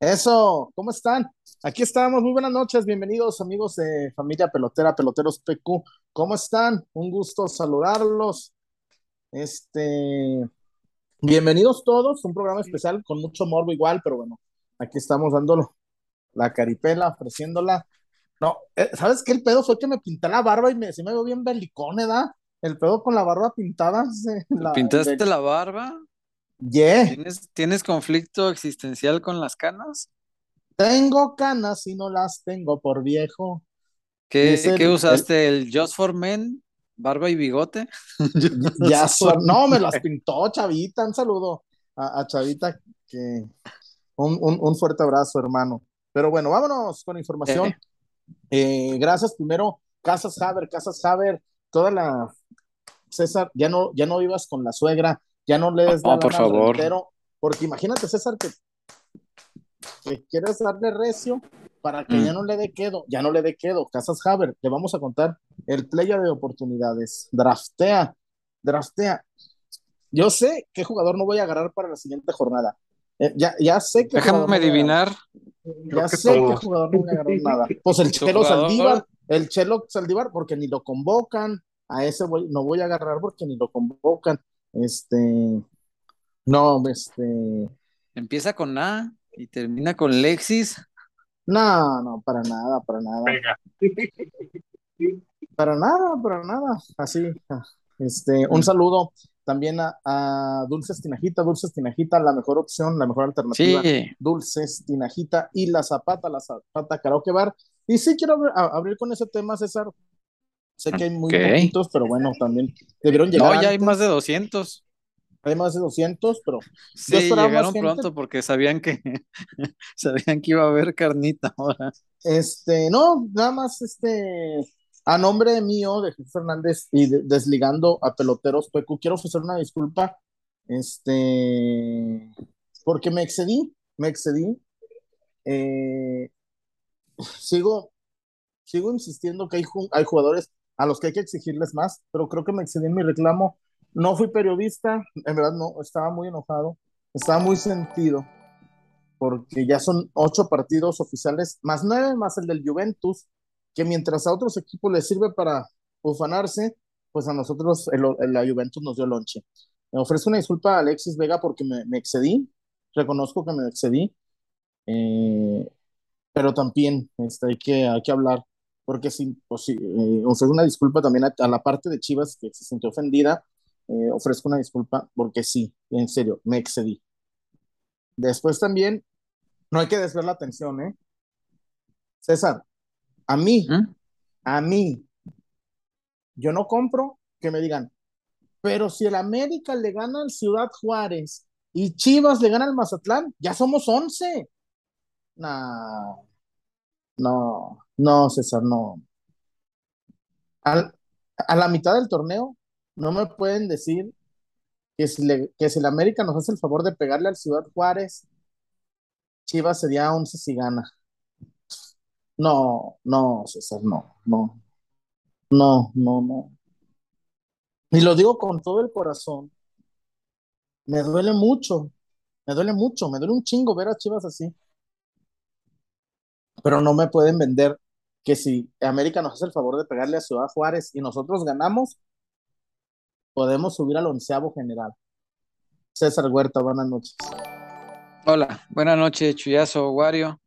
Eso, ¿cómo están? Aquí estamos, muy buenas noches, bienvenidos amigos de familia pelotera, peloteros PQ, ¿cómo están? Un gusto saludarlos. Este, bienvenidos todos, un programa especial con mucho morbo igual, pero bueno, aquí estamos dándolo la caripela, ofreciéndola. No, eh, ¿sabes qué? El pedo fue que me pinté la barba y me, sí me veo bien belicón, ¿verdad? El pedo con la barba pintada. La, ¿Pintaste la barba? Yeah. ¿Tienes, ¿Tienes conflicto existencial con las canas? Tengo canas y no las tengo por viejo. ¿Qué, el- ¿qué usaste? ¿El Just for Men? ¿Barba y bigote? Ya son, no, me las pintó Chavita, un saludo a, a Chavita, que un, un- un fuerte abrazo, hermano. Pero bueno, vámonos con información. Eh, Eh, gracias primero, Casas Haber, Casas Haber, toda la, César, ya no, ya no vivas con la suegra, ya no le des la No, por lana favor. rentero, porque imagínate, César, que, que quieres darle recio para que Mm. ya no le dé quedo, ya no le dé quedo. Casas Haber, te vamos a contar el playa de oportunidades. Draftea, draftea. Yo sé qué jugador no voy a agarrar para la siguiente jornada. Eh, ya, ya sé no Déjame adivinar. Ya sé qué jugador no voy a agarrar nada. Pues el ¿Tu Chelo? Saldívar, el Chelo Saldívar, porque ni lo convocan. A ese voy- no voy a agarrar porque ni lo convocan. Este, no, este, Empieza con A y termina con Lexis. no, no, para nada, para nada, para nada, para nada. Así, ah, este, un saludo también a, a Dulces Tinajita, Dulces Tinajita, la mejor opción, la mejor alternativa. Sí, Dulces Tinajita y la Zapata, la Zapata Karaoke Bar. Y sí quiero abrir con ese tema, César. Sé que hay muy Ok. poquitos, pero bueno, también debieron llegar no, ya hay más de 200. Hay más de 200, pero Sí, llegaron pronto porque sabían que sabían que iba a haber carnita ahora. este, no, nada más este, a nombre mío de Jesús Fernández y de- desligando a peloteros PQ, quiero ofrecer una disculpa, este, porque me excedí, me excedí. Eh, sigo, sigo insistiendo que hay, hay jugadores a los que hay que exigirles más, pero creo que me excedí en mi reclamo. No fui periodista, en verdad no, estaba muy enojado, estaba muy sentido, porque ya son ocho partidos oficiales, más nueve, más el del Juventus, que mientras a otros equipos les sirve para ufanarse, pues a nosotros el, el- la Juventus nos dio lonche. Me ofrezco una disculpa a Alexis Vega porque me, me excedí, reconozco que me excedí, eh, pero también este, hay que, hay que hablar, porque sí, pues sí, eh, ofrezco una disculpa también a, a la parte de Chivas que se sintió ofendida, eh, ofrezco una disculpa porque sí, en serio, me excedí. Después también, no hay que desviar la atención, ¿eh? César, a mí, ¿Mm? a mí, yo no compro que me digan, pero si el América le gana al Ciudad Juárez y Chivas le gana al Mazatlán, ya somos 11. No, no, no, César, no. A la mitad del torneo, no me pueden decir que si, le- que el América nos hace el favor de pegarle al Ciudad Juárez, Chivas sería 11 si gana. No, no, César, no, no, no, no, no. Y lo digo con todo el corazón. Me duele mucho, me duele mucho, me duele un chingo ver a Chivas así. Pero no me pueden vender que si América nos hace el favor de pegarle a Ciudad Juárez y nosotros ganamos, podemos subir al onceavo general. César Huerta, buenas noches. Hola, buenas noches, Chuyazo, Wario.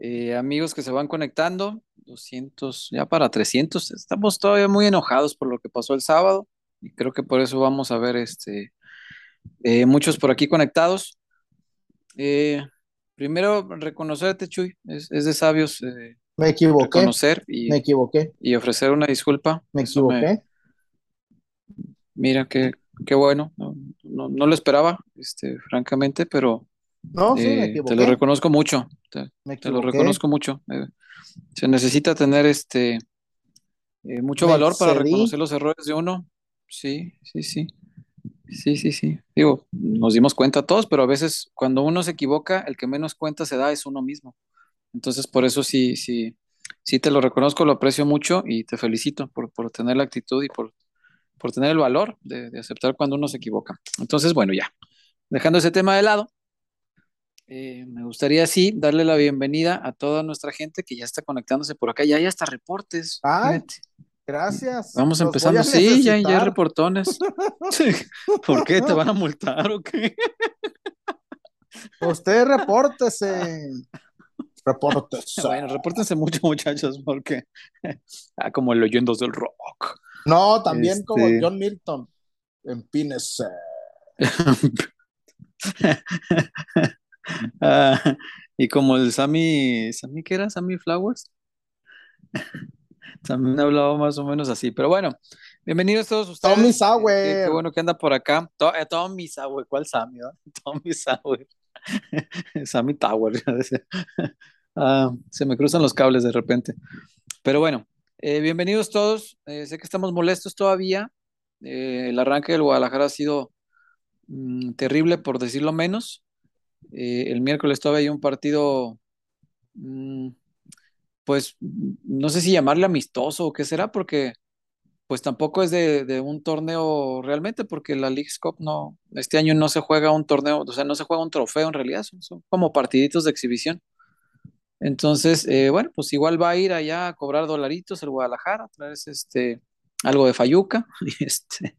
Eh, amigos que se van conectando, 200, ya para 300. Estamos todavía muy enojados por lo que pasó el sábado y creo que por eso vamos a ver este, eh, muchos por aquí conectados. Eh, primero, reconocerte, Chuy, es, es de sabios Me equivoqué, reconocer y, me equivoqué, y ofrecer una disculpa. me equivoqué. mira, qué, qué bueno, no, no, no lo esperaba, este, francamente, pero No, sí, me eh, te lo reconozco mucho. te- me Te lo reconozco mucho. eh, se necesita tener este eh, mucho Me valor para reconocer los errores de uno. Sí, sí, sí. Sí, sí, sí. Digo, nos dimos cuenta todos, pero a veces cuando uno se equivoca, el que menos cuenta se da es uno mismo. Entonces, por eso sí, sí, sí te lo reconozco, lo aprecio mucho y te felicito por, por tener la actitud y por, por tener el valor de, de aceptar cuando uno se equivoca. Entonces, bueno, ya. Dejando ese tema de lado, Eh, me gustaría, sí, darle la bienvenida a toda nuestra gente que ya está conectándose por acá. Ya hay hasta reportes. Ay, gracias. Vamos Los empezando. Sí, ya, ya hay reportones. Sí. ¿Por qué? ¿Te van a multar o qué? Usted repórtese. Repórtese. Bueno, repórtense mucho, muchachos, porque ah, como leyendas del rock. No, también como Este- John Milton. Empínese. Ah, y como el Sammy, ¿Sammy qué era? ¿Sammy Flowers? También hablaba más o menos así, pero bueno, bienvenidos todos ustedes. Tommy Eh, Sauer. Qué, qué bueno que anda por acá. To- eh, Tommy Sauer, ¿cuál Sammy? ah? Tommy Sauer. Sammy Tower. Ah, se me cruzan los cables de repente. Pero bueno, eh, bienvenidos todos. Eh, sé que estamos molestos todavía. Eh, el arranque del Guadalajara ha sido mm, terrible, por decirlo menos. El miércoles todavía hay un partido, mm, pues no sé si llamarle amistoso o qué será, porque pues tampoco es de, un torneo realmente, porque la Leagues Cup no, este año no se juega un torneo, o sea, no se juega un trofeo en realidad, son como partiditos de exhibición. Entonces, eh, bueno, pues igual va a ir allá a cobrar dolaritos el Guadalajara, a traerse este, algo de fayuca y, este,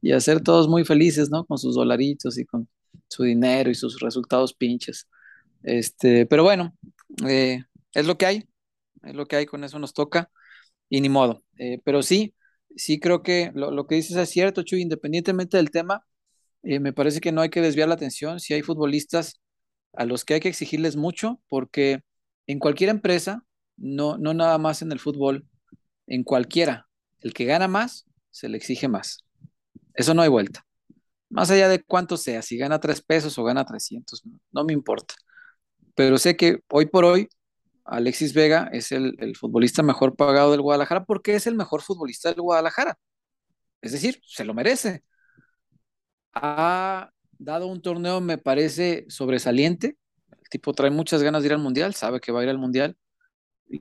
y hacer todos muy felices, ¿no? Con sus dolaritos y con su dinero y sus resultados pinches. Este, pero bueno, eh, es lo que hay, es lo que hay, con eso nos toca y ni modo. Eh, pero sí, sí creo que lo, lo que dices es cierto, Chuy, independientemente del tema, eh, me parece que no hay que desviar la atención. Si hay futbolistas a los que hay que exigirles mucho, porque en cualquier empresa, no, no nada más en el fútbol, en cualquiera, el que gana más, se le exige más. Eso no hay vuelta. Más allá de cuánto sea, si gana tres pesos o gana 300, no, me importa. Pero sé que hoy por hoy Alexis Vega es el, el futbolista mejor pagado del Guadalajara porque es el mejor futbolista del Guadalajara. Es decir, se lo merece. Ha dado un torneo, me parece, sobresaliente. Tipo trae muchas ganas de ir al Mundial, sabe que va a ir al Mundial.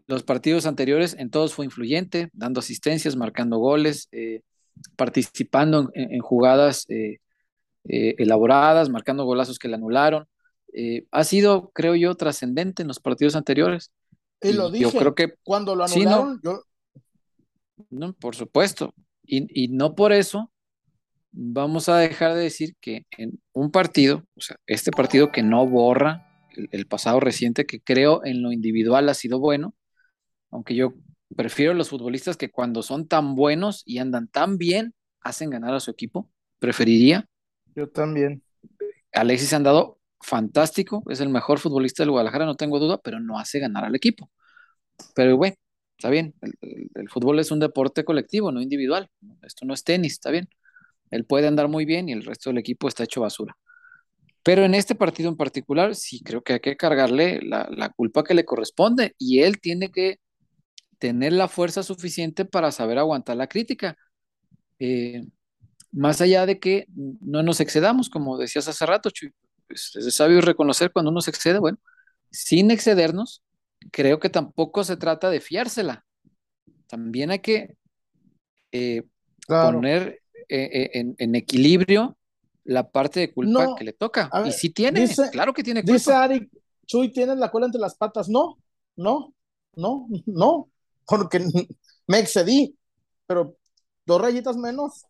Los partidos anteriores en todos fue influyente, dando asistencias, marcando goles, eh, participando en, en jugadas eh, eh, elaboradas, marcando golazos que le anularon. Ha sido, creo yo, trascendente en los partidos anteriores. Y lo dije. yo creo que Cuando lo Sí, no. anularon, yo, No, por supuesto. Y, y no por eso vamos a dejar de decir que en un partido, o sea, este partido que no borra el, el pasado reciente, que creo en lo individual ha sido bueno, aunque yo prefiero los futbolistas que cuando son tan buenos y andan tan bien, hacen ganar a su equipo. Preferiría. yo también. Alexis ha andado fantástico, es el mejor futbolista del Guadalajara, no tengo duda, pero no hace ganar al equipo. Pero bueno, está bien, el, el- el fútbol es un deporte colectivo, no individual. Esto no es tenis, está bien. Él puede andar muy bien y el resto del equipo está hecho basura. Pero en este partido en particular, sí creo que hay que cargarle la, la culpa que le corresponde y él tiene que tener la fuerza suficiente para saber aguantar la crítica. Eh, más allá de que no nos excedamos, como decías hace rato, Chuy, pues, es sabio reconocer cuando uno se excede, bueno, sin excedernos, creo que tampoco se trata de fiársela. También hay que eh, Claro. poner eh, eh, en, en equilibrio la parte de culpa No, que le toca. ver, y sí tiene, dice- claro que tiene culpa. Dice Ari, Chuy, tienes la cola entre las patas. No, no, no, no, porque me excedí, pero dos rayitas menos.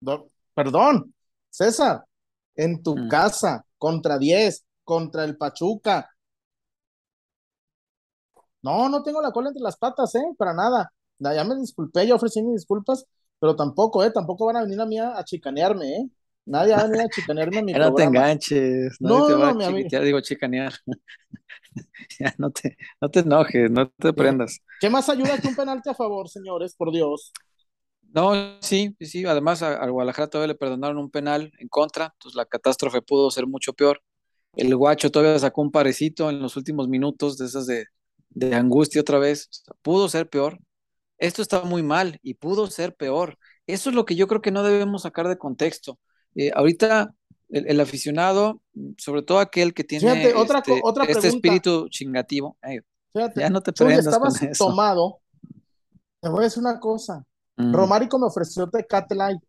Do- perdón, César, en tu Mm. casa, contra 10, contra el Pachuca. No, no tengo la cola entre las patas, ¿eh? Para nada. Ya ya me disculpé, ya ofrecí mis disculpas, pero tampoco, ¿eh? Tampoco van a venir a mí a, a chicanearme, ¿eh? Nadie va a venir a chicanearme en mi no te enganches, No, nadie te va no, a chiquitear, digo chicanear. ya no te, no te enojes, no te prendas. ¿Qué más ayuda que un penalti a favor, señores? Por Dios. No, sí, sí. Además, a- al Guadalajara todavía le perdonaron un penal en contra, entonces la catástrofe pudo ser mucho peor. El Guacho todavía sacó un parecito en los últimos minutos de esas de, de angustia otra vez. O sea, pudo ser peor. Esto está muy mal y pudo ser peor. Eso es lo que yo creo que no debemos sacar de contexto. Eh, ahorita el, el aficionado, sobre todo aquel que tiene Fíjate, otra este, otra este espíritu chingativo, eh, Fíjate, ya no te prendas estabas con eso. tomado. Te voy a decir una cosa. Mm, Romárico me ofreció Tecate Light.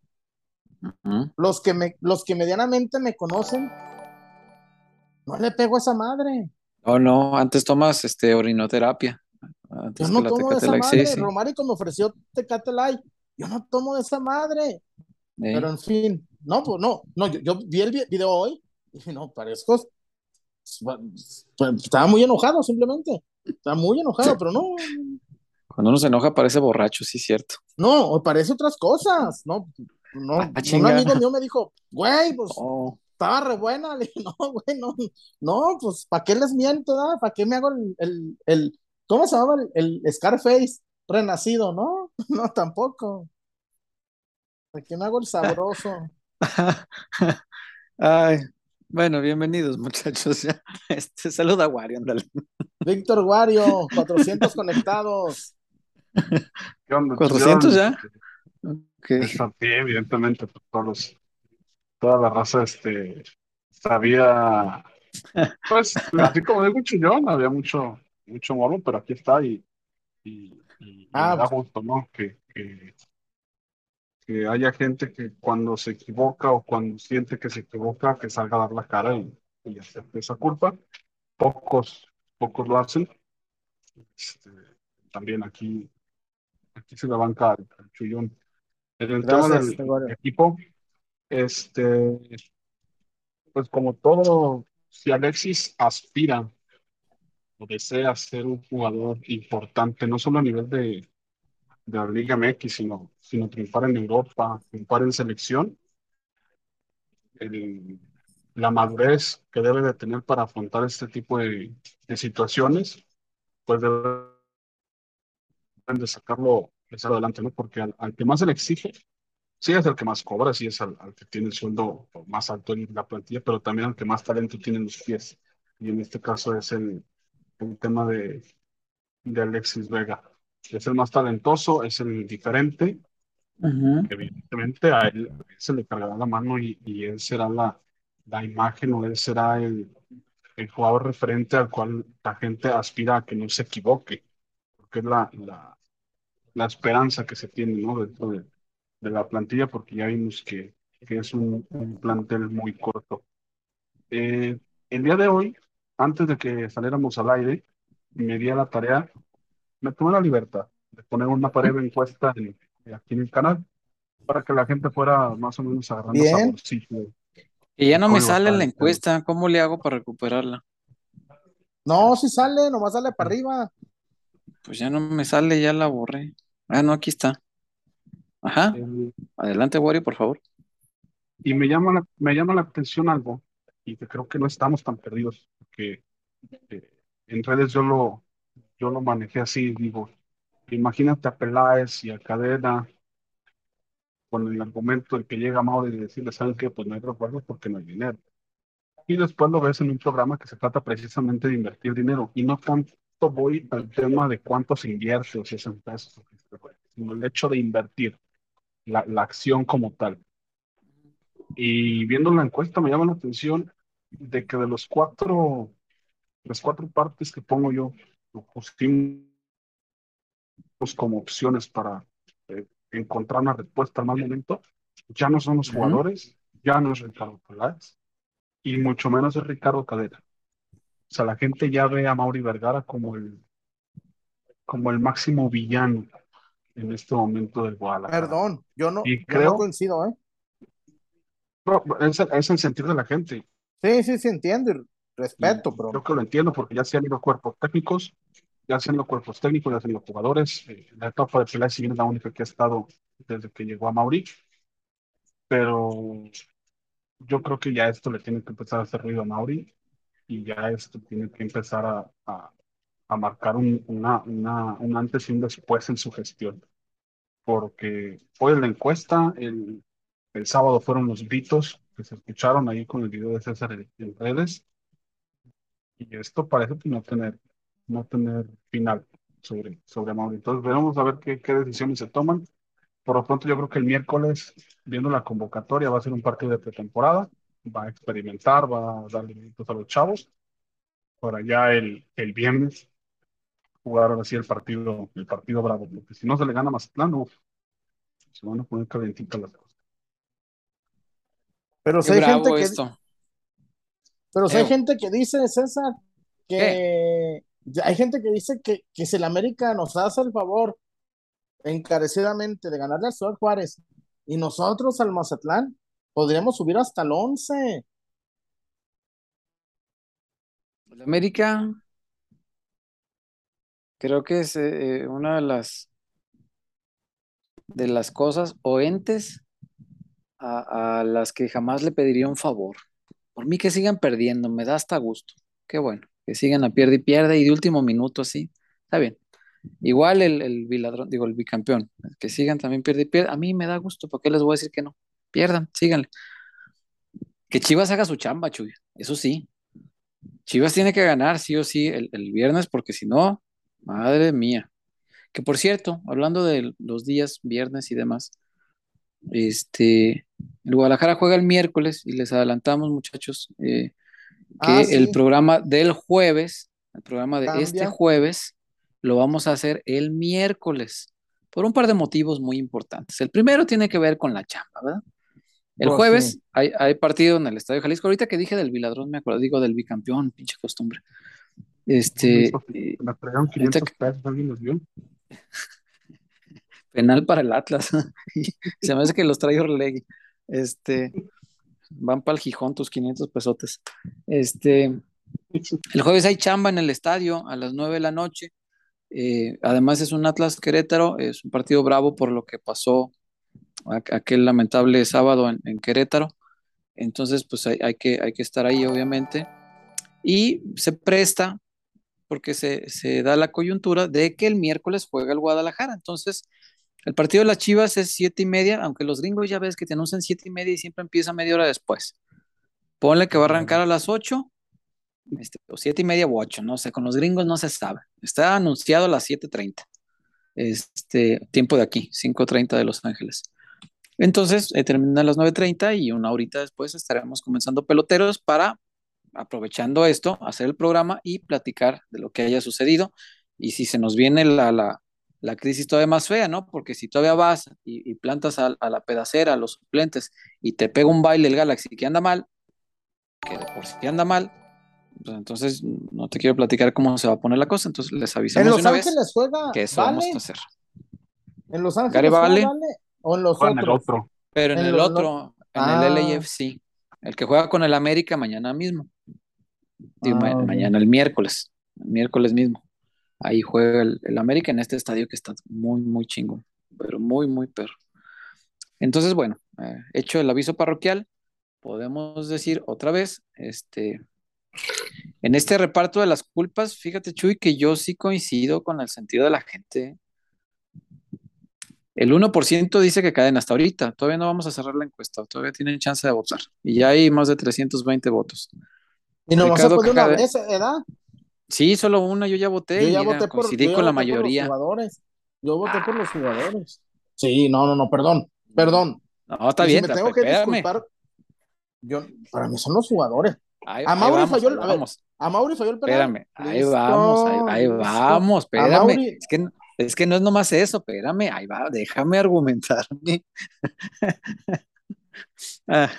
mm, Los que, me, los que medianamente me conocen No le pego a esa madre. Oh, no, antes tomas este orinoterapia. Yo Antes que no la tomo de esa Light, sí, madre. sí. Romarico me ofreció Tecate Light. Yo no tomo de esa madre. Pero Eh, en fin, no, pues no, no, yo, yo vi el vi- video hoy y no, parezco, pues, estaba muy enojado simplemente. Estaba muy enojado, pero no, Cuando uno se enoja parece borracho, sí, cierto. no, parece otras cosas. No, no, Ah, un amigo mío me dijo, güey, pues Oh, estaba re buena. Le dije, no, güey, no, no, pues, ¿para qué les miento? da? ¿Para qué me hago el, el, el- ¿cómo se llama? El, el Scarface renacido, ¿no? No, tampoco. ¿Para qué me hago el sabroso? Ay, bueno, bienvenidos, muchachos. Este, saluda a Wario, ándale. Víctor Wario, 400 conectados. ¿Qué onda, 400 Chillón? ya. Ok. Está bien, evidentemente, pues, todos los- toda la raza este, sabía, pues, así como digo Chillón, había mucho, mucho morbo, pero aquí está y, y, y- Ah, me da gusto, ¿no? Que, que, que haya gente que cuando se equivoca o cuando siente que se equivoca, que salga a dar la cara y, y acepte esa culpa. Pocos, pocos lo hacen. Este, también aquí, aquí se la banca al, al Chullón. En el tema Gracias, del Wario. equipo, este, pues como todo, si Alexis aspira o desea ser un jugador importante, no solo a nivel de, de la Liga MX, sino, sino triunfar en Europa, triunfar en selección, el- la madurez que debe de tener para afrontar este tipo de, de situaciones, pues deben de sacarlo, de sacarlo adelante, ¿no? Porque al, al que más se le exige, sí es el que más cobra, sí es al, al que tiene el sueldo más alto en la plantilla, pero también al que más talento tiene en los pies. Y en este caso es el, el tema de, de Alexis Vega. Es el más talentoso, es el diferente, Ujú. evidentemente a él, a él se le cargará la mano y, y él será la, la imagen o él será el, el jugador referente al cual la gente aspira a que no se equivoque, porque es la, la, la esperanza que se tiene, ¿no? dentro de, de la plantilla, porque ya vimos que, que es un, un plantel muy corto. Eh, el día de hoy, antes de que saliéramos al aire, me di a la tarea, me tomé la libertad de poner una breve encuesta en- aquí en el canal para que la gente fuera más o menos agarrando Bien. saborcito. Y ya no me sale la encuesta. ¿Cómo le hago para recuperarla? No, si sale, nomás sale para arriba. Pues ya no me sale, ya la borré. Ah, no, aquí está. Ajá. Eh, Adelante, Wario, por favor. y me llama la, me llama la atención algo, y que creo que no estamos tan perdidos, porque eh, en redes yo lo, yo lo manejé así, digo, imagínate a Peláez y a Cadena con el argumento de que llega Mauro y decirle, ¿saben qué? Pues no hay refuerzos porque no hay dinero. Y después lo ves en un programa que se trata precisamente de invertir dinero, y no tanto voy al tema de cuánto se invierte, o si es en pesos, sino el hecho de invertir, la, la acción como tal. Y viendo la encuesta me llama la atención de que de los cuatro, las cuatro partes que pongo yo, lo pusimos como opciones para eh, encontrar una respuesta al mal momento, ya no son los jugadores, ya no es Ricardo Peláez, y mucho menos es Ricardo Cadena. O sea, la gente ya ve a Mauri Vergara como el, como el máximo villano en este momento del Guadalajara. Perdón, yo no, Y yo creo- no coincido, ¿eh? No, es, es el sentir de la gente. Sí, sí, sí, entiendo y respeto, pero Creo que lo entiendo porque ya se han ido cuerpos técnicos, ya se han ido cuerpos técnicos, ya se han ido jugadores. Eh, la etapa de Peláez, si bien es la única que ha estado desde que llegó a Mauri, pero yo creo que ya esto le tiene que empezar a hacer ruido a Mauri y ya esto tiene que empezar a, a, a marcar un, una, una, un antes y un después en su gestión. Porque hoy en la encuesta, el, el sábado fueron los gritos que se escucharon ahí con el video de César en, redes. Y esto parece que no tener, no tener final sobre, sobre Mauri. Entonces veremos a ver qué, qué decisiones se toman. Por lo pronto yo creo que el miércoles, viendo la convocatoria, va a ser un partido de pretemporada. Va a experimentar, va a darle minutos a los chavos. Para ya el, el viernes jugar ahora sí el partido, el partido bravo. Porque si no se le gana Mazatlán, uf, se van a poner calentitas las cosas. Pero si hay gente que, esto. Pero si hay Eo. gente que dice, César, que hay gente que dice que, que si el América nos hace el favor encarecidamente de ganarle al Ciudad Juárez y nosotros al Mazatlán, podríamos subir hasta el 11. El América creo que es eh, una de las de las cosas o entes a, las que jamás le pediría un favor. Por mí que sigan perdiendo, me da hasta gusto. Qué bueno, que sigan a pierde y pierde y de último minuto así. Está bien. Igual el, el biladrón, digo, el bicampeón, que sigan también pierde y pierde. A mí me da gusto, ¿por qué les voy a decir que no? Pierdan, síganle. Que Chivas haga su chamba, Chuy, eso sí. Chivas tiene que ganar sí o sí el, el viernes, porque si no, madre mía. Que por cierto, hablando de los días viernes y demás, este, el Guadalajara juega el miércoles y les adelantamos, muchachos, eh, que Ah, el programa del jueves, el programa de este jueves, lo vamos a hacer el miércoles, por un par de motivos muy importantes. El primero tiene que ver con la chamba, ¿verdad? El Pues jueves sí. hay, hay partido en el Estadio Jalisco. Ahorita que dije del Biladrón, me acuerdo, digo del bicampeón, pinche costumbre. Este, eh, Me trajeron ahorita 500 pesos, ¿alguien los vio? penal para el Atlas. Se me hace que los trae Orlegui. Este, van para el Gijón tus 500 pesotes. Este, el jueves hay chamba en el estadio a las 9 de la noche. Eh, además es un Atlas Querétaro, es un partido bravo por lo que pasó aquel lamentable sábado en, en Querétaro. Entonces, pues hay, hay que, hay que estar ahí, obviamente. Y se presta, porque se, se da la coyuntura de que el miércoles juega el Guadalajara. Entonces, el partido de las Chivas es siete y media, aunque los gringos ya ves que te anuncian siete y media y siempre empieza media hora después. Ponle que va a arrancar a las ocho, este, o siete y media o ocho, no sé, con los gringos no se sabe. Está anunciado a las 7.30, este, tiempo de aquí, 5.30 de Los Ángeles. Entonces, eh, termina a las 9.30 y una horita después estaremos comenzando peloteros para, aprovechando esto, hacer el programa y platicar de lo que haya sucedido. Y si se nos viene la, la crisis todavía más fea, ¿no? Porque si todavía vas y, y plantas a, a, la pedacera, a los suplentes, y te pega un baile el Galaxy que anda mal, que de por sí anda mal, pues entonces no te quiero platicar cómo se va a poner la cosa, entonces les avisamos En Los una Ángeles vez juega que eso Vale. vamos a hacer. En Los Ángeles Vale. Vale o en los Juegan el otros. otro. Pero en En el lo- otro, en Ah. el LAFC, el que juega con el América mañana mismo. Digo, ma- Ah, mañana, el miércoles, el miércoles mismo. Ahí juega el, el América en este estadio que está muy, muy chingón, pero muy, muy perro. Entonces, bueno, eh, hecho el aviso parroquial, podemos decir otra vez, este, en este reparto de las culpas, fíjate, Chuy, que yo sí coincido con el sentido de la gente. El 1% dice que caen hasta ahorita. Todavía no vamos a cerrar la encuesta. Todavía tienen chance de votar. Y ya hay más de 320 votos. Y se Ricardo puede una Cade- vez, ¿verdad? Sí, solo una. Yo ya voté. Yo ya mira, voté por, coincidí yo ya con la por los mayoría. jugadores. Yo voté por los jugadores. Sí, no, no, no, perdón, perdón. No, está Y si bien. me tengo que disculpar, yo, para mí son los jugadores. Ahí, A ahí Mauri vamos, falló ahí a ver, vamos. A Mauri falló el penal. Espérame, ahí Listo, vamos, ahí, vamos, espérame. Mauri, Es que, no- es que no es nomás eso, espérame, ahí va, déjame argumentarme. Ah,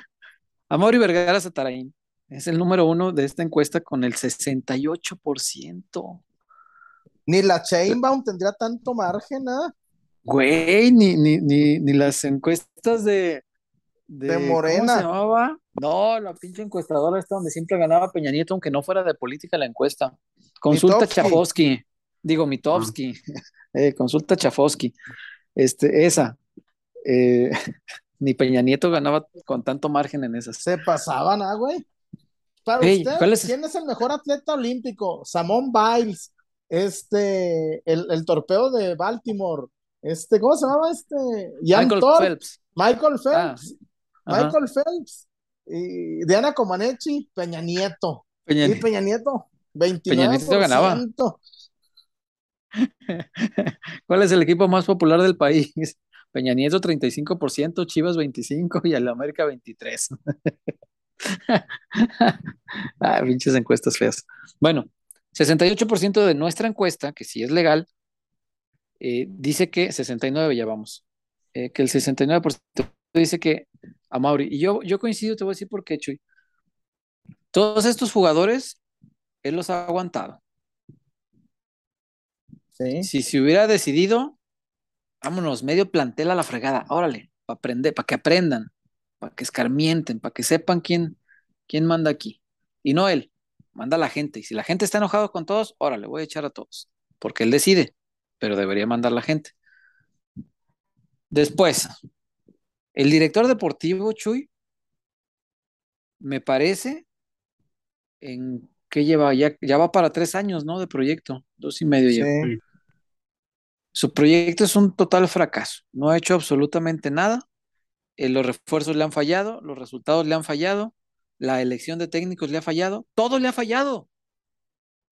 a Mauri Vergara Satarain es el número uno de esta encuesta con el 68%. ni la Chainbaum tendría tanto margen, ¿ah? Güey, ni, ni, ni, ni las encuestas de, de, De ¿cómo Morena. se llamaba? No, la pinche encuestadora esta donde siempre ganaba Peña Nieto, aunque no fuera de política la encuesta. Consulta Mitofsky. Chafosky, digo Mitovsky, eh, consulta Chafosky, este, esa. Eh, ni Peña Nieto ganaba con tanto margen en esas. Se pasaban, ¿ah, güey? Para Ey, usted, ¿cuál es? ¿quién es el mejor atleta olímpico? Samón Biles, este, el, el torpeo de Baltimore, este, ¿cómo se llamaba este? Jan Michael Thorpe, Phelps. Michael Ah, Phelps, ajá. Michael Phelps, y Diana Comaneci, Peña Nieto, Peña y. Peña Nieto, 29%. Peña Nieto ganaba. ¿Cuál es el equipo más popular del país? Peña Nieto 35%, Chivas 25% y el América 23%. ah, pinches encuestas feas. Bueno, 68% de nuestra encuesta, que sí es legal, eh, dice que 69 ya vamos, eh, que el 69% dice que a Mauri, y yo, yo coincido, te voy a decir por qué, Chuy. Todos estos jugadores, él los ha aguantado. Sí. Si se hubiera decidido, vámonos, medio plantel a la fregada, órale, para aprender, para que aprendan, para que escarmienten, para que sepan quién, quién manda aquí. Y no él, manda a la gente. Y si la gente está enojada con todos, órale, voy a echar a todos, porque él decide, pero debería mandar la gente. Después, el director deportivo, Chuy, me parece en que lleva, ya, ya va para tres años, ¿no? De proyecto, dos y medio ya. Su proyecto es un total fracaso. No ha hecho absolutamente nada. Eh, los refuerzos le han fallado, los resultados le han fallado, la elección de técnicos le ha fallado, todo le ha fallado.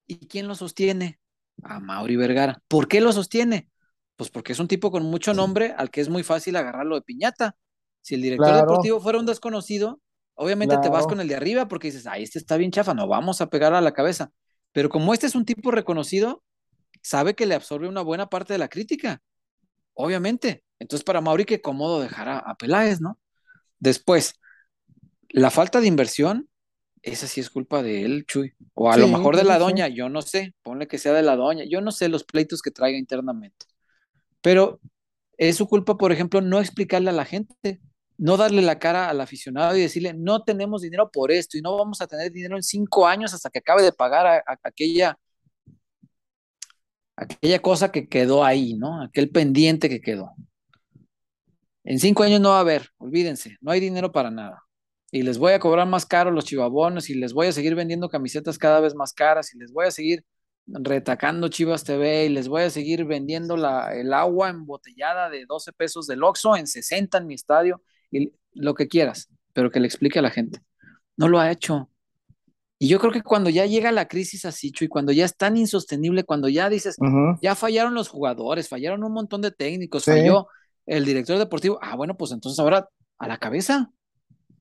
¿Y quién lo sostiene? A Mauri Vergara. ¿Por qué lo sostiene? Pues porque es un tipo con mucho nombre al que es muy fácil agarrarlo de piñata. Si el director Claro. deportivo fuera un desconocido, obviamente te vas con el de arriba porque dices, ay, este está bien chafa, no vamos a pegar a la cabeza. Pero como este es un tipo reconocido, sabe que le absorbe una buena parte de la crítica. Obviamente. Entonces, para Mauri, que cómodo dejar a, a Peláez, ¿no? Después, la falta de inversión, esa sí es culpa de él, Chuy. O a lo mejor de la doña, yo no sé, ponle que sea de la doña, yo no sé los pleitos que traiga internamente. Pero es su culpa, por ejemplo, no explicarle a la gente, no darle la cara al aficionado y decirle, no tenemos dinero por esto y no vamos a tener dinero en cinco años hasta que acabe de pagar a, a- aquella, aquella cosa que quedó ahí, ¿no? Aquel pendiente que quedó. En cinco años no va a haber, olvídense, no hay dinero para nada. Y les voy a cobrar más caro los chivabonos y les voy a seguir vendiendo camisetas cada vez más caras y les voy a seguir retacando Chivas TV y les voy a seguir vendiendo la, el agua embotellada de 12 pesos del Oxxo en 60 en mi estadio y lo que quieras, pero que le explique a la gente. No lo ha hecho. Y yo creo que cuando ya llega la crisis así, Chuy, cuando ya es tan insostenible, cuando ya dices, ya fallaron los jugadores, fallaron un montón de técnicos, Sí. falló el director deportivo. Ah, bueno, pues entonces ahora a la cabeza.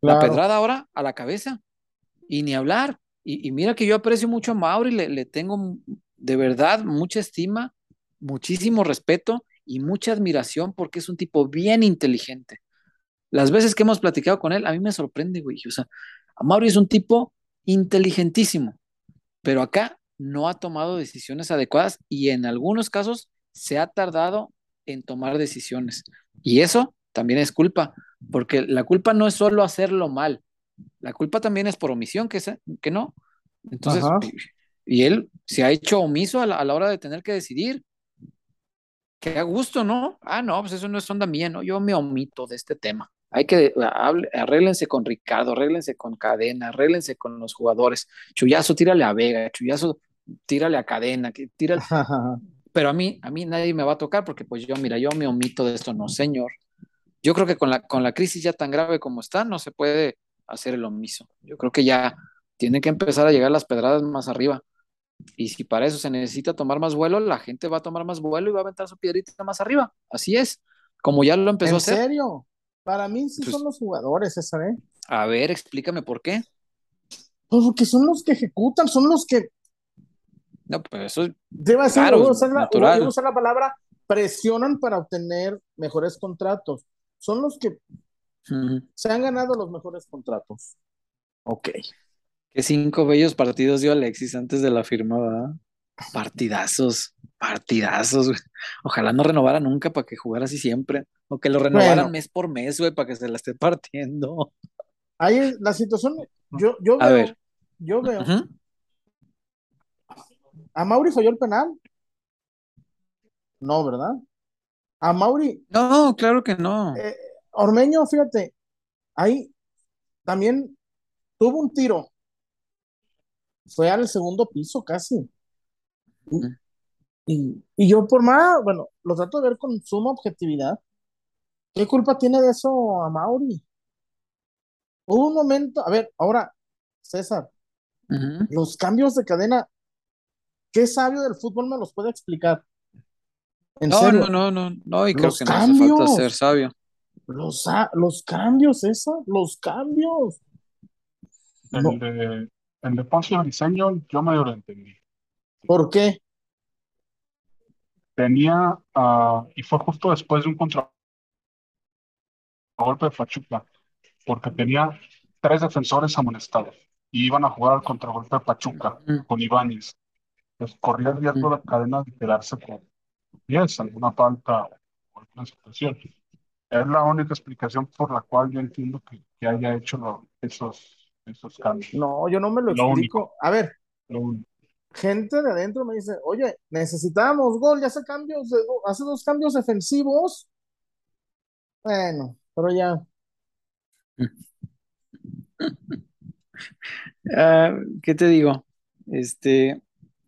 La pedrada ahora a la cabeza. Y ni hablar. Y, y mira que yo aprecio mucho a Mauri, le, le tengo de verdad mucha estima, muchísimo respeto y mucha admiración porque es un tipo bien inteligente. Las veces que hemos platicado con él, a mí me sorprende, güey. O sea, Mauri es un tipo inteligentísimo, pero acá no ha tomado decisiones adecuadas y en algunos casos se ha tardado en tomar decisiones. Y eso también es culpa, porque la culpa no es solo hacerlo mal, la culpa también es por omisión, que, se- que no. Entonces, Ajá. y él se ha hecho omiso a la, a la hora de tener que decidir. Que a gusto, ¿no? Ah, no, pues eso no es onda mía, ¿no? Yo me omito de este tema. Hay que, hable- arréglense con Ricardo, arréglense con Cadena, arréglense con los jugadores. Chuyazo, tírale a Vega, Chuyazo, tírale a Cadena, que tírale. Pero a mí, a mí nadie me va a tocar porque pues yo, mira, yo me omito de esto, no, señor. Yo creo que con la, con la crisis ya tan grave como está, no se puede hacer el omiso. Yo creo que ya tienen que empezar a llegar las pedradas más arriba. Y si para eso se necesita tomar más vuelo, la gente va a tomar más vuelo y va a aventar su piedrita más arriba. Así es, como ya lo empezó a ¿En hacer. serio? Para mí sí Pues- son los jugadores, César, ¿eh? A ver, explícame por qué. Pues porque son los que ejecutan, son los que No, pues eso es Debe ser, Claro, voy a usar la, natural. voy a usar la palabra presionan para obtener mejores contratos. Son los que se han ganado los mejores contratos. Ok. Qué cinco bellos partidos dio Alexis antes de la firma, ¿verdad? Partidazos, partidazos, güey. Ojalá no renovara nunca para que jugara así siempre. O que lo renovaran Bueno. mes por mes, güey, para que se la esté partiendo. Ahí es la situación, yo, yo A veo, ver. yo veo, a Mauri falló el penal. No, ¿verdad? A Mauri, No, claro que no. eh, Ormeño, fíjate, ahí también tuvo un tiro. Fue al segundo piso casi. Y- y yo por más, bueno, lo trato de ver con suma objetividad. ¿Qué culpa tiene de eso a Mauri? Hubo un momento, a ver, ahora, César, los cambios de cadena, ¿qué sabio del fútbol me los puede explicar? En No, serio, no, no, no, no, y creo Los que no hace falta cambios. ser sabio. los, los cambios, César, los cambios. El No. de, el de Ponce Briseño, yo medio lo entendí. ¿Por qué? Tenía, ah, y fue justo después de un contragolpe de Pachuca, porque tenía tres defensores amonestados. y iban a jugar contra Golpe Pachuca Ujú. con Ibáñez. Pues corría el riesgo la cadena de quedarse con 10, alguna falta o alguna situación. Es la única explicación por la cual yo entiendo que, que haya hecho lo- esos, esos cambios. No, yo no me lo Lo único. explico. A ver, Lo único. Gente de adentro me dice, oye, necesitábamos gol, ya hace cambios, de- hace dos cambios defensivos. Bueno, pero ya, Ah, ¿qué te digo? Este,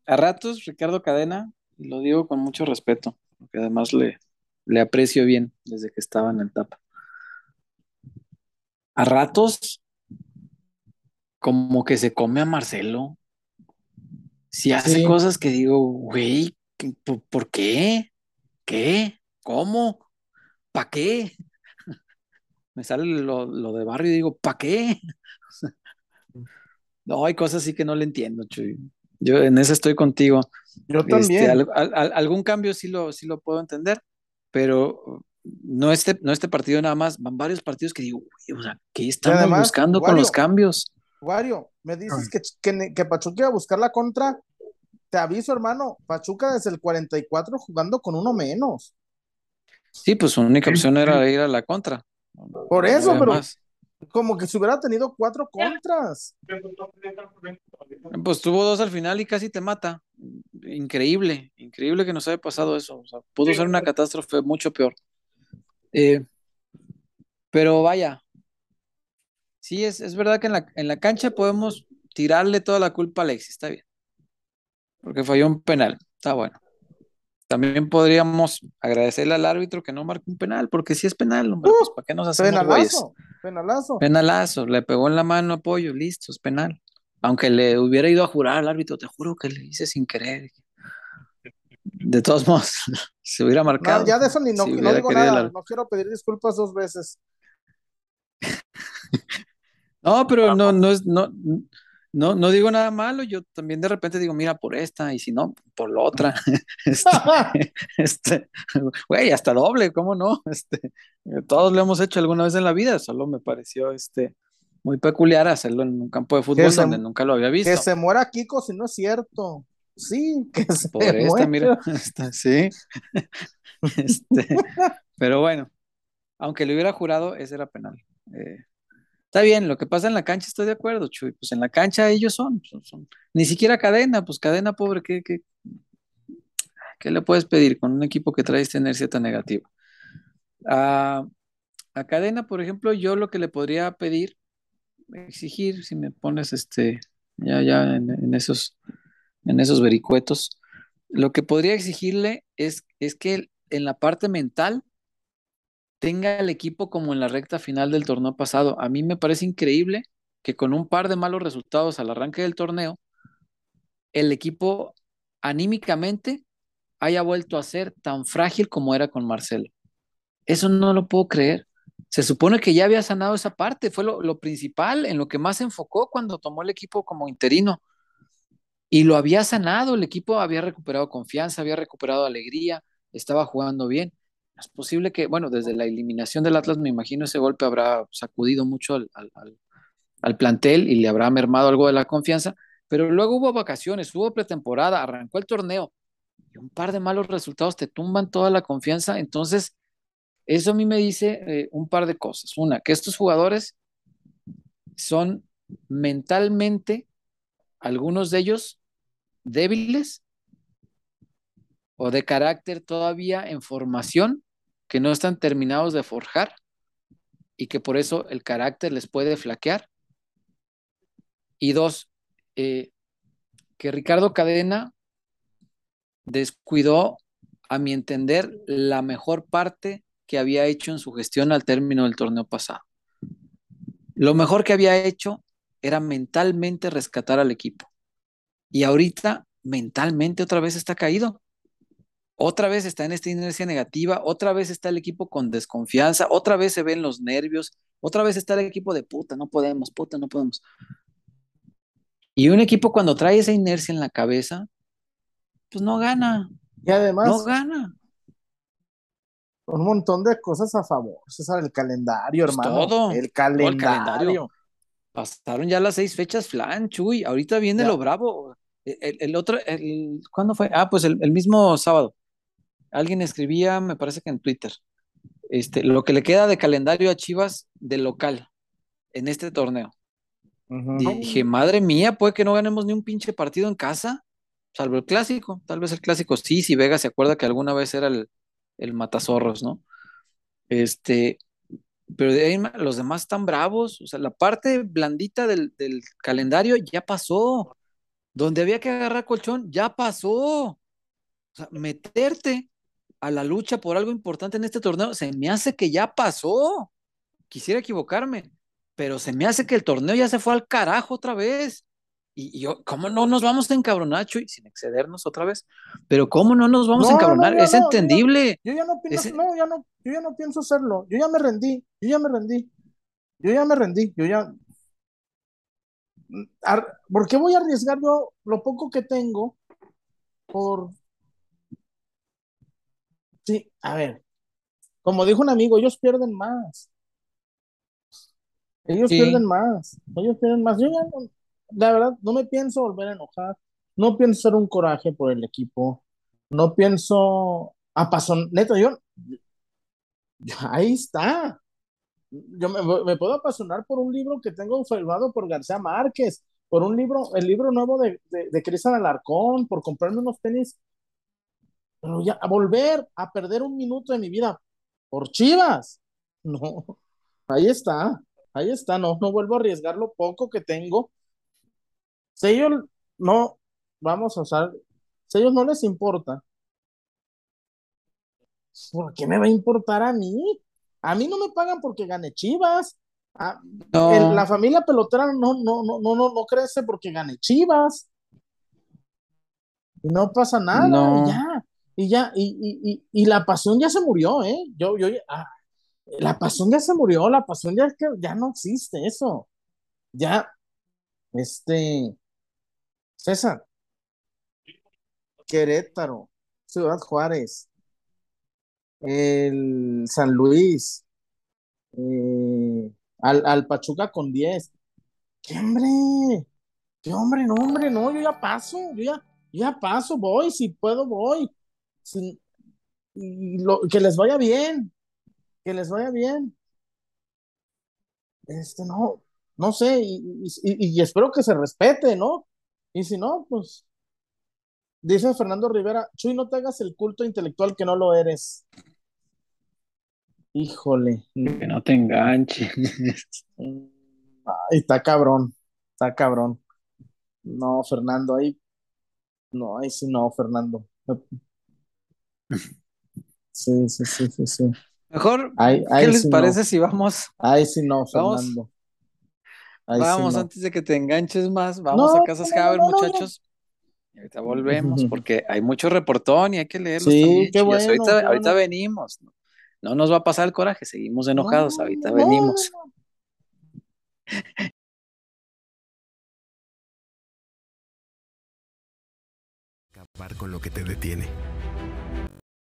a ratos, Ricardo Cadena, y lo digo con mucho respeto, porque además le, le aprecio bien desde que estaba en el TAP. A ratos, como que se come a Marcelo. Si hace Sí. cosas que digo, güey, ¿qué- ¿por, qué? ¿Qué? ¿Cómo? ¿Para qué? Me sale lo, lo de barrio y digo, ¿para qué? No, hay cosas sí que no le entiendo, Chuy. Yo en eso estoy contigo. yo Este, también. al- al- al- algún cambio sí lo, sí lo puedo entender, pero no este, no este partido nada más, van varios partidos que digo, "Uy, o sea, ¿qué estamos además, buscando con los cambios? Wario, me dices que, que, que Pachuca iba a buscar la contra. Te aviso, hermano, Pachuca desde el 44 jugando con uno menos. Sí, pues su única opción era ir a la contra. Por eso, pero más. como que si hubiera tenido cuatro contras. Pues tuvo dos al final y casi te mata. Increíble, increíble que nos haya pasado eso. O sea, pudo ser una catástrofe mucho peor. Eh, pero vaya, sí, es, es verdad que en la, en la cancha podemos tirarle toda la culpa a Alexis, está bien. Porque falló un penal, está bueno. También podríamos agradecerle al árbitro que no marcó un penal, porque si es penal, hombre, pues ¿para qué nos hacemos? Penalazo, penalazo. Penalazo, le pegó en la mano apoyo, listo, es penal. Aunque le hubiera ido a jurar al árbitro, te juro que le hice sin querer. De todos modos, se hubiera marcado. No, ya de eso ni no, si no hubiera digo nada. No quiero pedir disculpas dos veces. No, pero no, no es, no, no, no digo nada malo. Yo también de repente digo, mira, por esta, y si no, por la otra. Este, este, güey, hasta doble, ¿cómo no? Este, todos lo hemos hecho alguna vez en la vida, solo me pareció este muy peculiar hacerlo en un campo de fútbol se- donde nunca lo había visto. Que se muera Kiko si no es cierto. Sí, que se Por esta, muera. mira, esta, sí. Este, pero bueno, aunque le hubiera jurado, ese era penal. Eh, está bien, lo que pasa en la cancha estoy de acuerdo, Chuy. Pues en la cancha ellos son, son, son- ni siquiera cadena, pues cadena pobre, ¿qué, qué, qué le puedes pedir con un equipo que trae esta inercia tan negativa? A, a cadena, por ejemplo, yo lo que le podría pedir, exigir, si me pones este, ya, ya en, en esos, en esos vericuetos, lo que podría exigirle es, es que en la parte mental tenga el equipo como en la recta final del torneo pasado. A mí me parece increíble que con un par de malos resultados al arranque del torneo, el equipo anímicamente haya vuelto a ser tan frágil como era con Marcelo. Eso no lo puedo creer. Se supone que ya había sanado esa parte, fue lo, lo principal, en lo que más se enfocó cuando tomó el equipo como interino. Y lo había sanado, el equipo había recuperado confianza, había recuperado alegría, estaba jugando bien. Es posible que, bueno, desde la eliminación del Atlas, me imagino ese golpe habrá sacudido mucho al, al, al, plantel y le habrá mermado algo de la confianza, pero luego hubo vacaciones, hubo pretemporada, arrancó el torneo y un par de malos resultados te tumban toda la confianza. Entonces, eso a mí me dice eh, un par de cosas. Una, que estos jugadores son mentalmente, algunos de ellos, débiles o de carácter todavía en formación, que no están terminados de forjar y que por eso el carácter les puede flaquear. Y dos, eh, que Ricardo Cadena descuidó, a mi entender, la mejor parte que había hecho en su gestión al término del torneo pasado. Lo mejor que había hecho era mentalmente rescatar al equipo. Y ahorita mentalmente otra vez está caído. Otra vez está en esta inercia negativa, otra vez está el equipo con desconfianza, otra vez se ven los nervios, otra vez está el equipo de puta, no podemos, puta, no podemos. Y un equipo cuando trae esa inercia en la cabeza, pues no gana, Y además, no gana. un montón de cosas a favor. César, el calendario, Pues hermano. todo, el calendario. calendario. pasaron ya las seis fechas, flan, Chuy. Ahorita viene Ya. lo bravo. El, el otro, el, ¿cuándo fue? Ah, pues el, el mismo sábado. Alguien escribía, me parece que en Twitter, este, lo que le queda de calendario a Chivas de local en este torneo. Dije, madre mía, puede que no ganemos ni un pinche partido en casa, salvo el clásico. Tal vez el clásico sí, si Vega se acuerda que alguna vez era el, el matazorros, ¿no? Este, pero de ahí los demás están bravos. O sea, la parte blandita del, del calendario ya pasó. Donde había que agarrar colchón, ya pasó. O sea, meterte a la lucha por algo importante en este torneo, se me hace que ya pasó. Quisiera equivocarme, pero se me hace que el torneo ya se fue al carajo otra vez. Y, y yo, ¿cómo no nos vamos a encabronar, Chuy? Sin excedernos otra vez. Pero ¿cómo no nos vamos a No, encabronar? no, es no, yo ya- entendible. Yo ya no pienso, no, ya no, yo ya no pienso hacerlo. Yo ya me rendí, yo ya me rendí. Yo ya me rendí, yo ya. ¿Por qué voy a arriesgar yo lo poco que tengo por. Sí, a ver. Como dijo un amigo, ellos pierden más. Ellos Sí. pierden más. Ellos pierden más. Yo ya no- la verdad, no me pienso volver a enojar. No pienso hacer un coraje por el equipo. No pienso apasionar. Neto, yo. Ahí está. Yo me, me puedo apasionar por un libro que tengo firmado por García Márquez, por un libro, el libro nuevo de, de, de Cristian Alarcón, por comprarme unos tenis. Pero ya, a volver a perder un minuto de mi vida por Chivas. No, ahí está, ahí está, no, no vuelvo a arriesgar lo poco que tengo. Si ellos no, vamos a usar, si ellos no les importa, ¿por qué me va a importar a mí? A mí no me pagan porque gane Chivas. A- No. el- la familia pelotera no, no, no, no, no, no crece porque gane Chivas. Y no pasa nada, No. ya, y ya, y, y, y, y la pasión ya se murió, ¿eh? Yo, yo, ah, la pasión ya se murió, la pasión ya, ya no existe eso. Ya, este, César, Querétaro, Ciudad Juárez, el San Luis, eh, al, al Pachuca con 10. ¿Qué hombre? ¿Qué hombre? No, hombre, no, yo ya paso, yo ya, yo ya paso, voy, si puedo, voy. Y lo- que les vaya bien, que les vaya bien. Este, no, no sé, y, y- y- y espero que se respete, ¿no? Y si no, pues, dice Fernando Rivera, Chuy, no te hagas el culto intelectual que no lo eres. Híjole, Que no te enganche. Ay, está cabrón, está cabrón. No, Fernando, ahí, no, ahí sí no, Fernando. Sí, sí, sí, sí, sí. Mejor, Ahí, ¿qué ahí les sí parece no, si vamos, ahí sí no, Vamos. Fernando. Ahí sí vamos no. antes de que te enganches más, vamos No, a Casas no, no, Haber, no, no, no. muchachos? Y ahorita volvemos porque hay mucho reportón y hay que leerlos Sí, también. qué bueno, ahorita, venimos. ¿no? No nos va a pasar el coraje, seguimos enojados, No, ahorita no, venimos. Acabar con lo que te detiene.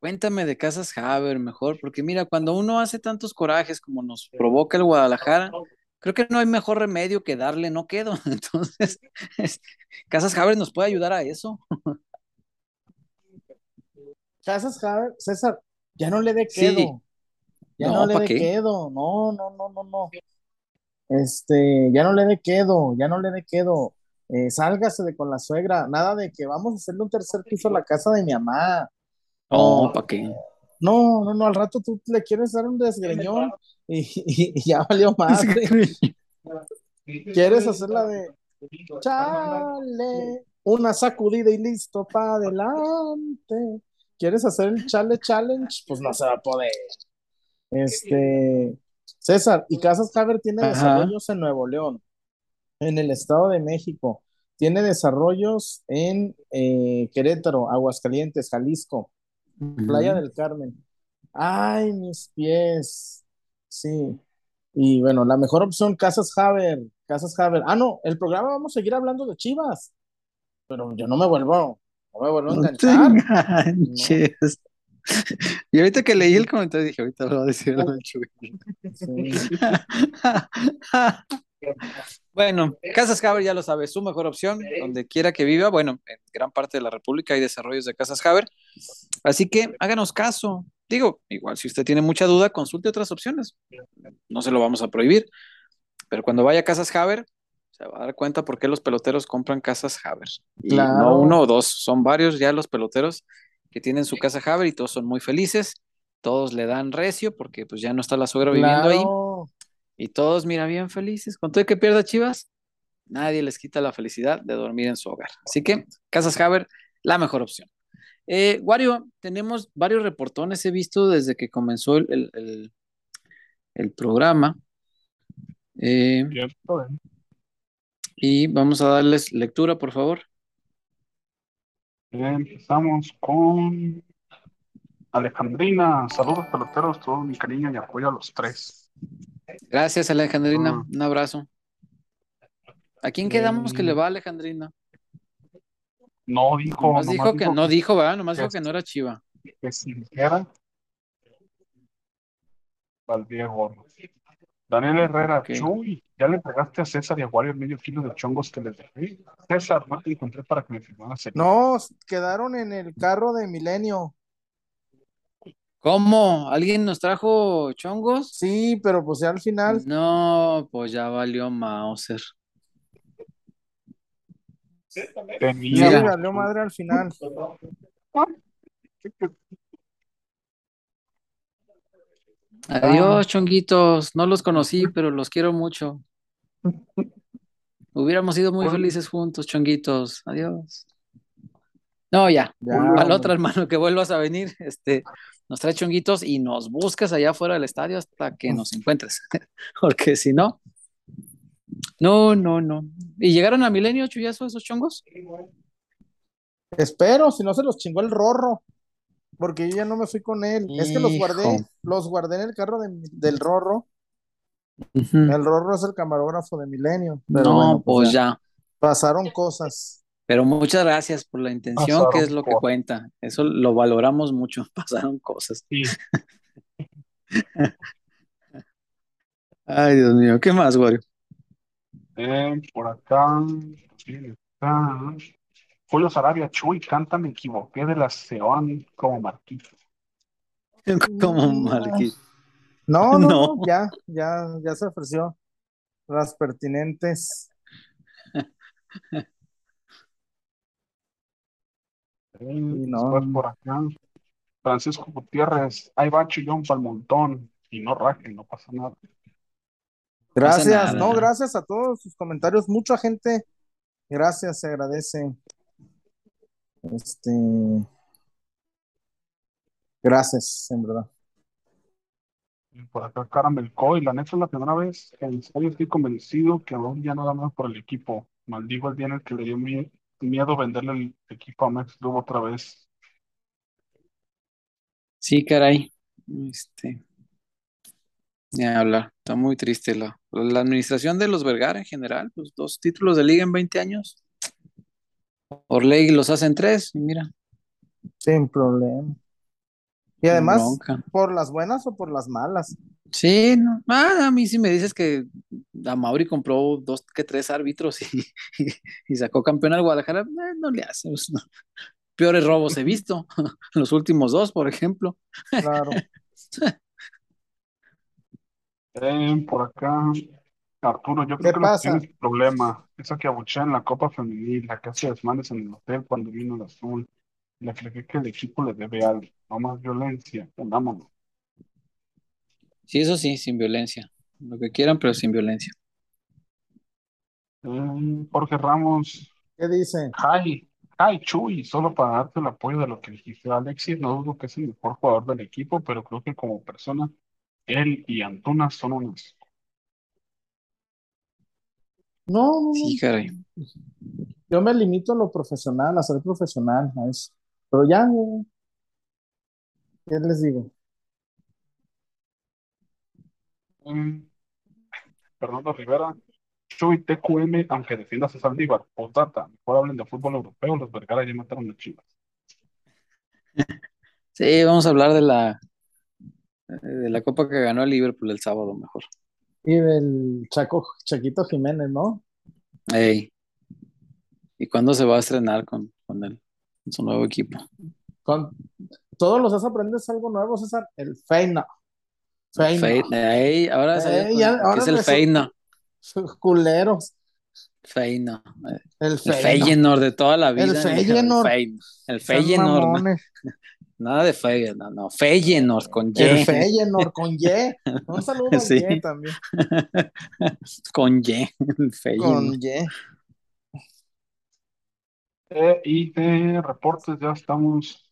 Cuéntame de Casas Haber mejor, porque mira, cuando uno hace tantos corajes como nos provoca el Guadalajara, creo que no hay mejor remedio que darle no quedo. Entonces, es- Casas Haber nos puede ayudar a eso. Casas Haber, César, ya no le dé Sí. quedo. Ya No, no le ¿pa' dé quedo. No, no, no, no, no. Este, ya no le dé quedo, ya no le dé quedo. eh, sálgase de con la suegra, nada de que vamos a hacerle un tercer piso a la casa de mi mamá. No, ¿para qué? No, no, no, al rato tú le quieres dar un desgreñón y, y- y ya valió más. ¿Quieres hacerla de chale? Una sacudida y listo para adelante. ¿Quieres hacer el chale challenge? Pues no se va a poder. Este, César, y Casas Haber tiene Ajá. desarrollos en Nuevo León, en el Estado de México, tiene desarrollos en eh, Querétaro, Aguascalientes, Jalisco, Playa del Carmen. Ay, mis pies. Sí. Y bueno, la mejor opción, Casas Haber. Casas Haber. Ah, no, el programa vamos a seguir hablando de Chivas. Pero yo no me vuelvo, no me vuelvo a No te enganchar. enganches. Y ahorita que leí el comentario dije, ahorita lo va a decir el. Sí. Bueno, Casas Haber ya lo sabe, su mejor opción, donde quiera que viva. Bueno, en gran parte de la República hay desarrollos de Casas Haber. Así que háganos caso. Digo, igual si usted tiene mucha duda, consulte otras opciones. No se lo vamos a prohibir. Pero cuando vaya a Casas Haber, se va a dar cuenta por qué los peloteros compran Casas Haber. Y Claro. no uno o dos, son varios ya los peloteros que tienen su casa Haber y todos son muy felices. Todos le dan recio porque pues ya no está la suegra viviendo ahí. Y todos, mira, bien felices. Con todo que pierda Chivas, nadie les quita la felicidad de dormir en su hogar. Así que, Casas Haber, la mejor opción. Eh, Wario, tenemos varios reportones, he visto desde que comenzó el, el- el- el programa. Eh, ¿eh? y vamos a darles lectura, por favor. Empezamos con Alejandrina. Saludos peloteros, todo mi cariño y apoyo a los tres. Gracias, Alejandrina. Ah. Un abrazo. ¿A quién quedamos que le va, Alejandrina? No dijo, Nomás nomás dijo que dijo no que, dijo, ¿verdad? Nomás dijo que- que no era Chiva. que si dijera Valdiego. Daniel Herrera, Ok. Chuy, ya le pegaste a César y a Wario el medio kilo de chongos que les dejé. César, no te encontré para que me firmaras el No, quedaron en el carro de Milenio. ¿Cómo? ¿Alguien nos trajo chongos? Sí, pero pues ya al final. No, pues ya valió Mauser. Tenía Sí, Mira. valió madre al final. Adiós, chonguitos. No los conocí, pero los quiero mucho. Hubiéramos sido muy felices juntos, chonguitos. Adiós. No, ya. Ya, Al otro hermano que vuelvas a venir, este, nos trae chonguitos y nos buscas allá afuera del estadio hasta que nos encuentres. Porque si no, no, no, no. ¿Y llegaron a Milenio, Chuyazo, esos chongos? Espero, si no se los chingó el rorro. Porque yo ya no me fui con él. Es que los guardé, los guardé en el carro de- del rorro. El rorro es el camarógrafo de Milenio. Pero No, bueno, pues ya. ya. Pasaron cosas. Pero muchas gracias por la intención, que es lo que cuenta. Eso lo valoramos mucho. Pasaron cosas. Sí. Ay, Dios mío, ¿qué más, Wario? Eh, por acá, ¿quién está? Julio Sarabia, Chuy, canta, me equivoqué de la Seón como Marquito. Como Mm, Marquis. No, no, No. no, ya, ya, ya se ofreció. Las pertinentes. Eh, no. después por acá, Francisco Gutiérrez, ahí va Chillón para el montón. Y no rajen, no pasa nada. Gracias, no, gracias a todos sus comentarios. Mucha gente, gracias, se agradece. Este, gracias, en verdad. Por acá, Caramel Coy, la neta es la primera vez que en serio estoy convencido que aún ya no da más por el equipo. Maldigo el día en el que le dio mi- miedo venderle el equipo a Max Lugo otra vez. Sí, caray. Este, ni hablar. Está muy triste la, la administración de los Vergara en general. Pues dos títulos de liga en 20 años. Orlegui los hacen tres, y mira, Sin problema. Y además, bronca. por las buenas o por las malas. Sí, no. Ah, a mí sí me dices que a Mauri compró dos que tres árbitros y, y sacó campeón al Guadalajara. eh, no le hace. pues, no. Peores robos he visto. Los últimos dos, por ejemplo. Claro. Eh, por acá, Arturo, yo ¿Qué creo que lo que pasa? tienes problema, esa que abuchea en la Copa Femenil, la que hace desmanes en el hotel cuando vino el azul, la que cree que el equipo le debe algo, no más violencia, pongámoslo. Sí, eso sí, sin violencia. Lo que quieran, pero sin violencia. Eh, Jorge Ramos, ¿Qué dice? hi, hi Chuy, solo para darte el apoyo de lo que dijiste Alexis, no dudo que es el mejor jugador del equipo, pero creo que como persona, él y Antuna son unos. No, no, Sí, caray. Yo me limito a lo profesional, a ser profesional, a eso. Pero ya, ¿qué les digo? Mm, Fernando Rivera, Chuy TQM, aunque defiendas a Saldívar, postdata, mejor hablen de fútbol europeo, los Vergara ya mataron a Chivas. Sí, vamos a hablar de la, de la copa que ganó el Liverpool el sábado mejor. Y del Chaco, Chaquito Jiménez, ¿no? Ey. ¿Y cuándo se va a estrenar con, con él, con su nuevo equipo? Con todos los días aprendes algo nuevo, César. El Feina. Feina. Feina. Ey, ahora Ey, ya- que ahora es el Feina. Culeros. Feina. El El. Feyenoord de toda la vida. El Feyenoord. El Feyenoord. ¿no? Nada de Feyenoord, no. Feyenoord con Y. El Feyenoord con Y. Un saludo a Sí. Y también. Con Y. Feyenoord. Con Y. Eh, y de reportes ya estamos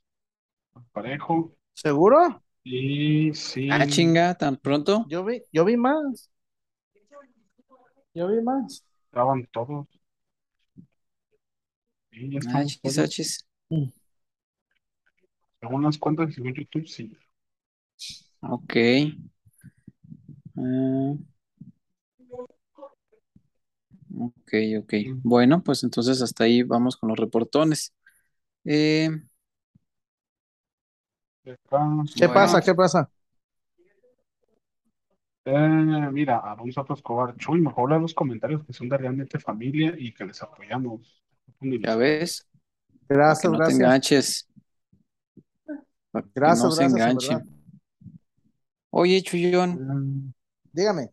parejo. ¿Seguro? Y sí, Ah, chinga, tan pronto. Yo vi, yo vi más. Yo vi más. estaban todos. Y ya Ah, chis, todos. ah, chis. Las cuentas y según YouTube, sí. Ok. Ah. ok, ok. Bueno, pues entonces hasta ahí vamos con los reportones. Eh, ¿Qué Bueno. pasa? ¿Qué pasa? Eh, mira, Alonso Escobar, Chuy, mejor leer los comentarios que son de realmente familia y que les apoyamos. ya ves, Gracias, te gracias. enganches. Gracias, no se gracias, en enganchen. verdad. Oye, Chuyón, Eh, Dígame.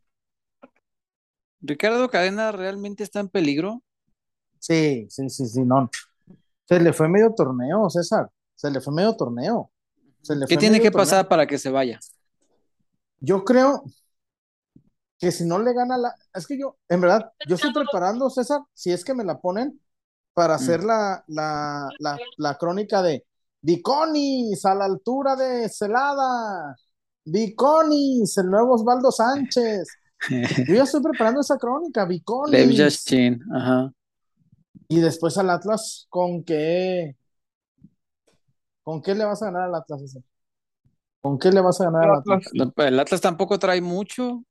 ¿Ricardo Cadena realmente está en peligro? Sí, sí, sí, sí, no. Se le fue medio torneo, César. Se le fue medio torneo. Se le ¿Qué fue tiene que torneo. pasar para que se vaya? Yo creo que si no le gana la. Es que yo, en verdad, yo estoy preparando, César, si es que me la ponen, para hacer la, la, la, la crónica de Viconis a la altura de Celada. Viconis, el nuevo Osvaldo Sánchez. Yo ya estoy preparando esa crónica, Lev Viconis. Yashin, ajá. Y después al Atlas, ¿con qué? ¿Con qué le vas a ganar al Atlas, César? ¿Con qué le vas a ganar al Atlas? Atlas, El Atlas tampoco trae mucho.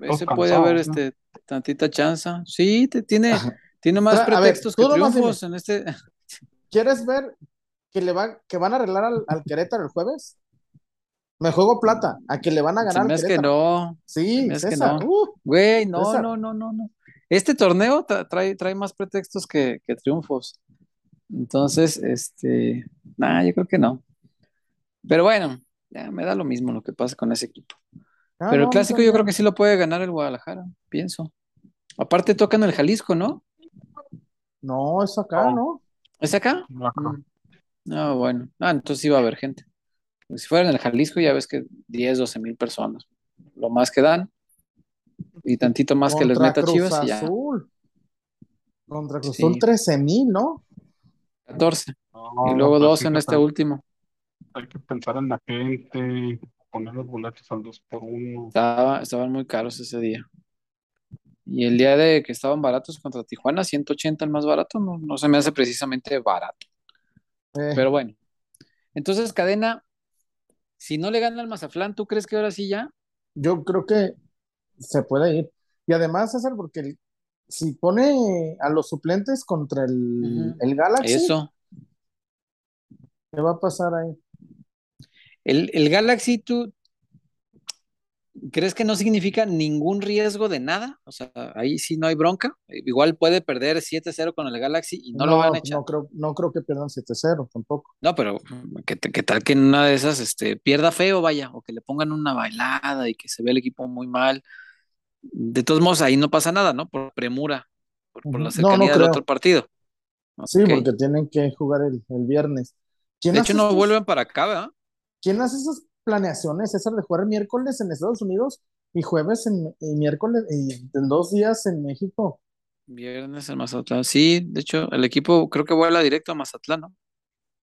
Ese puede haber este tantita chance. Sí, te- tiene, tiene más Tra- a ver, pretextos que triunfos en este. ¿Quieres ver que le va, que van a arreglar al, al Querétaro el jueves? Me juego plata, a que le van a Se ganar me al hace que no. Se Sí, me hace que no. uh, Güey, no, César. no, no, no, no. Este torneo tra- trae, trae más pretextos que, que triunfos. Entonces, este, nada, yo creo que no. Pero bueno, ya me da lo mismo lo que pasa con ese equipo. ah, Pero el no, clásico no, yo no. creo que sí lo puede ganar el Guadalajara, pienso. Aparte tocan el Jalisco, ¿no? No, es acá, No. ¿no? ¿Es acá? Acá. No, bueno. Ah, entonces va a haber gente. Si fuera en el Jalisco, ya ves que 10, 12 mil personas. Lo más que dan. Y tantito más que les Contra meta Cruz Chivas y ya. Azul. Contra Cruz Sí. Azul 13 mil, ¿no? 14. No, Y luego pero 12 sí en este hay- último. Hay que pensar en la gente, poner los boletos al 2 por 1 Estaba, estaban muy caros ese día. Y el día de que estaban baratos contra Tijuana, 180 el más barato, no, no se me hace precisamente barato. Eh, Pero bueno. Entonces, cadena, si no le gana al Mazatlán, ¿tú crees que ahora sí ya? yo creo que se puede ir. Y además, César, porque el- si pone a los suplentes contra el, el Galaxy, Eso. ¿qué va a pasar ahí? El, el Galaxy, ¿tú crees que no significa ningún riesgo de nada? O sea, ahí sí no hay bronca. Igual puede perder 7-0 con el Galaxy y no, lo van a echar. no creo, no creo que pierdan 7-0 tampoco. No, pero ¿qué, qué tal que en una de esas este, pierda feo, vaya, o que le pongan una bailada y que se vea el equipo muy mal? de todos modos, ahí no pasa nada, ¿no? Por premura, por, por la Ujú. No, no cercanía del otro partido. Sí, porque tienen que jugar el, el viernes. ¿Quién De hecho, no vuelven para acá, ¿verdad? ¿Quién hace esas planeaciones, César, de jugar miércoles en Estados Unidos y jueves en, y miércoles y en dos días en México? Viernes en Mazatlán. Sí, de hecho, el equipo creo que vuela directo a Mazatlán, ¿no?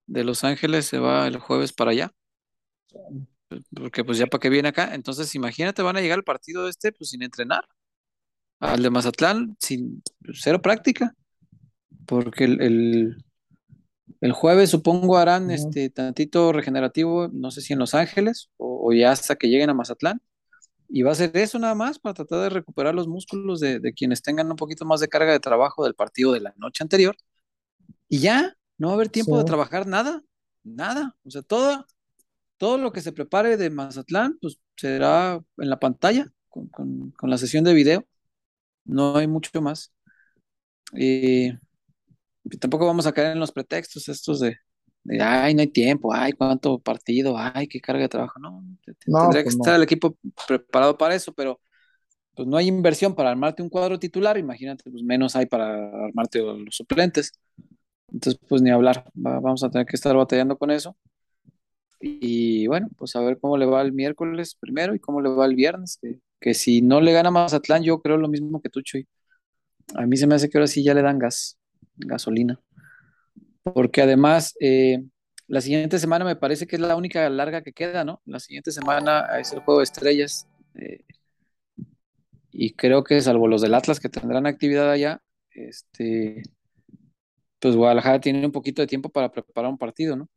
De Los Ángeles se va el jueves para allá. Porque pues ya para qué viene acá. Entonces, imagínate, van a llegar al partido este pues sin entrenar. Al de Mazatlán sin pues, cero práctica. Porque el, el, el jueves supongo harán este tantito regenerativo, no sé si en Los Ángeles o, o ya hasta que lleguen a Mazatlán. Y va a ser eso nada más para tratar de recuperar los músculos de, de quienes tengan un poquito más de carga de trabajo del partido de la noche anterior. Y ya, no va a haber tiempo de trabajar nada, nada. O sea, todo, todo lo que se prepare de Mazatlán, pues será en la pantalla con, con- con la sesión de video. No hay mucho más. Eh, tampoco vamos a caer en los pretextos estos de, de, ay, no hay tiempo, ay, cuánto partido, ay, qué carga de trabajo. No, No, tendría que pues no. estar el equipo preparado para eso, pero pues no hay inversión para armarte un cuadro titular, imagínate, pues menos hay para armarte los suplentes. Entonces, pues ni hablar, va- vamos a tener que estar batallando con eso. Y bueno, pues a ver cómo le va el miércoles primero y cómo le va el viernes, que, que si no le gana Mazatlán, yo creo lo mismo que tú, Chuy. A mí se me hace que ahora sí ya le dan gas, gasolina. Porque además, eh, la siguiente semana me parece que es la única larga que queda, ¿no? La siguiente semana es el juego de estrellas. eh, y creo que salvo los del Atlas que tendrán actividad allá, este, pues Guadalajara tiene un poquito de tiempo para preparar un partido, ¿no?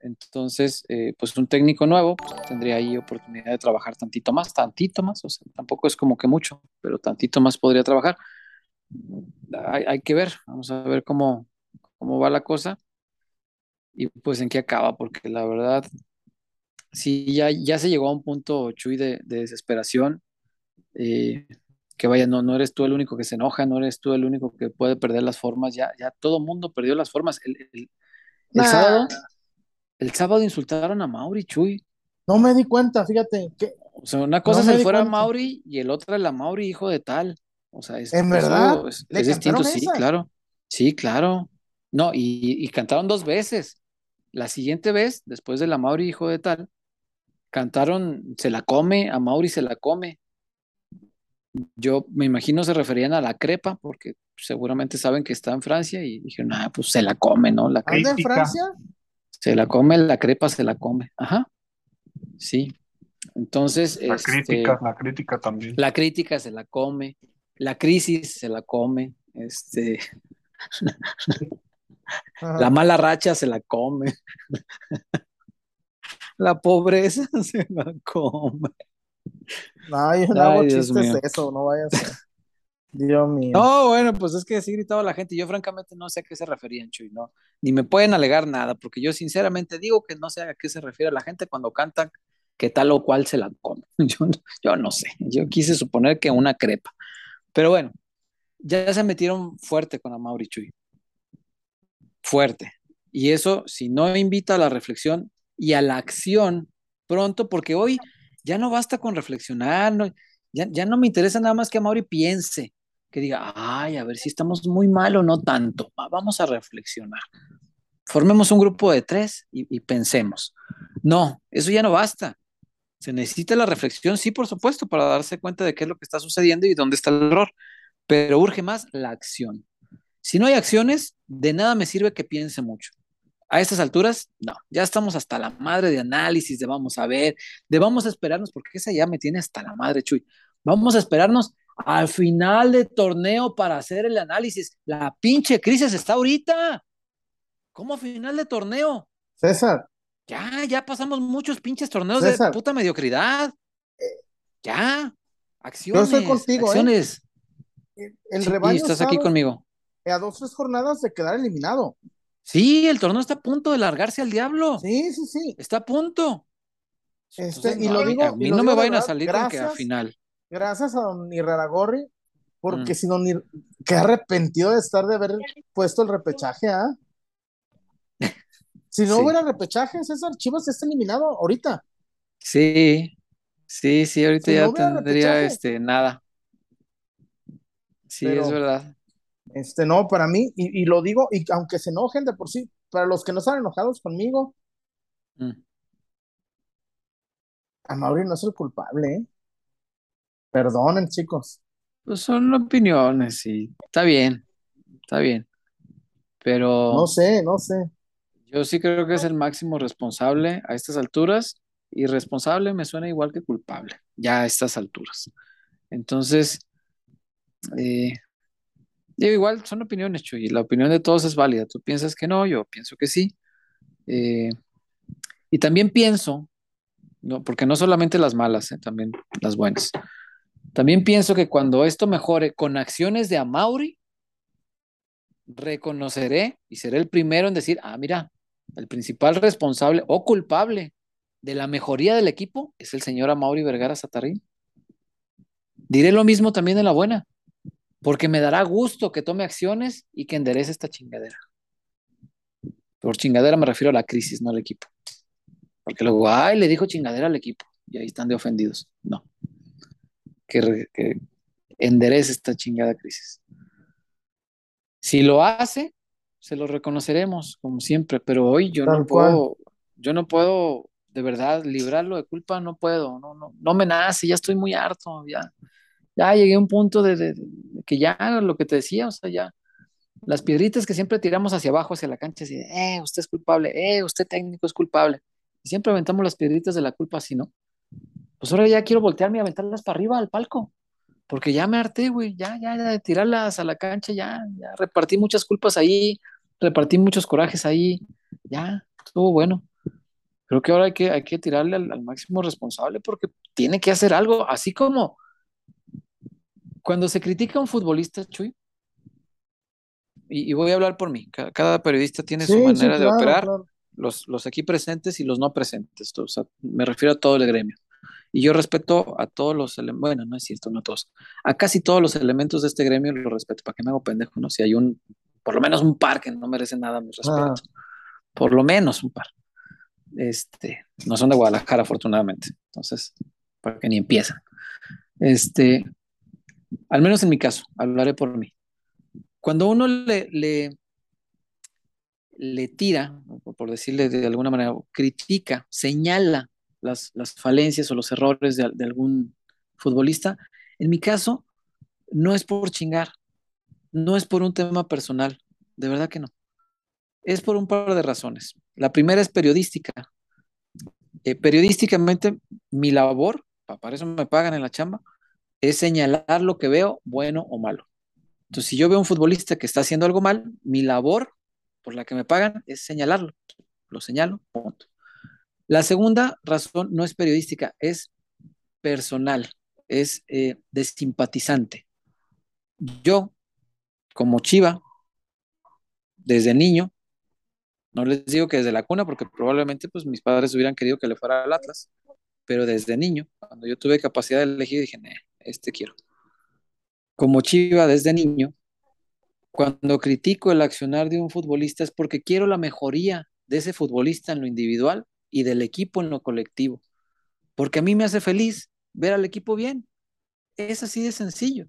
Entonces, eh, pues un técnico nuevo pues, tendría ahí oportunidad de trabajar tantito más, tantito más, o sea, tampoco es como que mucho, pero tantito más podría trabajar. Hay, hay que ver, vamos a ver cómo, cómo va la cosa y pues en qué acaba, porque la verdad, sí, ya, ya se llegó a un punto, Chuy, de, de desesperación, eh, que vaya, no, no eres tú el único que se enoja, no eres tú el único que puede perder las formas, ya, ya todo mundo perdió las formas. El, el- el Nah. sábado, el sábado insultaron a Mauri, Chuy. No me di cuenta, fíjate, que O sea, una cosa No di fuera cuenta. Mauri y el otro la Mauri, hijo de tal. O sea, es, ¿En verdad? es, ¿Le es distinto, sí, claro. Sí, claro. No, y, y cantaron dos veces. La siguiente vez, después de la Mauri, hijo de tal, cantaron Se la come, a Mauri se la come. Yo me imagino se referían a la crepa, porque seguramente saben que está en Francia y dijeron, ah, pues se la come, ¿no? La crepa. anda en Crítica. Francia. Se la come, la crepa se la come. Ajá. Sí. Entonces, La este, crítica, la crítica también. la crítica se la come, la crisis se la come, este, Ajá. la mala racha se la come, la pobreza se la come. No, yo no hago Ay, Dios chistes de eso, no vayas a... Dios mío. No, bueno, pues es que así gritaba la gente. Yo francamente no sé a qué se referían, Chuy, no, ni me pueden alegar nada, porque yo sinceramente digo que no sé a qué se refiere la gente cuando canta que tal o cual se la come. Yo no sé, yo quise suponer que una crepa. Pero bueno, ya se metieron fuerte con Amaury Chuy. Fuerte. Y eso, si no invita a la reflexión y a la acción pronto, porque hoy ya no basta con reflexionar, ya, no me interesa nada más que Amaury piense, que diga, ay, a ver si estamos muy mal o no tanto. Va- Vamos a reflexionar. Formemos un grupo de tres y pensemos. No, eso ya no basta. Se necesita la reflexión, sí, por supuesto, para darse cuenta de qué es lo que está sucediendo y dónde está el error, pero urge más la acción. Si no hay acciones, de nada me sirve que piense mucho. A estas alturas, no, ya estamos hasta la madre de análisis, de vamos a ver, de vamos a esperarnos, porque esa ya me tiene hasta la madre, Chuy. Vamos a esperarnos al final de torneo para hacer el análisis. La pinche crisis está ahorita. ¿Cómo final de torneo? César, Ya, ya pasamos muchos pinches torneos César. de puta mediocridad. Ya. Yo Acciones. estoy contigo, ¿eh? acciones. el Sí, rebaño estás está aquí conmigo. a dos, tres jornadas de quedar eliminado. Sí, el torneo está a punto de largarse al diablo. Sí, sí, sí. Está a punto. Este, Entonces, y no, lo digo- a mí y lo no digo me vayan a salir con que a gracias. final. Gracias a don Iraragorri, porque Mm. si Ir- qué arrepentido de estar de haber puesto el repechaje, ¿ah? Si no Sí. hubiera repechaje, César, Chivas está eliminado ahorita. Sí, Sí, sí, ahorita Si ya no tendría repechaje, este nada. Sí, es verdad. este no, para mí, y, y lo digo, y aunque se enojen de por sí, para los que no están enojados conmigo, Mm. a Mauri no es el culpable, ¿eh? Perdonen, chicos. Pues son opiniones, sí. Está bien, está bien. No Pero sé, no sé. Yo sí creo que es el máximo responsable a estas alturas. Y responsable me suena igual que culpable, ya a estas alturas. Entonces, eh, igual son opiniones, Chuy, la opinión de todos es válida. Tú piensas que no, yo pienso que sí. Eh, y también pienso, no, porque no solamente las malas, eh, también las buenas. También pienso que cuando esto mejore con acciones de Amauri, reconoceré y seré el primero en decir, ah, mira, el principal responsable o culpable de la mejoría del equipo es el señor Amauri Vergara Satarín. Diré lo mismo también en la buena, porque me dará gusto que tome acciones y que enderece esta chingadera. Por chingadera me refiero a la crisis, no al equipo. Porque luego, ay, le dijo chingadera al equipo y ahí están de ofendidos. No, que, que enderece esta chingada crisis. Si lo hace, se lo reconoceremos, como siempre, pero hoy yo no cual. puedo, yo no puedo de verdad librarlo de culpa, no puedo, no, no, no me nace, ya estoy muy harto, ya, ya llegué a un punto de, de- de que ya lo que te decía, o sea, ya las piedritas que siempre tiramos hacia abajo, hacia la cancha, así, eh, usted es culpable, eh, usted técnico es culpable, y siempre aventamos las piedritas de la culpa así, ¿no? Pues ahora ya quiero voltearme y aventarlas para arriba al palco. Porque ya me harté, güey, ya, ya, ya de tirarlas a la cancha, ya, ya repartí muchas culpas ahí, repartí muchos corajes ahí, ya, estuvo bueno. Creo que ahora hay que, hay que tirarle al, al máximo responsable porque tiene que hacer algo, así como cuando se critica a un futbolista, Chuy, y, y voy a hablar por mí, ca- cada, periodista tiene su sí, manera de operar, claro. los, los aquí presentes y los no presentes, o sea, me refiero a todo el gremio. Y yo respeto a todos los elementos, bueno, no es cierto, no a todos, a casi todos los elementos de este gremio los respeto, para que me hago pendejo, ¿no? Si hay un, por lo menos un par que no merece nada mi respeto, Ah, por lo menos un par. Este, no son de Guadalajara, afortunadamente, entonces, para que ni empiezan. Este, al menos en mi caso, hablaré por mí. Cuando uno le, le, le tira, por por decirle de alguna manera, critica, señala las, las falencias o los errores de, de algún futbolista, en mi caso, no es por chingar, no es por un tema personal, de verdad que no. Es por un par de razones. La primera es periodística. Eh, periodísticamente, mi labor, pa- para eso me pagan en la chamba, es señalar lo que veo, bueno o malo. Entonces, si yo veo a un futbolista que está haciendo algo mal, mi labor por la que me pagan es señalarlo. Lo señalo, punto. La segunda razón no es periodística, es personal, es eh, de simpatizante. Yo, como Chiva, desde niño, no les digo que desde la cuna, porque probablemente pues, mis padres hubieran querido que le fuera al Atlas, pero desde niño, cuando yo tuve capacidad de elegir, dije, "Nee, este quiero. Como Chiva, desde niño, cuando critico el accionar de un futbolista es porque quiero la mejoría de ese futbolista en lo individual y del equipo en lo colectivo. Porque a mí me hace feliz ver al equipo bien. Es así de sencillo.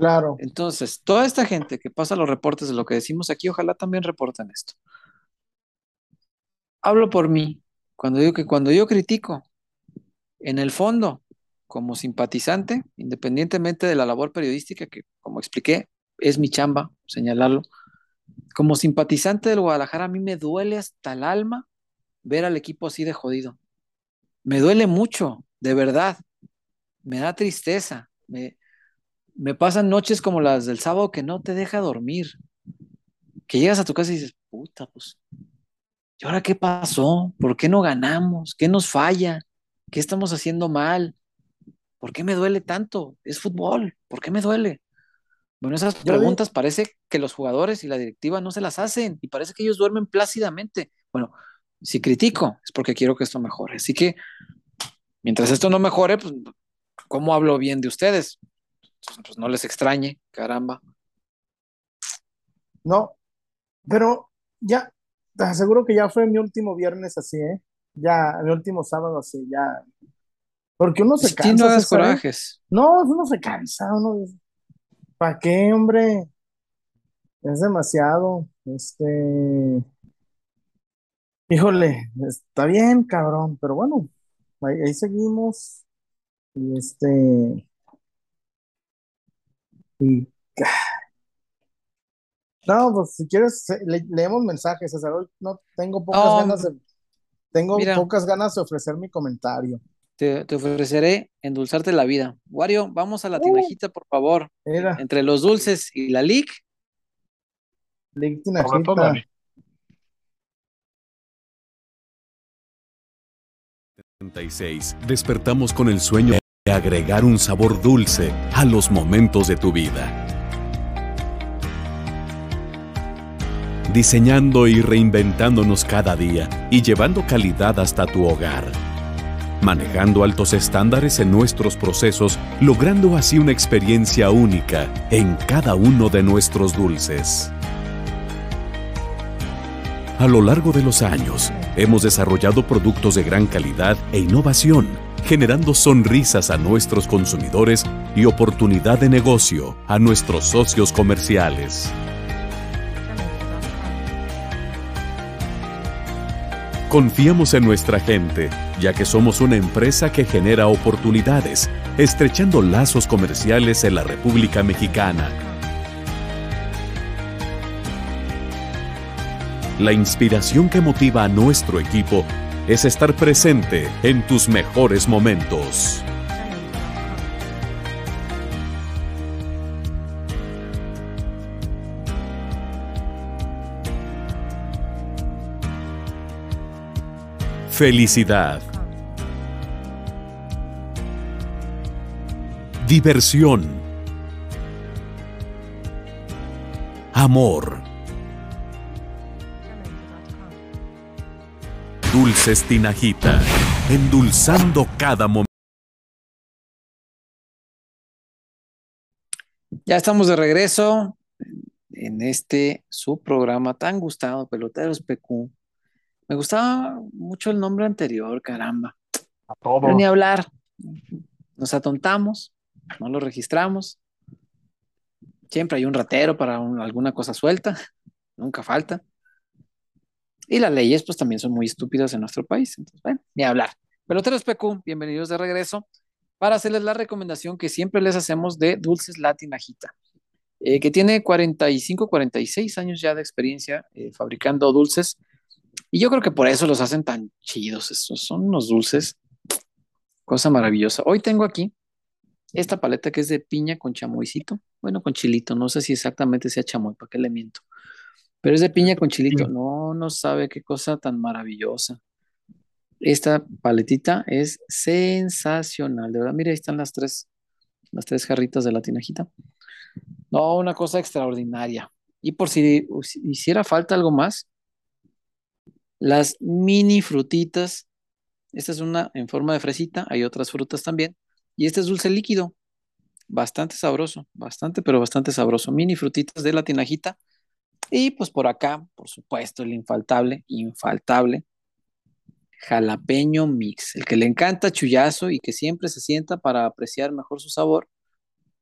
Claro. Entonces, toda esta gente que pasa los reportes de lo que decimos aquí, ojalá también reporten esto. Hablo por mí. Cuando digo que cuando yo critico, en el fondo, como simpatizante, independientemente de la labor periodística, que como expliqué, es mi chamba señalarlo, como simpatizante del Guadalajara, a mí me duele hasta el alma ver al equipo así de jodido. Me duele mucho, de verdad. Me da tristeza. Me, me pasan noches como las del sábado que no te deja dormir. Que llegas a tu casa y dices, puta, pues, ¿y ahora qué pasó? ¿Por qué no ganamos? ¿Qué nos falla? ¿Qué estamos haciendo mal? ¿Por qué me duele tanto? Es fútbol. ¿Por qué me duele? Bueno, esas preguntas parece que los jugadores y la directiva no se las hacen y parece que ellos duermen plácidamente. Bueno, si critico es porque quiero que esto mejore. Así que mientras esto no mejore, pues, ¿cómo hablo bien de ustedes? Pues, pues no les extrañe, caramba. No, pero ya, te aseguro que ya fue mi último viernes así, ¿eh? Ya, mi último sábado así, ya. Porque uno se Sí, cansa. no hagas ¿eh? corajes. No, uno se cansa, uno ¿para qué, hombre? Es demasiado. Este, híjole, está bien, cabrón, pero bueno, ahí, ahí seguimos. Y este, y no, pues si quieres, le- leemos mensajes, César. Hoy no tengo pocas No, ganas de, tengo mira. pocas ganas de ofrecer mi comentario. Te, te ofreceré endulzarte la vida. Wario, vamos a la tinajita, por favor. Era, Entre los dulces y la lic, todo, Tinajita. Dani. 36. Despertamos con el sueño agregar un sabor dulce a los momentos de tu vida. Diseñando y reinventándonos cada día y llevando calidad hasta tu hogar. Manejando altos estándares en nuestros procesos, logrando así una experiencia única en cada uno de nuestros dulces. A lo largo de los años, hemos desarrollado productos de gran calidad e innovación, generando sonrisas a nuestros consumidores y oportunidad de negocio a nuestros socios comerciales. Confiamos en nuestra gente, ya que somos una empresa que genera oportunidades, estrechando lazos comerciales en la República Mexicana. La inspiración que motiva a nuestro equipo es estar presente en tus mejores momentos. Felicidad. Diversión. Amor. Dulces Tinajita, endulzando cada momento. Ya estamos de regreso en este su programa tan gustado, Peloteros PQ. Me gustaba mucho el nombre anterior, caramba. A Pero todos. ni hablar. Nos atontamos, no lo registramos. Siempre hay un ratero para un- alguna cosa suelta, nunca falta. Y las leyes, pues también son muy estúpidas en nuestro país. Entonces, bueno, ni hablar. Peloteros PQ, bienvenidos de regreso para hacerles la recomendación que siempre les hacemos de Dulces Latinajita, eh, que tiene 45, 46 años ya de experiencia eh, fabricando dulces. Y yo creo que por eso los hacen tan chidos. Estos son unos dulces, cosa maravillosa. Hoy tengo aquí esta paleta que es de piña con chamoycito, bueno, con chilito, no sé si exactamente sea chamoy, ¿para qué le miento? Pero es de piña con chilito, no, no sabe qué cosa tan maravillosa. Esta paletita es sensacional, de verdad, mire, ahí están las tres, las tres jarritas de la tinajita. No, una cosa extraordinaria. Y por si, si hiciera falta algo más, las mini frutitas. Esta es una en forma de fresita, hay otras frutas también. Y este es dulce líquido, bastante sabroso, bastante, pero bastante sabroso. Mini frutitas de la tinajita. Y pues por acá, por supuesto, el infaltable, infaltable, jalapeño mix. El que le encanta chullazo y que siempre se sienta para apreciar mejor su sabor.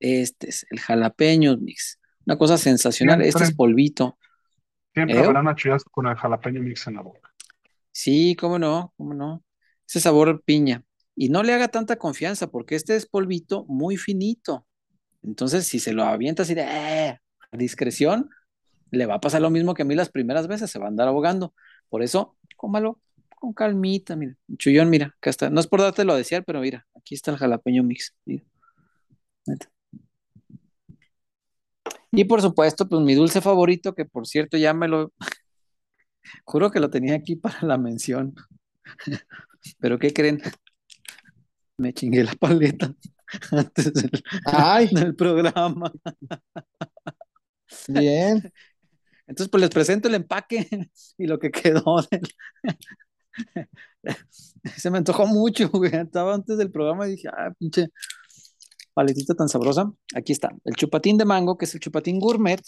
Este es el jalapeño mix. Una cosa sensacional. Este es polvito. Siempre ¿Eh? habrá una chullazo con el jalapeño mix en la boca. Sí, cómo no, cómo no. Ese sabor piña. Y no le haga tanta confianza porque este es polvito muy finito. Entonces, si se lo avienta así de "Eh", a discreción, le va a pasar lo mismo que a mí las primeras veces, se va a andar ahogando. Por eso, cómalo con calmita, mira. Chullón, mira, acá está. No es por dártelo a desear, pero mira, aquí está el jalapeño mix. mira. Y por supuesto, pues mi dulce favorito, que por cierto ya me lo, juro que lo tenía aquí para la mención. Pero ¿qué creen? Me chingué la paleta antes del, Ay, del programa. bien. Entonces, pues les presento el empaque y lo que quedó. Se me antojó mucho, güey. Estaba antes del programa y dije, ah, pinche paletita tan sabrosa. Aquí está, el chupatín de mango, que es el chupatín gourmet.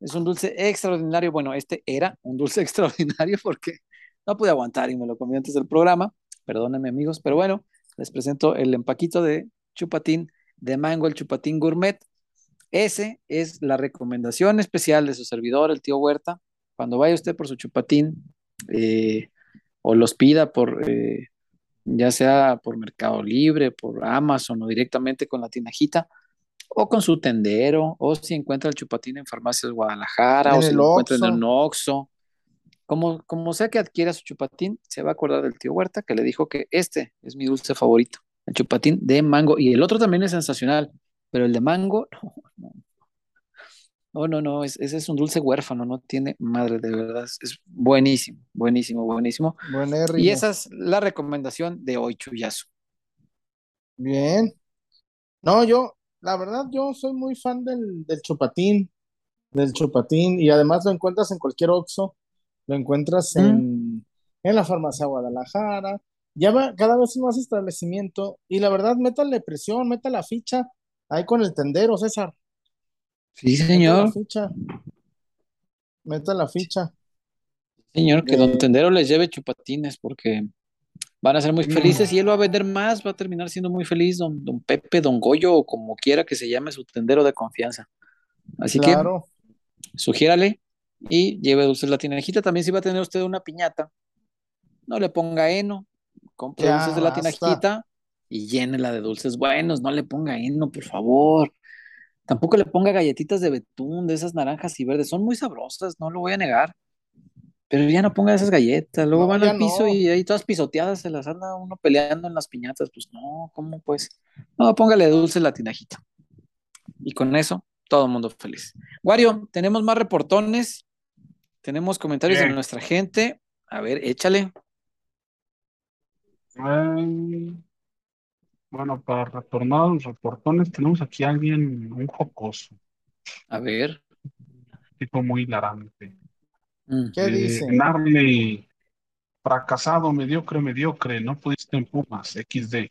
Es un dulce extraordinario. Bueno, este era un dulce extraordinario porque no pude aguantar y me lo comí antes del programa. Perdónenme, amigos, pero bueno, les presento el empaquito de chupatín de mango, el chupatín gourmet. Ese es la recomendación especial de su servidor, el tío Huerta. Cuando vaya usted por su chupatín eh, o los pida por, eh, ya sea por Mercado Libre, por Amazon o directamente con la tinajita, o con su tendero, o si encuentra el chupatín en Farmacias Guadalajara, o si lo encuentra en un Oxxo. Como, como sea que adquiera su chupatín, se va a acordar del tío Huerta que le dijo que este es mi dulce favorito, el chupatín de mango. Y el otro también es sensacional, pero el de mango, no, no, no, no, ese es un dulce huérfano, no tiene madre, de verdad, es buenísimo, buenísimo, buenísimo. y esa es la recomendación de hoy, Chuyazo. Bien. No, yo, la verdad, yo soy muy fan del, del chupatín, del chupatín, y además lo encuentras en cualquier Oxxo, lo encuentras en, en la farmacia Guadalajara, ya va cada vez más establecimiento, y la verdad, métale presión, meta la ficha ahí con el tendero, César. Sí, señor. Meta la ficha. Meta la ficha. Señor, que don Tendero les lleve chupatines porque van a ser muy felices y él va a vender más, va a terminar siendo muy feliz, don, don Pepe, don Goyo o como quiera que se llame su tendero de confianza. Así claro. que sugiérale y lleve dulces la tinajita. También si va a tener usted una piñata, no le ponga heno, compre dulces de la tinajita y llénela de dulces buenos, no le ponga heno, por favor. Tampoco le ponga galletitas de betún, de esas naranjas y verdes. Son muy sabrosas, no lo voy a negar. Pero ya no ponga esas galletas. Luego van al piso y ahí todas pisoteadas se las anda uno peleando en las piñatas. Pues no, ¿cómo pues? No, póngale dulce la tinajita. Y con eso, todo el mundo feliz. Wario, tenemos más reportones. Tenemos comentarios de nuestra gente. A ver, échale. Bueno, para retornar a los reportones, tenemos aquí a alguien, un jocoso, A ver. tipo muy hilarante. Mm. ¿Qué Eh, dice? Narley, fracasado, mediocre, mediocre, no pudiste en Pumas, XD.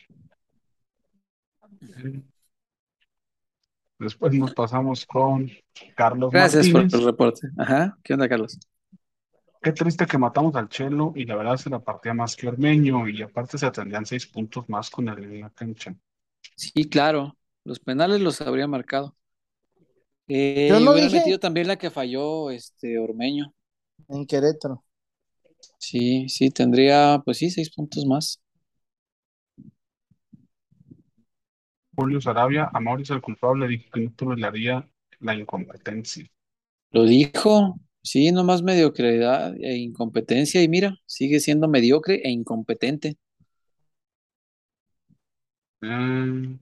Después nos pasamos con Carlos Gracias por Martínez. el reporte. Ajá. ¿Qué onda, Carlos? Qué triste que matamos al Chelo y la verdad se la partía más que Ormeño y aparte se atendían seis puntos más con él en la cancha. Sí, claro. Los penales los habría marcado. Eh, Yo y no hubiera dije- metido también la que falló este Ormeño. En Querétaro. Sí, sí, tendría, pues sí, seis puntos más. Julio Sarabia, a Mauricio el culpable, dijo que no toleraría la incompetencia. Lo dijo, sí, nomás mediocridad e incompetencia, y mira, sigue siendo mediocre e incompetente. Eh,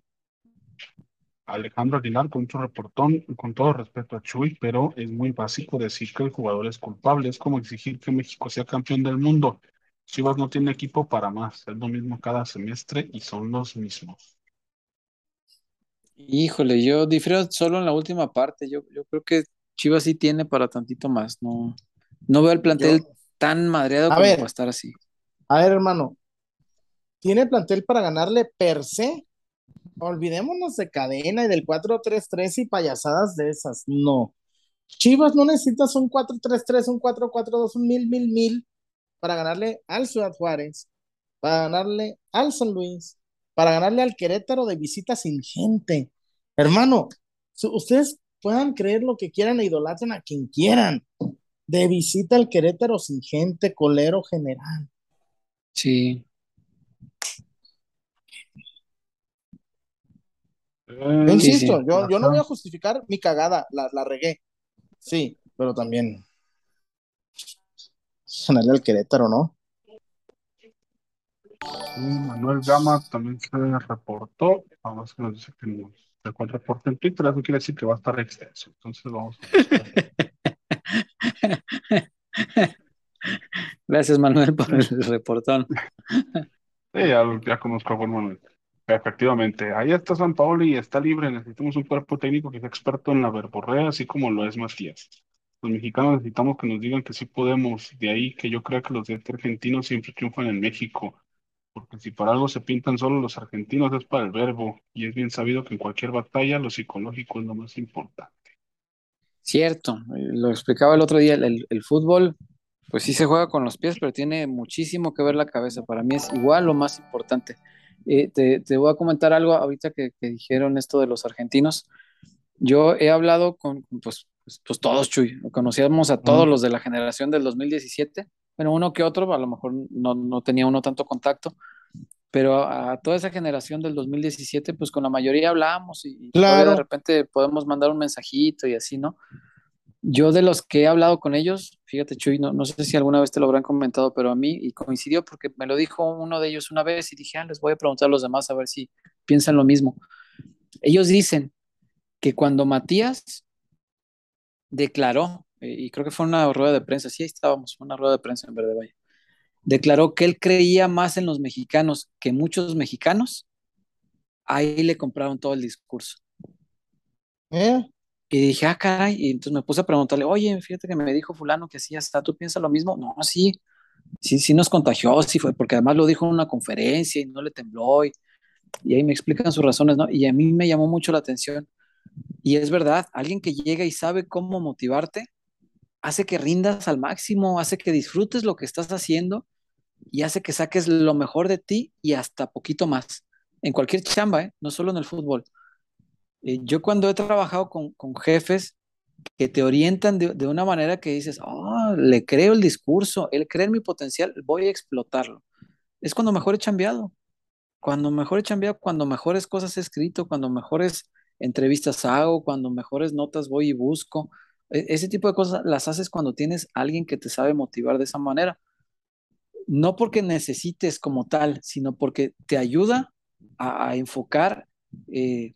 Alejandro Aguilar con mucho reportón, con todo respeto a Chuy, pero es muy básico decir que el jugador es culpable. Es como exigir que México sea campeón del mundo. Chivas no tiene equipo para más. Es lo mismo cada semestre y son los mismos. Híjole, yo difiero solo en la última parte. Yo, yo creo que Chivas sí tiene para tantito más. No, no veo el plantel Yo- tan madreado A como ver. para estar así. A ver, hermano. ¿Tiene plantel para ganarle per se? Olvidémonos de cadena y del 4-3-3 y payasadas de esas. No. Chivas no necesitas un 4-3-3, un 4-4-2, un mil, mil, mil para ganarle al Ciudad Juárez, para ganarle al San Luis, para ganarle al Querétaro de visita sin gente. Hermano, ustedes puedan creer lo que quieran e idolatren a quien quieran. De visita al Querétaro sin gente, colero general. Sí. Eh, Yo insisto, sí. yo, yo no voy a justificar mi cagada, la, la regué. Sí, pero también ganarle al Querétaro, ¿no? Sí, Manuel Gama también se reportó. Vamos que nos dice que nos el reporte en Twitter. Eso quiere decir que va a estar extenso. Entonces vamos a. Gracias, Manuel, por el reportón. Sí, ya, ya conozco a buen Manuel. Efectivamente, ahí está San Paolo y está libre. Necesitamos un cuerpo técnico que sea experto en la verborrea, así como lo es Matías. Los mexicanos necesitamos que nos digan que sí podemos. De ahí que yo creo que los de argentinos siempre triunfan en México. Porque si para algo se pintan solo los argentinos es para el verbo. Y es bien sabido que en cualquier batalla lo psicológico es lo más importante. Cierto, lo explicaba el otro día, el, el- fútbol, pues sí se juega con los pies, pero tiene muchísimo que ver la cabeza. Para mí es igual lo más importante. Eh, te, te, voy a comentar algo ahorita que, que, dijeron esto de los argentinos. Yo he hablado con, pues, pues, pues todos, Chuy, conocíamos a todos los de la generación del 2017, bueno, uno que otro, a lo mejor no, no tenía uno tanto contacto, pero a, toda esa generación del 2017, pues con la mayoría hablábamos y, claro. de repente podemos mandar un mensajito y así, ¿no? Yo de los que he hablado con ellos, fíjate Chuy, no, no sé si alguna vez te lo habrán comentado, pero a mí, y coincidió porque me lo dijo uno de ellos una vez y dije, ah, les voy a preguntar a los demás a ver si piensan lo mismo. Ellos dicen que cuando Matías declaró, y creo que fue una rueda de prensa, sí, ahí estábamos, una rueda de prensa en Verde Valle, declaró que él creía más en los mexicanos que muchos mexicanos, ahí le compraron todo el discurso. ¿Eh? Y dije, ah, caray, y entonces me puse a preguntarle, oye, fíjate que me dijo fulano que así está, ¿tú piensas lo mismo? No, sí, sí, sí nos contagió, sí fue, porque además lo dijo en una conferencia y no le tembló, y, y ahí me explican sus razones, ¿no? Y a mí me llamó mucho la atención. Y es verdad, alguien que llega y sabe cómo motivarte, hace que rindas al máximo, hace que disfrutes lo que estás haciendo y hace que saques lo mejor de ti y hasta poquito más. En cualquier chamba, ¿eh? no solo en el fútbol. Eh, yo cuando he trabajado con, jefes que te orientan de, una manera que dices, oh, le creo el discurso, él cree en mi potencial, voy a explotarlo. Es cuando mejor he chambeado. Cuando mejor he chambeado, cuando mejores cosas he escrito, cuando mejores entrevistas hago, cuando mejores notas voy y busco. E, ese tipo de cosas las haces cuando tienes alguien que te sabe motivar de esa manera. No porque necesites como tal, sino porque te ayuda a, enfocar eh,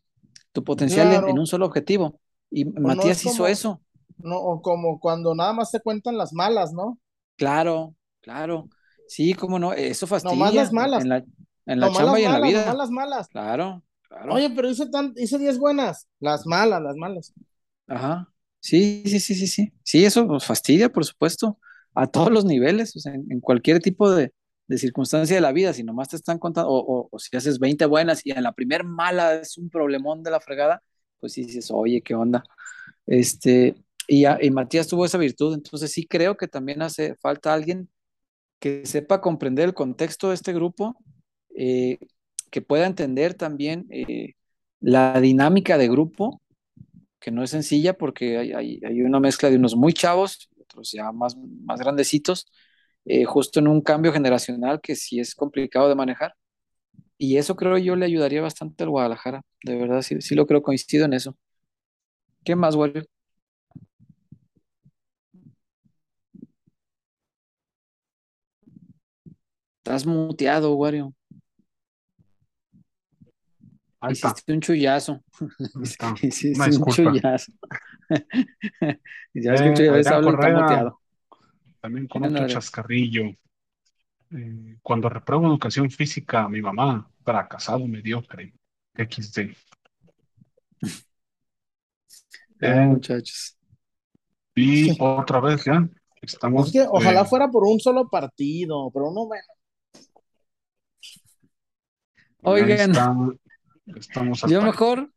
tu potencial en, un solo objetivo. Y Matías hizo eso. No, como cuando nada más te cuentan las malas, ¿no? Claro, claro. Sí, cómo no, eso fastidia. No más las malas. En la, en la chamba y en la vida. No las malas. Claro, Oye, pero hice, tan, hice 10 buenas. Las malas, las malas. Ajá. Sí, sí, sí, sí, sí. Sí, eso nos fastidia, por supuesto, a todos los niveles, o sea, en, cualquier tipo de, circunstancia de la vida, si nomás te están contando, o, si haces 20 buenas y en la primer mala es un problemón de la fregada, pues sí dices, oye, ¿qué onda? Este, y, y Matías tuvo esa virtud, entonces sí creo que también hace falta alguien que sepa comprender el contexto de este grupo, eh, que pueda entender también eh, la dinámica de grupo, que no es sencilla porque hay, una mezcla de unos muy chavos, otros ya más, más grandecitos, eh, justo en un cambio generacional que sí es complicado de manejar. Y eso creo yo le ayudaría bastante al Guadalajara, de verdad, sí, sí lo creo, coincido en eso. ¿Qué más, Wario? Estás muteado, Wario. Hiciste un chullazo. Hiciste un chullazo. ya ves que eh, a veces habla También con otro chascarrillo. Eh, cuando repruebo educación física, mi mamá, fracasado mediocre. XD. Eh, muchachos. Y otra vez ya. Estamos. Es que ojalá fuera por un solo partido, pero no bueno. Oigan, yo mejor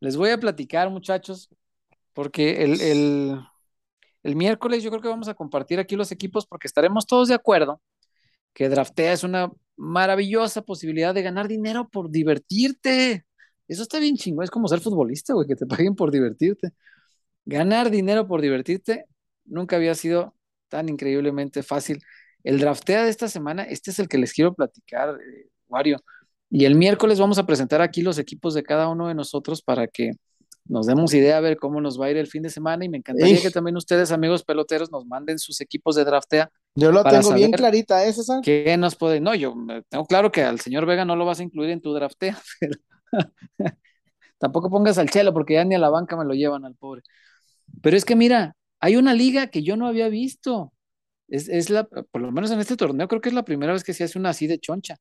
les voy a platicar, muchachos, porque el, el, miércoles yo creo que vamos a compartir aquí los equipos porque estaremos todos de acuerdo que draftea es una maravillosa posibilidad de ganar dinero por divertirte. Eso está bien chingón, es como ser futbolista, güey, que te paguen por divertirte. Ganar dinero por divertirte nunca había sido tan increíblemente fácil. El draftea de esta semana, este es el que les quiero platicar, eh, Wario. Y el miércoles vamos a presentar aquí los equipos de cada uno de nosotros para que nos demos idea a ver cómo nos va a ir el fin de semana y me encantaría que también ustedes, amigos peloteros, nos manden sus equipos de draftea. Yo lo tengo bien clarita, ¿eh, César? ¿Qué nos puede? No, yo tengo claro que al señor Vega no lo vas a incluir en tu draftea, pero tampoco pongas al chelo porque ya ni a la banca me lo llevan al pobre. Pero es que mira, hay una liga que yo no había visto. Es, es la, por lo menos en este torneo, creo que es la primera vez que se hace una así de choncha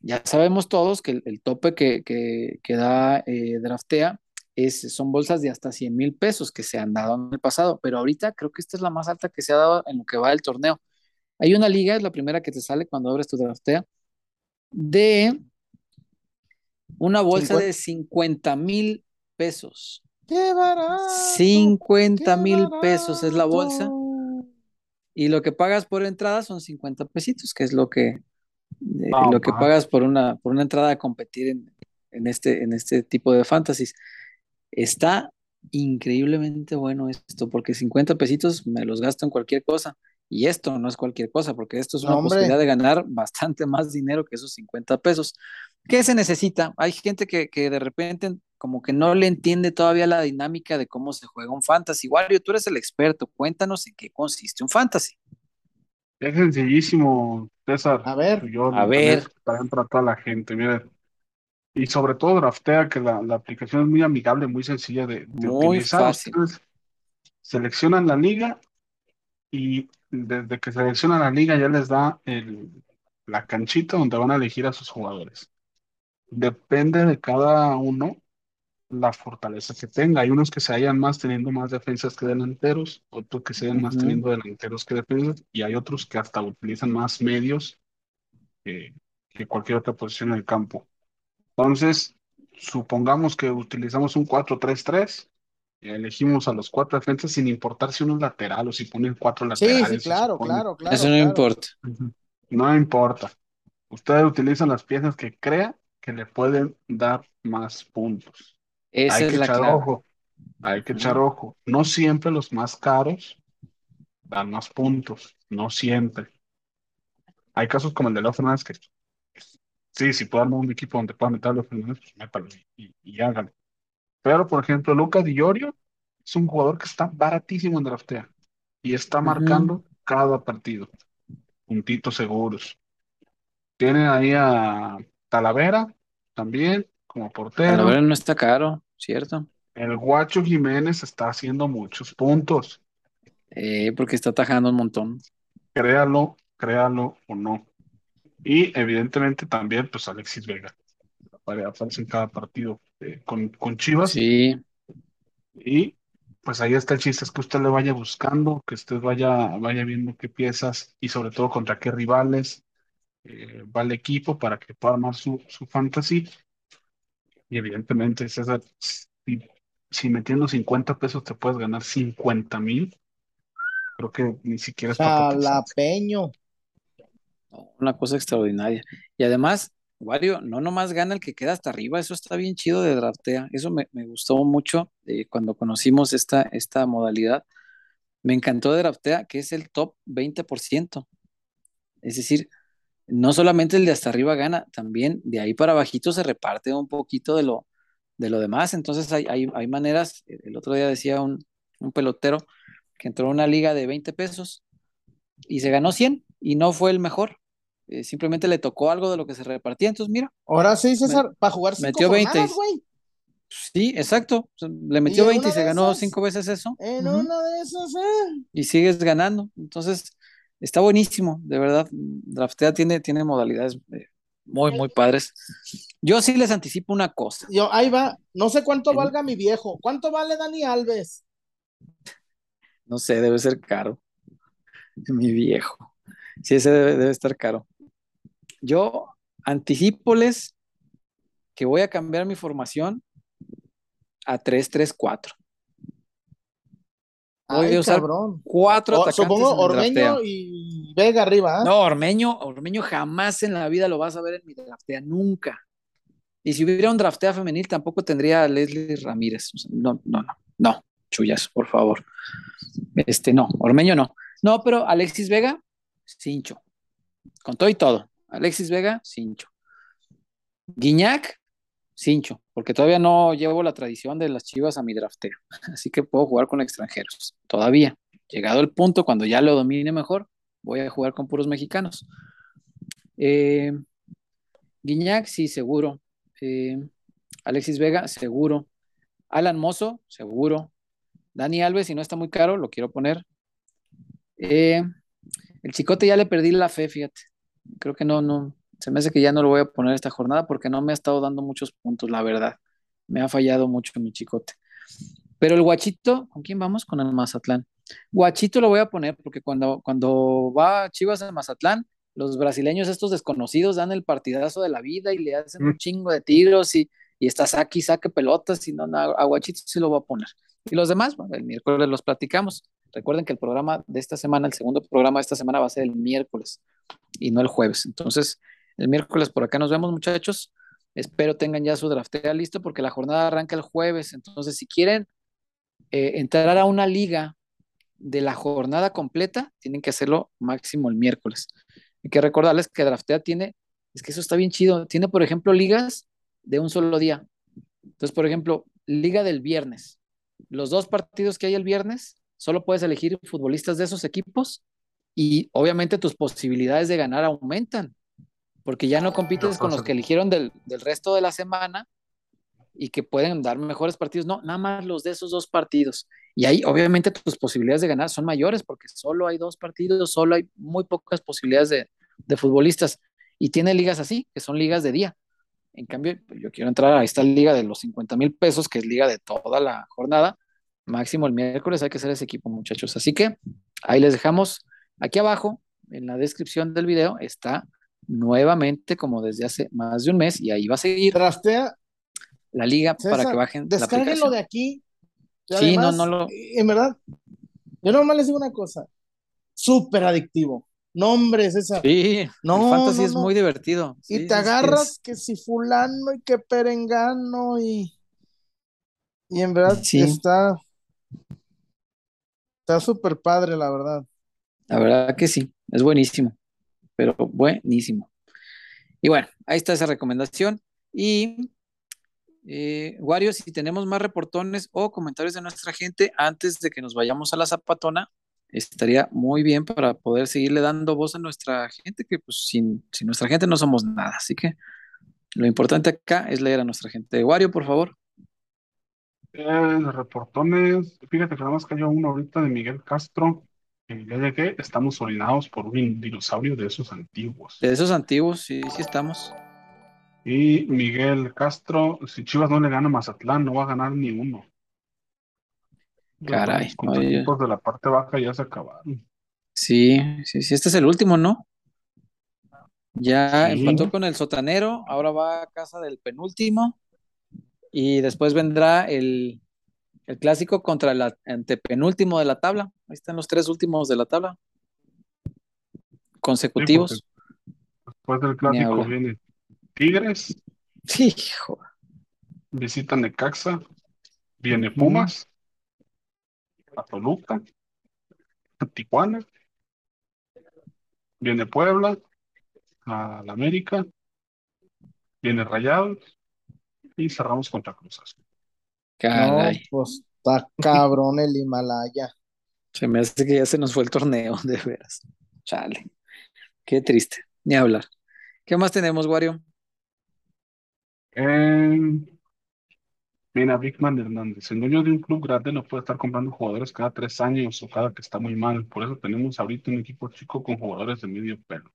ya sabemos todos que el, tope que, que, da eh, Draftea es, son bolsas de hasta 100 mil pesos que se han dado en el pasado, pero ahorita creo que esta es la más alta que se ha dado en lo que va del torneo. Hay una liga, es la primera que te sale cuando abres tu Draftea, de una bolsa de 50 mil pesos. ¡Qué barato! 50 mil pesos es la bolsa. Y lo que pagas por entrada son 50 pesitos, que es lo que eh, lo que pagas por una, por una entrada a competir en, en, este, en este tipo de fantasies. Está increíblemente bueno esto, porque 50 pesitos me los gasto en cualquier cosa. Y esto no es cualquier cosa, porque esto es una posibilidad de ganar bastante más dinero que esos 50 pesos. ¿Qué se necesita? Hay gente que, que, de repente como que no le entiende todavía la dinámica de cómo se juega un fantasy. Wario, tú eres el experto, cuéntanos en qué consiste un fantasy. Es sencillísimo, César. A ver, yo, a ver. Para entrar toda la gente, miren. Y sobre todo Draftea, que la, la aplicación es muy amigable, muy sencilla de, de muy utilizar. Fácil. Ustedes seleccionan la liga y desde que seleccionan la liga ya les da el, la canchita donde van a elegir a sus jugadores. Depende de cada uno la fortaleza que tenga. Hay unos que se hallan más teniendo más defensas que delanteros, otros que se hallan más Ujú. teniendo delanteros que defensas, y hay otros que hasta utilizan más medios que, que cualquier otra posición en el campo. Entonces, supongamos que utilizamos un 4-3-3, y elegimos a los cuatro defensas sin importar si uno es lateral o si ponen cuatro Sí, laterales. sí, si claro, claro, claro. Eso no claro. importa. No importa. Ustedes utilizan las piezas que crea que le pueden dar más puntos. Esa Hay es que la echar clave. ojo, hay que Ujú. echar ojo. No siempre los más caros dan más puntos, no siempre. Hay casos como el de Leo Fernández que sí, si puedo armar un equipo donde pueda meter a Leo Fernández, pues métalo y, y, hágalo. Pero, por ejemplo, Lucas Di Llorio es un jugador que está baratísimo en draftea y está Ujú. marcando cada partido. Puntitos seguros. Tiene ahí a Talavera también como portero. verdad no está caro, ¿cierto? El Guacho Jiménez está haciendo muchos puntos. Eh, porque está atajando un montón. Créalo, créalo o no. Y evidentemente también, pues Alexis Vega. apare- Aparece en cada partido eh, con, con Chivas. Sí, Y pues ahí está el chiste, es que usted le vaya buscando, que usted vaya, vaya viendo qué piezas y sobre todo contra qué rivales eh, va el equipo para que pueda armar su, su fantasy. Y evidentemente, César, si, si metiendo 50 pesos te puedes ganar 50 mil, creo que ni siquiera es para. Jalapeño. una cosa extraordinaria. Y además, Wario, no nomás gana el que queda hasta arriba, eso está bien chido de draftea. Eso me, me gustó mucho eh, cuando conocimos esta, esta modalidad. Me encantó de draftea, que es el top 20%. Es decir, no solamente el de hasta arriba gana, también de ahí para abajito se reparte un poquito de lo, de lo demás. Entonces hay, hay, hay maneras, el otro día decía un, un pelotero que entró a una liga de 20 pesos y se ganó 100 y no fue el mejor. Eh, simplemente le tocó algo de lo que se repartía. Entonces, mira, Ahora sí, César, para jugar cinco metió 20. jornadas, güey. sí, exacto. Le metió en 20 y se ganó esas- cinco veces eso. En una de esas, eh. Y sigues ganando. Entonces, está buenísimo, de verdad. Draftea tiene, tiene modalidades eh, muy, muy padres. Yo sí les anticipo una cosa. Yo, ahí va. No sé cuánto Sí. valga mi viejo. ¿Cuánto vale Dani Alves? No sé, debe ser caro. Mi viejo. Sí, ese debe, debe estar caro. Yo anticipoles que voy a cambiar mi formación a 3-3-4. Voy Ay, a usar cabrón. cuatro O- atacantes supongo. Ormeño y Vega arriba, ¿ah? No, Ormeño, Ormeño jamás en la vida lo vas a ver en mi draftea, nunca. Y si hubiera un draftea femenil, tampoco tendría a Leslie Ramírez. O sea, no, no, no, no, chullas, por favor. Este, no, Ormeño no. No, pero Alexis Vega, cincho. Con todo y todo. Alexis Vega, cincho. Guiñac, cincho, porque todavía no llevo la tradición de las chivas a mi drafteo. Así que puedo jugar con extranjeros. Todavía. Llegado el punto, cuando ya lo domine mejor, voy a jugar con puros mexicanos. Eh, Guiñac, sí, seguro. Eh, Alexis Vega, seguro. Alan Mozo, seguro. Dani Alves, si no está muy caro, lo quiero poner. Eh, el chicote ya le perdí la fe, fíjate. Creo que no, no. Se me hace que ya no lo voy a poner esta jornada porque no me ha estado dando muchos puntos, la verdad. Me ha fallado mucho mi chicote. Pero el guachito, ¿con quién vamos? Con el Mazatlán. Guachito lo voy a poner porque cuando, cuando va Chivas a Mazatlán, los brasileños estos desconocidos dan el partidazo de la vida y le hacen un chingo de tiros y, y está saque y saque pelotas y no, no, a Guachito sí lo voy a poner. Y los demás, bueno, el miércoles los platicamos. Recuerden que el programa de esta semana, el segundo programa de esta semana va a ser el miércoles y no el jueves. Entonces, El miércoles por acá nos vemos, muchachos. Espero tengan ya su draftea listo porque la jornada arranca el jueves. Entonces, si quieren eh, entrar a una liga de la jornada completa, tienen que hacerlo máximo el miércoles. Hay que recordarles que draftea tiene, es que eso está bien chido, tiene, por ejemplo, ligas de un solo día. Entonces, por ejemplo, liga del viernes. Los dos partidos que hay el viernes, solo puedes elegir futbolistas de esos equipos y obviamente tus posibilidades de ganar aumentan, porque ya no compites con los que eligieron del, del resto de la semana y que pueden dar mejores partidos. No, nada más los de esos dos partidos. Y ahí obviamente tus posibilidades de ganar son mayores porque solo hay dos partidos, solo hay muy pocas posibilidades de, de futbolistas. Y tiene ligas así, que son ligas de día. En cambio, yo quiero entrar a esta liga de los 50 mil pesos, que es liga de toda la jornada. Máximo el miércoles hay que hacer ese equipo, muchachos. Así que ahí les dejamos aquí abajo, en la descripción del video, está nuevamente como desde hace más de un mes y ahí va a seguir. Trastea. La liga para que bajen. Descárguenlo de aquí. sí, no, no lo. En verdad, yo nomás les digo una cosa: súper adictivo. Nombres, esa. Sí, no, el fantasy es muy divertido. Y te agarras que, si fulano y que perengano y. Y en verdad está. Está súper padre, la verdad. La verdad que sí, es buenísimo, pero buenísimo. Y bueno, ahí está esa recomendación. Y, eh, Wario, si tenemos más reportones o comentarios de nuestra gente antes de que nos vayamos a la zapatona, estaría muy bien para poder seguirle dando voz a nuestra gente, que pues sin, sin nuestra gente no somos nada. Así que lo importante acá es leer a nuestra gente. Wario, por favor. Eh, reportones, fíjate que nada más cayó uno ahorita de Miguel Castro. Eh, ya llegué, estamos orinados por un dinosaurio de esos antiguos. De esos antiguos, sí, sí estamos. Y Miguel Castro, si Chivas no le gana a Mazatlán, no va a ganar ni uno. Caray, Los equipos de la parte baja ya se acabaron. Sí, sí, sí, este es el último, ¿no? Ya Sí. empató con el sotanero, ahora va a casa del penúltimo y después vendrá el, el clásico contra el antepenúltimo de la tabla. Ahí están los tres últimos de la tabla. Consecutivos. Después del clásico viene Tigres, Sí, hijo. visitan Necaxa, viene Pumas, a Toluca, a Tijuana, viene Puebla, a la América, viene Rayados. Y cerramos contra Cruz Azul. Caray, No, pues está cabrón el Himalaya. se me hace que ya se nos fue el torneo, de veras. Chale, qué triste, ni hablar. ¿Qué más tenemos, Wario? Eh, Mira, Bigman Hernández, el dueño de un club grande no puede estar comprando jugadores cada tres años o cada que está muy mal. Por eso tenemos ahorita un equipo chico con jugadores de medio pelo.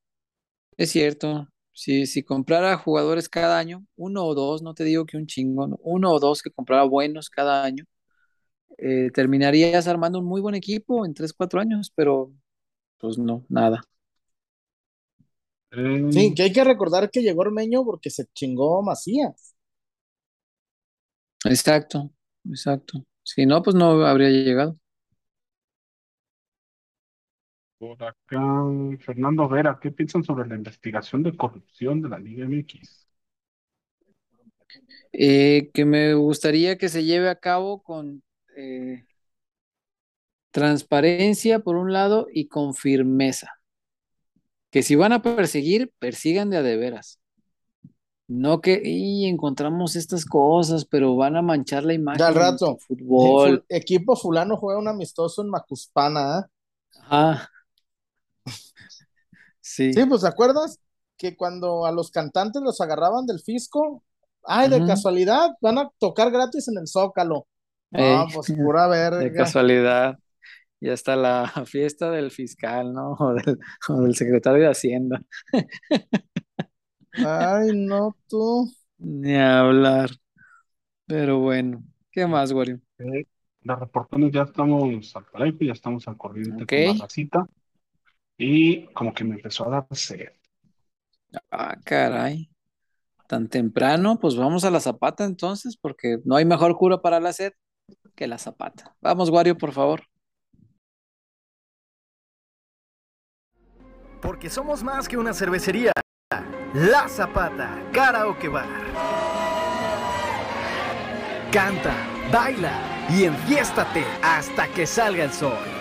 Es cierto, si, si comprara jugadores cada año, uno o dos, no te digo que un chingo, ¿no? uno o dos que comprara buenos cada año, eh, terminarías armando un muy buen equipo en tres, cuatro años, pero pues no, nada. Sí, que hay que recordar que llegó Ormeño porque se chingó Macías. Exacto, exacto. Si no, pues no habría llegado. Por acá, Fernando Vera, ¿qué piensan sobre la investigación de corrupción de la Liga MX? Eh, que me gustaría que se lleve a cabo con eh, transparencia por un lado y con firmeza. Que si van a perseguir, persigan de a de veras. No que y encontramos estas cosas, pero van a manchar la imagen Ya al de rato. fútbol. Equipo fulano juega un amistoso en Macuspana, ¿eh? Ajá. Sí. Sí, pues ¿te acuerdas? Que cuando a los cantantes los agarraban del fisco, ay, de casualidad, van a tocar gratis en el Zócalo. No, Ey, pues pura de verga. casualidad. Ya está la fiesta del fiscal, ¿no? O del, o del secretario de Hacienda. Ay, no, tú. Ni hablar. Pero bueno, ¿qué más, Wario? Eh, Las reportones ya estamos al parejo, ya estamos al corriente Ok. con la racita. Y como que me empezó a dar sed. Ah, caray. Tan temprano, pues vamos a la zapata entonces, porque no hay mejor cura para la sed que la zapata. Vamos, Wario, por favor. Porque somos más que una cervecería. La Zapata Karaoke Bar. Canta, baila y enfiéstate hasta que salga el sol.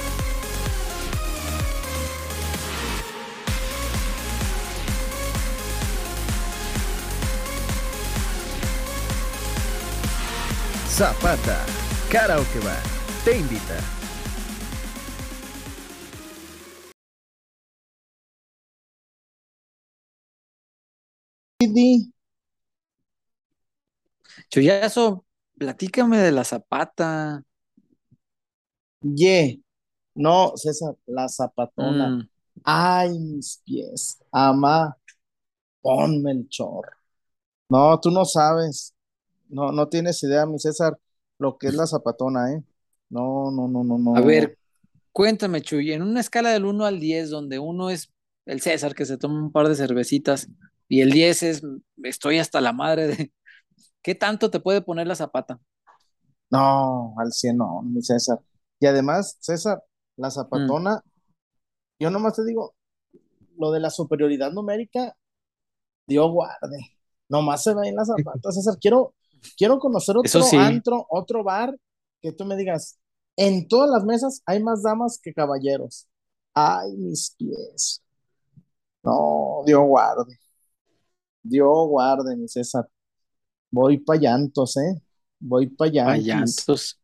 Zapata, Karaoke Bar, te invita. Chuyazo, platícame de la zapata. Ye, no, César, la zapatona. Mm, Ay, mis pies. Ama, ponme el chorro. No, tú no sabes. No, no tienes idea, mi César, lo que es la zapatona, ¿eh? No, no, no, no, no. A ver, cuéntame, Chuy, en una escala del 1 al 10, donde uno es el César que se toma un par de cervecitas y el 10 es estoy hasta la madre de... ¿Qué tanto te puede poner la zapata? No, al 100 no, mi César. Y además, César, la Mm, zapatona, yo nomás te digo, lo de la superioridad numérica, Dios guarde. Nomás se ve en la zapata, César. Quiero, quiero conocer otro sí, antro, otro bar, que tú me digas, en todas las mesas hay más damas que caballeros. Ay, mis pies. No, Dios guarde. Dios guarde, mi César. Voy pa' llantos, ¿eh? Voy pa' yanquis. payantos.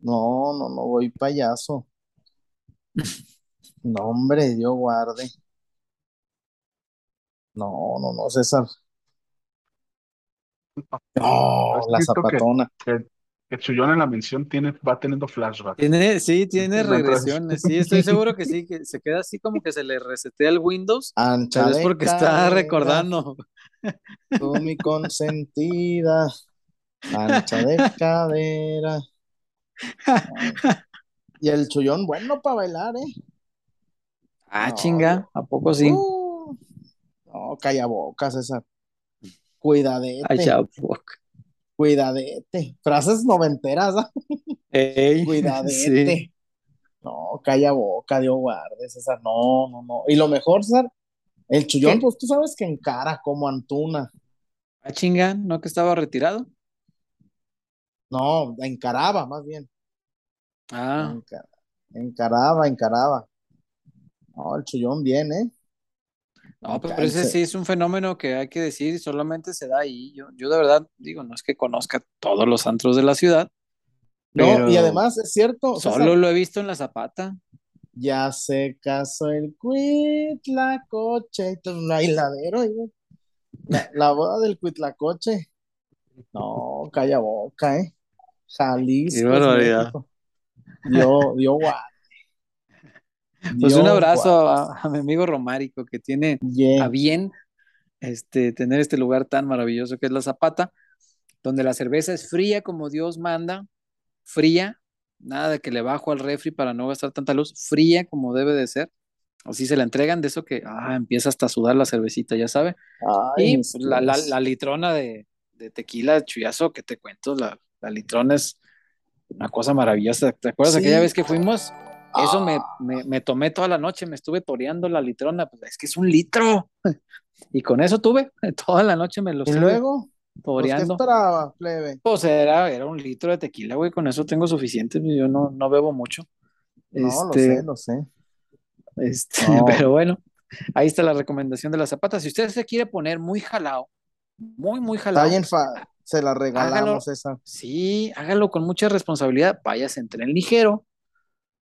No, no, no, voy payaso. No, hombre, Dios guarde. No, no, no, César. No, la que, zapatona. que, que Chuyón en la mención tiene, va teniendo flashbacks. Tiene, sí, tiene regresiones. Sí, estoy seguro que sí, que se queda así como que se le resetea el Windows, Ancha pero es porque está recordando. tú mi consentida, ancha de cadera. Y el chullón, bueno para bailar, ¿eh? Ah, No, chinga, ¿a poco sí? uh, no, calla boca, César. Ay, Cuidadete, ya, fuck. cuidadete. Frases noventeras, ¿ah? Ey, sí. Cuidadete. No, calla boca, Dios guarde, César. No, no, no. Y lo mejor, César, el chullón, ¿Qué? pues tú sabes que encara como Antuna. Ah, chinga, ¿no que estaba retirado? No, encaraba, más bien. Ah, Enca- encaraba, encaraba. No, el chullón viene, ¿eh? No, pero Acá ese se- sí es un fenómeno que hay que decir, solamente se da ahí. Yo, yo de verdad digo, no es que conozca todos los antros de la ciudad, No, y pero además es cierto, César, solo lo he visto en la Zapata. ya se casó el Cuitlacoche, y todo un bailadero, la, la boda del Cuitlacoche. No, calla boca, ¿eh? Qué Jalisco es barbaridad. Dio, dio guay, Pues un abrazo a, a mi amigo Romárico que tiene a bien este, tener este lugar tan maravilloso que es la Zapata, donde la cerveza es fría como Dios manda, fría, nada de que le bajo al refri para no gastar tanta luz, fría como debe de ser. Así se la entregan de eso que ah, empieza hasta a sudar la cervecita, ya sabe. Ay, Y pues, la, la, pies. la litrona de, de tequila chuyazo, que te cuento, la, la litrona es una cosa maravillosa. ¿Te acuerdas aquella Sí. vez que fuimos? Eso me, Ah, me, me tomé toda la noche, me estuve toreando la litrona, pues es que es un litro. Y con eso tuve, toda la noche me lo y luego, pues, ¿qué toreando. esperaba, plebe? Pues era, era un litro de tequila, güey, con eso tengo suficiente, yo no, no bebo mucho. No, lo Este, sé, lo sé. este, No, pero bueno, ahí está la recomendación de la zapata. Si usted se quiere poner muy jalado, muy, muy jalado, se la hágalo, regalamos esa. sí, hágalo con mucha responsabilidad, váyase en tren ligero.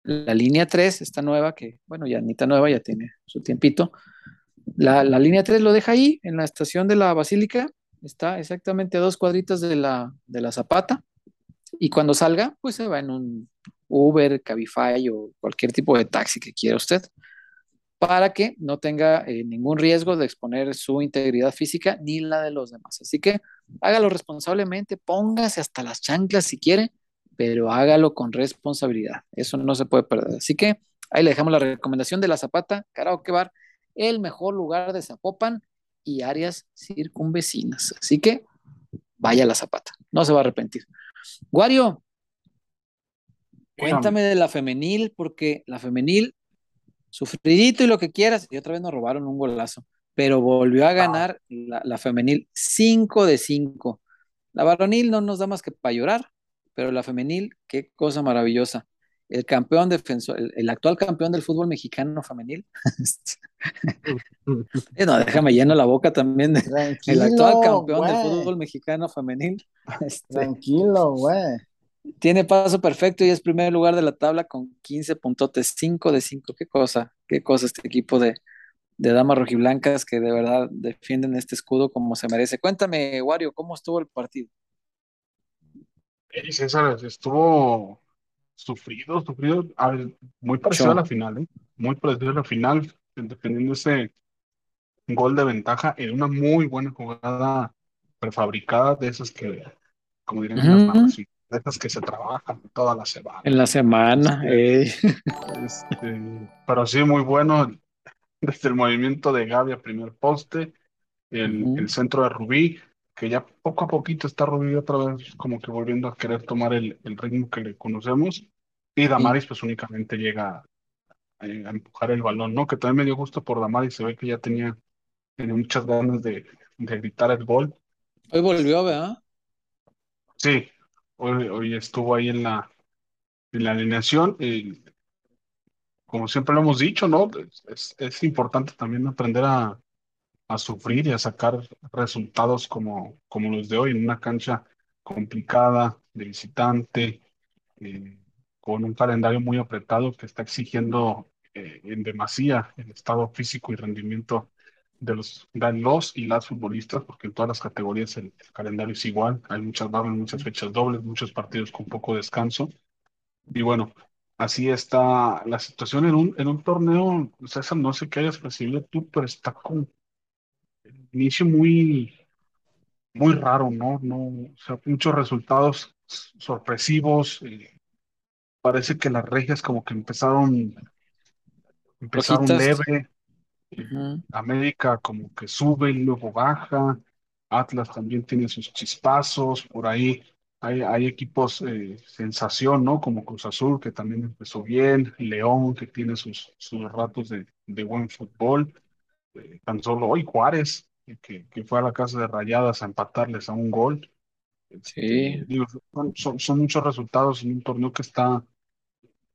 La línea 3 está nueva, que bueno, ya ni tan nueva, ya tiene su tiempito. La, la línea 3 lo deja ahí, en la estación de la Basílica, está exactamente a dos cuadritas de la, de la Zapata, y cuando salga, pues se va en un Uber, Cabify o cualquier tipo de taxi que quiera usted. para que no tenga eh, ningún riesgo de exponer su integridad física ni la de los demás. Así que hágalo responsablemente, póngase hasta las chanclas si quiere, pero hágalo con responsabilidad. Eso no se puede perder. Así que ahí le dejamos la recomendación de la Zapata, Karaoke Bar, el mejor lugar de Zapopan y áreas circunvecinas. Así que vaya a la Zapata, no se va a arrepentir. Guario, cuéntame de la femenil, porque la femenil sufridito y lo que quieras, y otra vez nos robaron un golazo, pero volvió a ganar la, femenil 5 de 5. La varonil no nos da más que para llorar, pero la femenil, qué cosa maravillosa. El campeón defensor, el, actual campeón del fútbol mexicano femenil. no, déjame lleno la boca también. el actual campeón del fútbol mexicano femenil. Este, Tranquilo, güey. Tiene paso perfecto y es primer lugar de la tabla con 15 puntotes, 5 de 5. Qué cosa, qué cosa este equipo de, de damas rojiblancas que de verdad defienden este escudo como se merece. Cuéntame, Wario, ¿cómo estuvo el partido? Hey, César, estuvo sufrido, sufrido, muy parecido a la final, ¿eh? muy parecido a la final, defendiendo ese gol de ventaja en una muy buena jugada prefabricada de esas que, como dirían las manos, estas que se trabajan toda la semana. En la semana, este, pero sí, muy bueno desde el movimiento de Gaby a primer poste, el, el, centro de Rubí, que ya poco a poquito está Rubí otra vez como que volviendo a querer tomar el, el ritmo que le conocemos, y Damaris pues únicamente llega a, empujar el balón, ¿no? Que también me dio gusto por Damaris, se ve que ya tenía, tenía muchas ganas de, de gritar el gol. Hoy volvió, ¿verdad? Sí, hoy, estuvo ahí en la, en la alineación. como siempre lo hemos dicho, ¿no? Es, es importante también aprender a, a, sufrir y a sacar resultados como, como los de hoy en una cancha complicada, de visitante, eh, con un calendario muy apretado que está exigiendo eh, en demasía el estado físico y rendimiento de los, los y las futbolistas, porque en todas las categorías el, calendario es igual, hay muchas barras, muchas fechas dobles, muchos partidos con poco descanso. Y bueno, así está la situación en un, en un torneo, César, no sé qué hayas recibido tú, pero está con el inicio muy, muy raro, ¿no? no o sea, muchos resultados sorpresivos. Eh, parece que las regias como que empezaron, empezaron leve, América como que sube y luego baja. Atlas también tiene sus chispazos. Por ahí hay, hay equipos eh, sensación, ¿no? Como Cruz Azul, que también empezó bien. León, que tiene sus, sus ratos de, de buen fútbol. Eh, tan solo hoy Juárez, que, que, fue a la casa de Rayadas a empatarles a un gol. Sí. Este, son, son, muchos resultados en un torneo que está,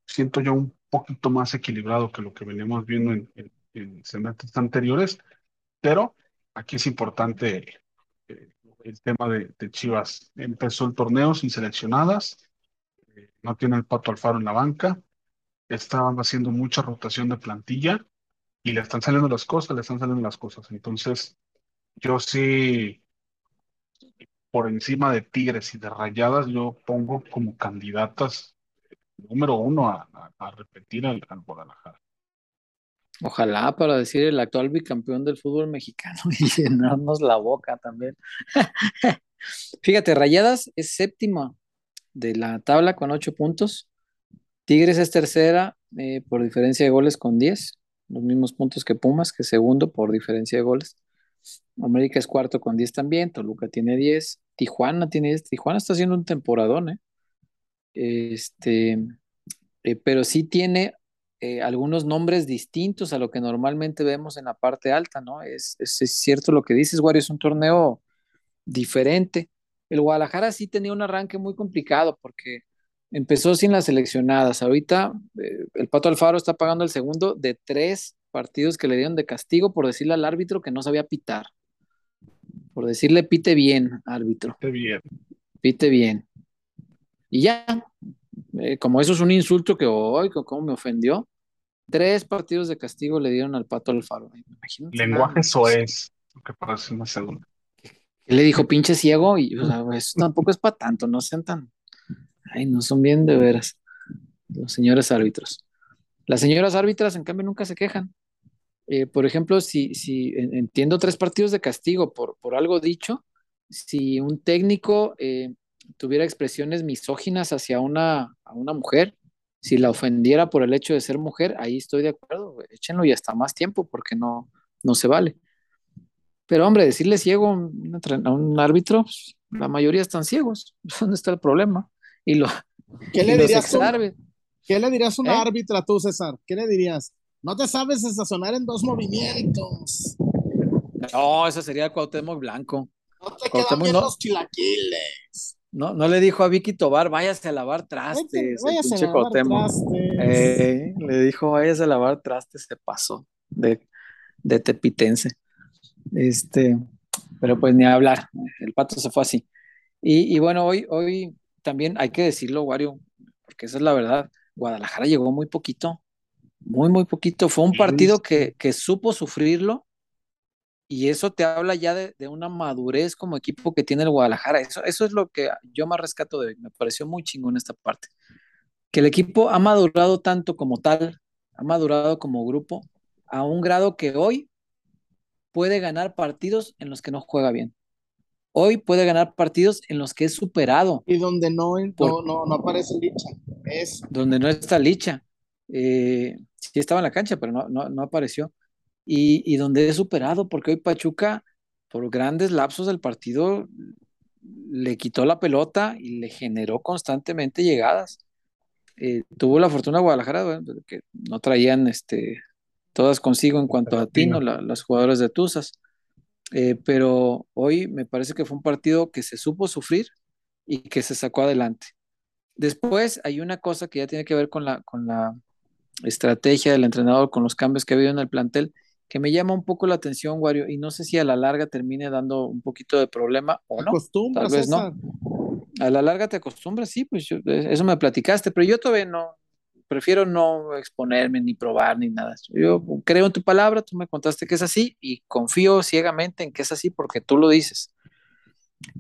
siento yo, un poquito más equilibrado que lo que veníamos viendo en, en en semestres anteriores, pero aquí es importante eh, el tema de, Chivas. Empezó el torneo sin seleccionadas, eh, no tiene el Pato Alfaro en la banca, estaban haciendo mucha rotación de plantilla y le están saliendo las cosas, le están saliendo las cosas. Entonces, yo sí, por encima de Tigres y de Rayadas, yo pongo como candidatas número uno a, repetir al Guadalajara. Ojalá para decir el actual bicampeón del fútbol mexicano y llenarnos la boca también. Fíjate, Rayadas es séptima de la tabla con ocho puntos. Tigres es tercera eh, por diferencia de goles con diez, los mismos puntos que Pumas, que segundo por diferencia de goles. América es cuarto con diez también, Toluca tiene diez, Tijuana tiene diez, Tijuana está haciendo un temporadón, ¿eh? Este, eh, pero sí tiene eh, algunos nombres distintos a lo que normalmente vemos en la parte alta, ¿no? Es, es, cierto lo que dices, Wario, es un torneo diferente. El Guadalajara sí tenía un arranque muy complicado porque empezó sin las seleccionadas. Ahorita eh, el Pato Alfaro está pagando el segundo de tres partidos que le dieron de castigo por decirle al árbitro que no sabía pitar. Por decirle pite bien, árbitro. Pite bien. Pite bien. Y ya, eh, como eso es un insulto que hoy, como me ofendió, tres partidos de castigo le dieron al Pato Alfaro. Lenguaje soez, que parece una segunda. Le dijo pinche ciego y eso tampoco es para tanto, no sean tan. Ay, no son bien de veras los señores árbitros. Las señoras árbitras, en cambio, nunca se quejan. eh, por ejemplo, si, si entiendo tres partidos de castigo por, por algo dicho, si un técnico eh, tuviera expresiones misóginas hacia una, a una mujer, si la ofendiera por el hecho de ser mujer, ahí estoy de acuerdo, échenlo y hasta más tiempo porque no, no se vale. Pero hombre, decirle ciego a un, árbitro, pues, la mayoría están ciegos, ¿dónde está el problema? Y lo, ¿Qué, le dirías ¿Qué le dirías a un ¿Eh? árbitra tú, César? ¿Qué le dirías? No te sabes estacionar en dos movimientos. No, ese sería el Cuauhtémoc Blanco. No te quedan bien los chilaquiles. No, no le dijo a Vicky Tobar, váyase a lavar trastes. Váyase a lavar trastes. Eh, le dijo, váyase a lavar trastes, se pasó de, de tepitense. Este, pero pues ni a hablar, el pato se fue así. Y, y, bueno, hoy, hoy también hay que decirlo, Wario, porque esa es la verdad. Guadalajara llegó muy poquito, muy, muy poquito. Fue un partido que, que supo sufrirlo y eso te habla ya de, una madurez como equipo que tiene el Guadalajara. Eso, eso es lo que yo más rescato de hoy. Me pareció muy chingón esta parte. Que el equipo ha madurado tanto como tal, ha madurado como grupo, a un grado que hoy puede ganar partidos en los que no juega bien. Hoy puede ganar partidos en los que es superado. Y donde no, no, no, aparece Licha. Es... Donde no está Licha. Eh, sí estaba en la cancha, pero no, no, no apareció y, donde es superado, porque hoy Pachuca, por grandes lapsos del partido, le quitó la pelota y le generó constantemente llegadas. Eh, tuvo la fortuna Guadalajara, que no traían este, todas consigo en cuanto a Tino, las jugadoras de Tuzas. Eh, pero hoy me parece que fue un partido que se supo sufrir y que se sacó adelante. Después hay una cosa que ya tiene que ver con la, con la estrategia del entrenador, con los cambios que ha habido en el plantel, que me llama un poco la atención, Wario, y no sé si a la larga termine dando un poquito de problema o no. Tal vez no. A la larga te acostumbras, sí, pues eh, eso me platicaste, pero yo todavía no, prefiero no exponerme ni probar ni nada. Yo creo en tu palabra, tú me contaste que es así y confío ciegamente en que es así porque tú lo dices.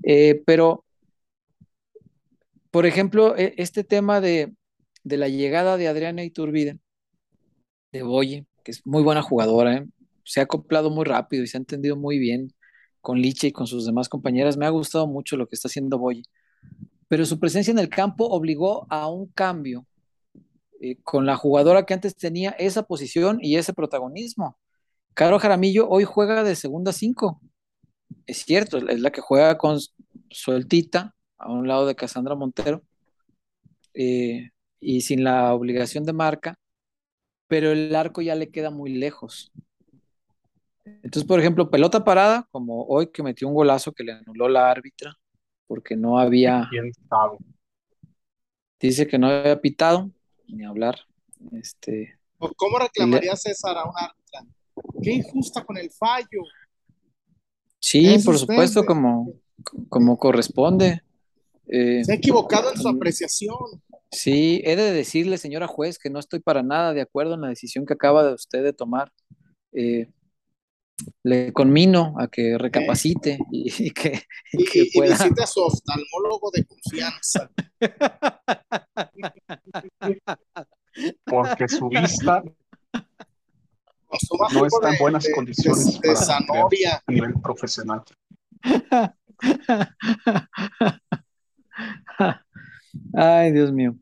Eh, pero, por ejemplo, e, este tema de, de la llegada de Adriana Iturbide, de Boye, que es muy buena jugadora, ¿eh? se ha acoplado muy rápido y se ha entendido muy bien con Liche y con sus demás compañeras. Me ha gustado mucho lo que está haciendo Boy. Pero su presencia en el campo obligó a un cambio eh, con la jugadora que antes tenía esa posición y ese protagonismo. Caro Jaramillo hoy juega de segunda cinco. Es cierto, es la que juega con sueltita a un lado de Casandra Montero eh, y sin la obligación de marca, pero el arco ya le queda muy lejos. Entonces, por ejemplo, pelota parada, como hoy que metió un golazo que le anuló la árbitra, porque no había. Dice que no había pitado, ni hablar. Este, ¿Cómo reclamaría César a un árbitra? Qué injusta con el fallo. Sí, por supuesto, como, como corresponde. Eh, Se ha equivocado en su apreciación. Sí, he de decirle, señora juez, que no estoy para nada de acuerdo en la decisión que acaba de usted de tomar. Eh, le conmino a que recapacite y, que, pueda. visite a su oftalmólogo de confianza. Porque su vista no está en buenas condiciones de, para a nivel profesional. Ay, Dios mío.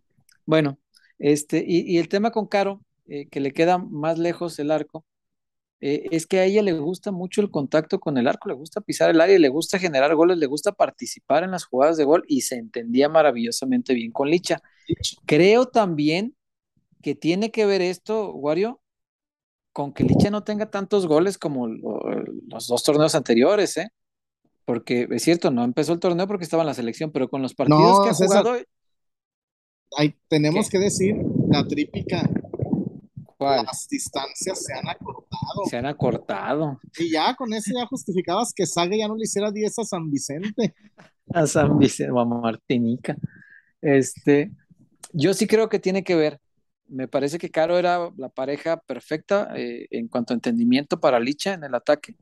Bueno, este, y, el tema con Caro, eh, que le queda más lejos el arco, eh, es que a ella le gusta mucho el contacto con el arco, le gusta pisar el área, le gusta generar goles, le gusta participar en las jugadas de gol y se entendía maravillosamente bien con Licha. Creo también que tiene que ver esto, Wario, con que Licha no tenga tantos goles como los dos torneos anteriores, ¿eh? Porque es cierto, no empezó el torneo porque estaba en la selección, pero con los partidos que ha jugado. tenemos que decir la trípica las distancias se han acortado. Se han acortado. Y ya con eso ya justificabas que Saga ya no le hiciera 10 a San Vicente. A San Vicente o a Martinica. Este, yo sí creo que tiene que ver. Me parece que Caro era la pareja perfecta eh, en cuanto a entendimiento para Licha en el ataque.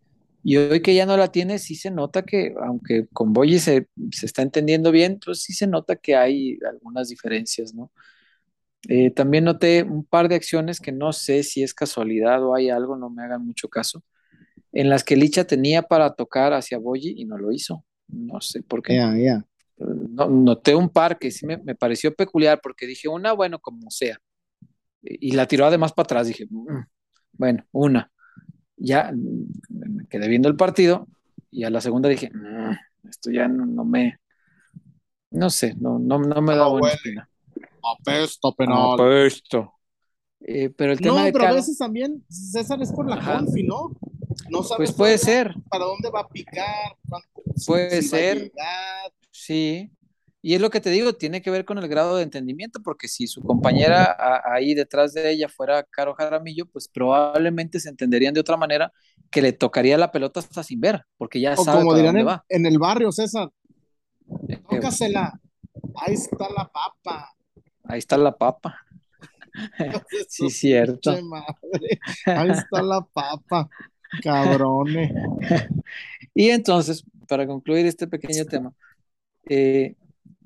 Y hoy que ya no la tiene, sí se nota que, aunque con Boyi se, se está entendiendo bien, pues sí se nota que hay algunas diferencias, ¿no? Eh, también noté un par de acciones que no sé si es casualidad o hay algo, no me hagan mucho caso, en las que Licha tenía para tocar hacia Boyi y no lo hizo. No sé por qué. Ya, ya. No- noté un par que sí me, me pareció peculiar porque dije, una, bueno, como sea. Y, y la tiró además para atrás. Dije, "Mm, bueno, una. Ya mm, me quedé viendo el partido y a la segunda dije, "Mm, esto ya no, no me, no sé, no, no, no me da buena espina. Apesto, Ah, Apesto. Eh, pero el tema No, de pero a veces también, César, es por la Ajá. confi, ¿no? No sabes pues puede ser, para dónde va a picar, Puede si ser. sí. Y es lo que te digo, tiene que ver con el grado de entendimiento, porque si su compañera a- ahí detrás de ella fuera Caro Jaramillo, pues probablemente se entenderían de otra manera que le tocaría la pelota hasta sin ver, porque ya O sabe como para dirán dónde en, va. en el barrio, César, Eh, tócasela. Ahí está la papa. Ahí está la papa. Sí, cierto. Madre. Ahí está la papa. Cabrones. Y entonces, para concluir este pequeño tema, eh,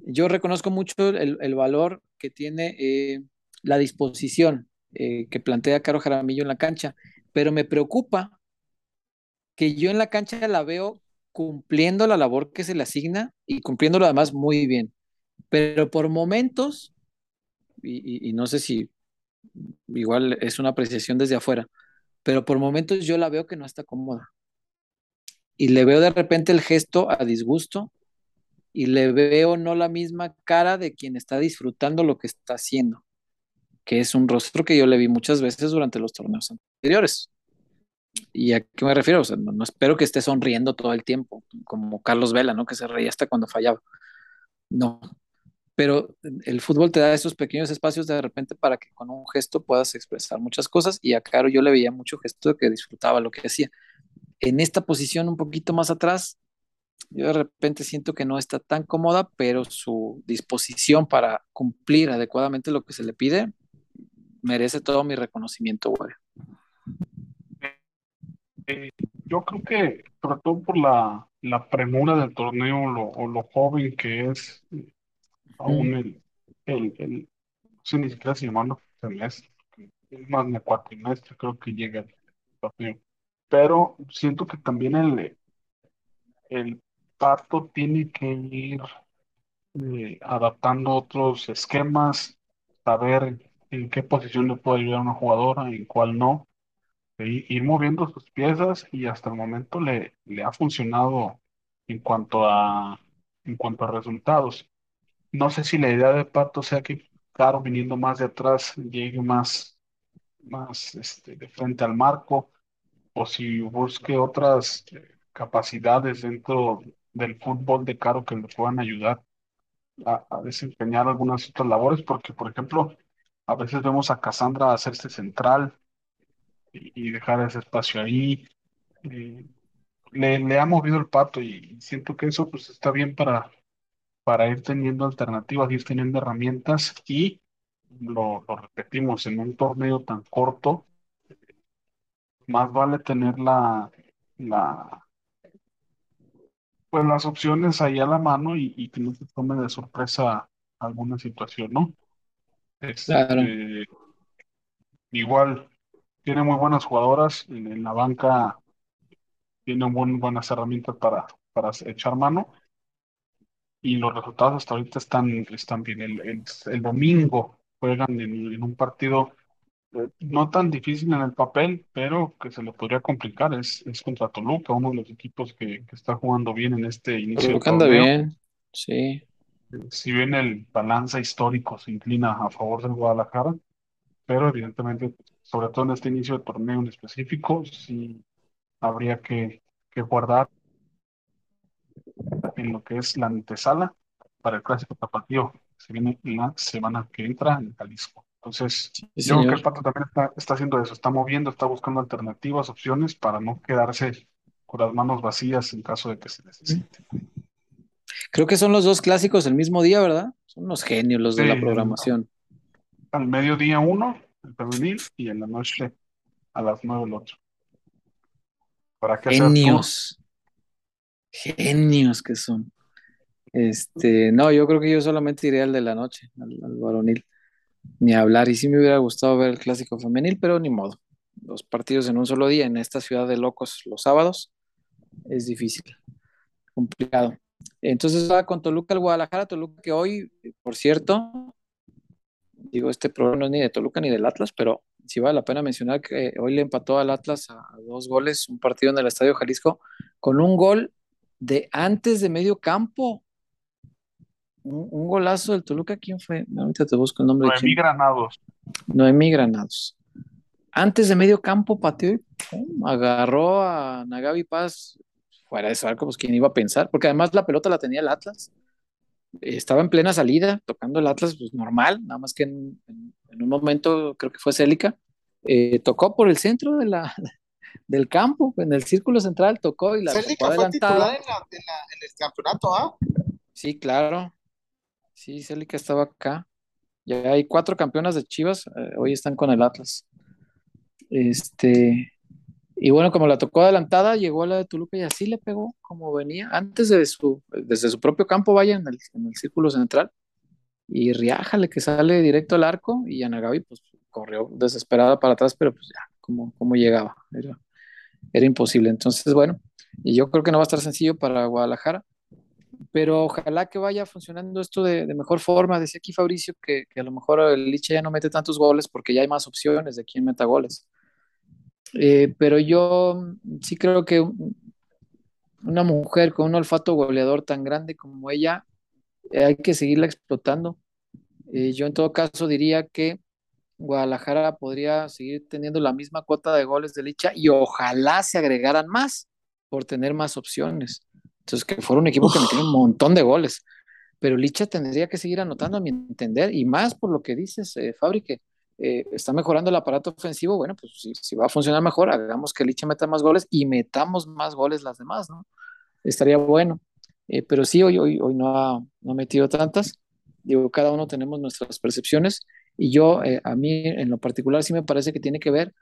yo reconozco mucho el, el valor que tiene eh, la disposición eh, que plantea Caro Jaramillo en la cancha, pero me preocupa que yo en la cancha la veo cumpliendo la labor que se le asigna y cumpliéndolo además muy bien, pero por momentos, y, no sé si igual es una apreciación desde afuera, pero por momentos yo la veo que no está cómoda y le veo de repente el gesto a disgusto y le veo no la misma cara de quien está disfrutando lo que está haciendo, que es un rostro que yo le vi muchas veces durante los torneos anteriores. ¿Y a qué me refiero? O sea, no, no espero que esté sonriendo todo el tiempo, como Carlos Vela, ¿no? Que se reía hasta cuando fallaba. No. Pero el fútbol te da esos pequeños espacios de repente para que con un gesto puedas expresar muchas cosas y a Caro yo le veía mucho gesto de que disfrutaba lo que hacía. En esta posición un poquito más atrás, yo de repente siento que no está tan cómoda, pero su disposición para cumplir adecuadamente lo que se le pide merece todo mi reconocimiento, güey. Eh, yo creo que, sobre todo por la, la premura del torneo lo- o lo joven que es aún el, el, el, sé ni siquiera si llamarlo semestre, porque es más de cuatrimestre, creo que llega el torneo. Pero siento que también el, el Pato tiene que ir eh, adaptando otros esquemas, saber en qué posición le puede ayudar a una jugadora, en cuál no, e ir ir moviendo sus piezas y hasta el momento le, le ha funcionado en cuanto a, en cuanto a resultados. No sé si la idea de Pato sea que Caro viniendo más de atrás llegue más, más este, de frente al marco o si busque otras eh, capacidades dentro del fútbol de Caro que le puedan ayudar a, desempeñar algunas otras labores, porque, por ejemplo, a veces vemos a Cassandra hacerse central y, y dejar ese espacio ahí. eh, le, le ha movido el pato y siento que eso pues está bien para, para ir teniendo alternativas, ir teniendo herramientas y lo, lo repetimos, en un torneo tan corto, más vale tener la, la, pues las opciones ahí a la mano y, y que no te tome de sorpresa alguna situación, ¿no? Claro. Este, igual tiene muy buenas jugadoras en, en la banca, tiene buen- buenas herramientas para, para echar mano y los resultados hasta ahorita están, están bien. El, el- el domingo juegan en, en un partido eh, no tan difícil en el papel, pero que se le podría complicar. Es, es contra Toluca, uno de los equipos que, que está jugando bien en este inicio Toluca anda bien, sí. Si bien el balance histórico se inclina a favor del Guadalajara, pero evidentemente, sobre todo en este inicio de torneo en específico, sí habría que, que guardar en lo que es la antesala para el clásico tapatío que se viene la semana que entra en Jalisco. Entonces, Sí, yo creo que el. Pato también está, está haciendo eso, está moviendo, está buscando alternativas, opciones para no quedarse con las manos vacías en caso de que se necesite. Creo que son los dos clásicos el mismo día, ¿verdad? Son unos genios los de Sí, la programación. al mediodía uno, el femenil, y en la noche a las nueve el otro. ¿Para qué hacer tour? Genios. Genios que son. Este, no, yo creo que yo solamente iré al de la noche, al, al varonil. ni hablar. Y sí me hubiera gustado ver el clásico femenil, pero ni modo. Los partidos en un solo día en esta ciudad de locos los sábados es difícil, complicado. Entonces va con Toluca al Guadalajara, Toluca que hoy, por cierto, digo, este programa no es ni de Toluca ni del Atlas, pero sí vale la pena mencionar que hoy le empató al Atlas a, dos goles, un partido en el Estadio Jalisco, con un gol de antes de medio campo. Un, golazo del Toluca, ¿quién fue? Ahorita te busco el nombre. Noemí Granados. Noemí Granados. Antes de medio campo pateó y agarró a Nagavi Paz fuera de su arco, pues quién iba a pensar, porque además la pelota la tenía el Atlas. Estaba en plena salida, tocando el Atlas, pues normal, nada más que en, un momento, creo que fue Célica, eh, tocó por el centro de la, del campo, en el círculo central tocó y la fue titular en, en, el campeonato, ¿ah? Sí, claro. Sí, Célica estaba acá. Ya hay cuatro campeonas de Chivas, eh, hoy están con el Atlas. Este, y bueno, como la tocó adelantada, llegó a la de Toluca y así le pegó como venía, antes de su, desde su propio campo, vaya en el, en el círculo central. Y Riájale que sale directo al arco y Anagabi pues corrió desesperada para atrás, pero pues ya, como, como llegaba, era, era imposible. Entonces, bueno, y yo creo que no va a estar sencillo para Guadalajara, pero ojalá que vaya funcionando esto de, mejor forma. Decía aquí Fabricio que, que, a lo mejor el Liche ya no mete tantos goles porque ya hay más opciones de quién meta goles. Eh, pero yo sí creo que una mujer con un olfato goleador tan grande como ella, eh, hay que seguirla explotando. Eh, yo en todo caso diría que Guadalajara podría seguir teniendo la misma cuota de goles de Licha y ojalá se agregaran más por tener más opciones. Entonces, que fuera un equipo que metiera un montón de goles. Pero Licha tendría que seguir anotando, a mi entender, y más por lo que dices, eh, Fabri, que eh, está mejorando el aparato ofensivo, bueno, pues si, va a funcionar mejor, hagamos que Licha meta más goles y metamos más goles las demás, ¿no? Estaría bueno. Eh, pero sí, hoy, hoy, hoy no, ha, no ha metido tantas. Digo, cada uno tenemos nuestras percepciones y yo, eh, a mí en lo particular, sí me parece que tiene que ver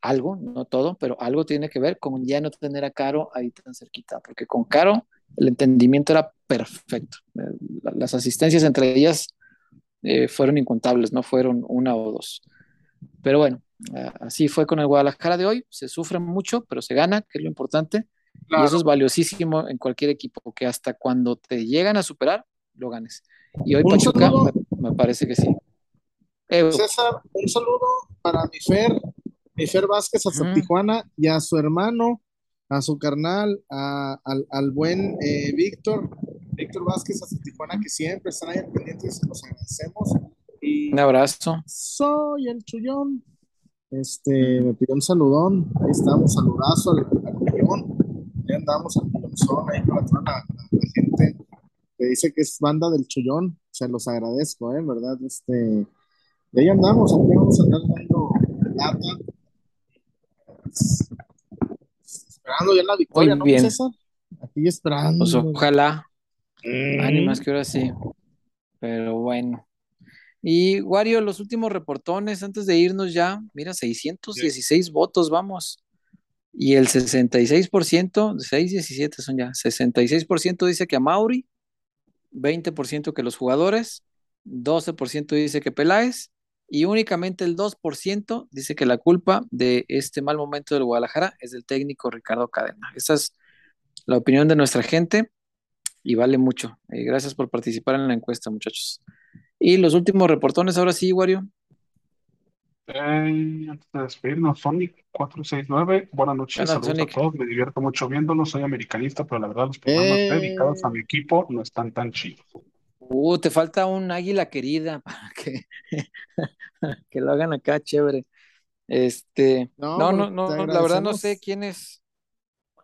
algo, no todo, pero algo tiene que ver con ya no tener a Caro ahí tan cerquita, porque con Caro el entendimiento era perfecto. Las asistencias entre ellas eh, fueron incontables, no fueron una o dos. Pero bueno, así fue con el Guadalajara de hoy. Se sufre mucho, pero se gana, que es lo importante. Y eso es valiosísimo en cualquier equipo, que hasta cuando te llegan a superar, lo ganes. Y hoy Pachuca, me, parece que sí. César, un saludo para mi Fer, mi Fer Vázquez a Tijuana y a su hermano, a su carnal, al, al, buen eh, Víctor, Víctor Vázquez hasta Tijuana, que siempre están ahí pendientes, los agradecemos. Y un abrazo. Soy el Chullón. Este, me pidió un saludón. Ahí estamos, saludazo al, al millón. Ahí andamos al millonzón, ahí para toda la, gente que dice que es banda del Chullón. Se los agradezco, ¿eh? ¿Verdad? Este, y ahí andamos, aquí vamos a andar dando lata. Esperando ya la victoria, Muy bien. ¿no, César? Aquí esperando. Pues ojalá. Ánimas que ahora sí. Pero bueno. Y Wario, los últimos reportones antes de irnos ya, mira, 616 votos, vamos. Y el 66%, 617 son ya, 66% dice que a Mauri, 20% que los jugadores, 12% dice que Peláez y únicamente el 2% dice que la culpa de este mal momento del Guadalajara es del técnico Ricardo Cadena. Esa es la opinión de nuestra gente y vale mucho. Eh, gracias por participar en la encuesta, muchachos. Y los últimos reportones, ahora sí, Wario. Eh, antes de despedirnos, Sonic 469, buenas noches, saludos a todos, me divierto mucho viéndolos, soy americanista, pero la verdad los programas eh. dedicados a mi equipo no están tan chidos. Uh, te falta un águila querida para que, que lo hagan acá, chévere. Este, no, no, no, la verdad no sé quiénes,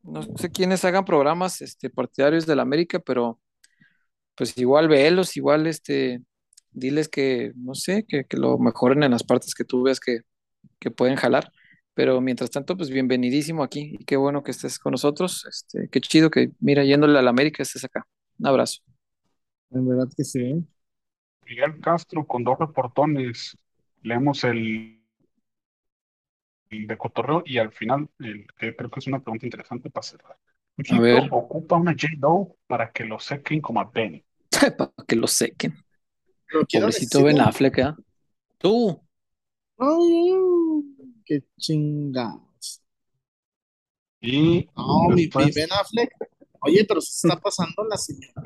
no sé quiénes hagan programas este, partidarios del América, pero pues igual velos, igual este, diles que, no sé, que, lo mejoren en las partes que tú veas que, que, pueden jalar. Pero mientras tanto, pues bienvenidísimo aquí y qué bueno que estés con nosotros. Este, qué chido que, mira, yéndole al América estés acá. Un abrazo. En verdad que sí. Miguel Castro con dos reportones. Leemos el de cotorreo y al final, el, que creo que es una pregunta interesante para cerrar. A ver. ocupa una J-Lo para que lo sequen como a Benny. para que lo sequen. Pobrecito Ben Affleck, ¿eh? Tú. Ay, qué chingados. Y No, mi, mi Ben Affleck. Oye, pero se está pasando la señora.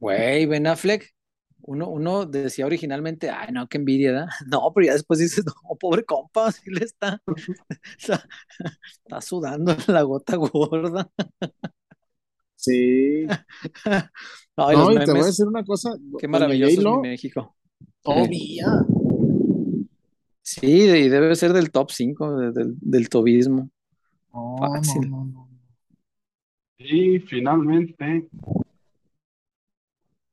Güey, Ben Affleck. Uno, uno decía originalmente, ay, no, qué envidia, ¿da? No, pero ya después dices, no, pobre compa, sí le está, está, está sudando la gota gorda. Sí. Ay, No, y te voy a decir una cosa. qué maravilloso es mi México. todavía. Sí, y debe ser del top 5 del, del tobismo. No, Fácil. no, no, no. Y finalmente,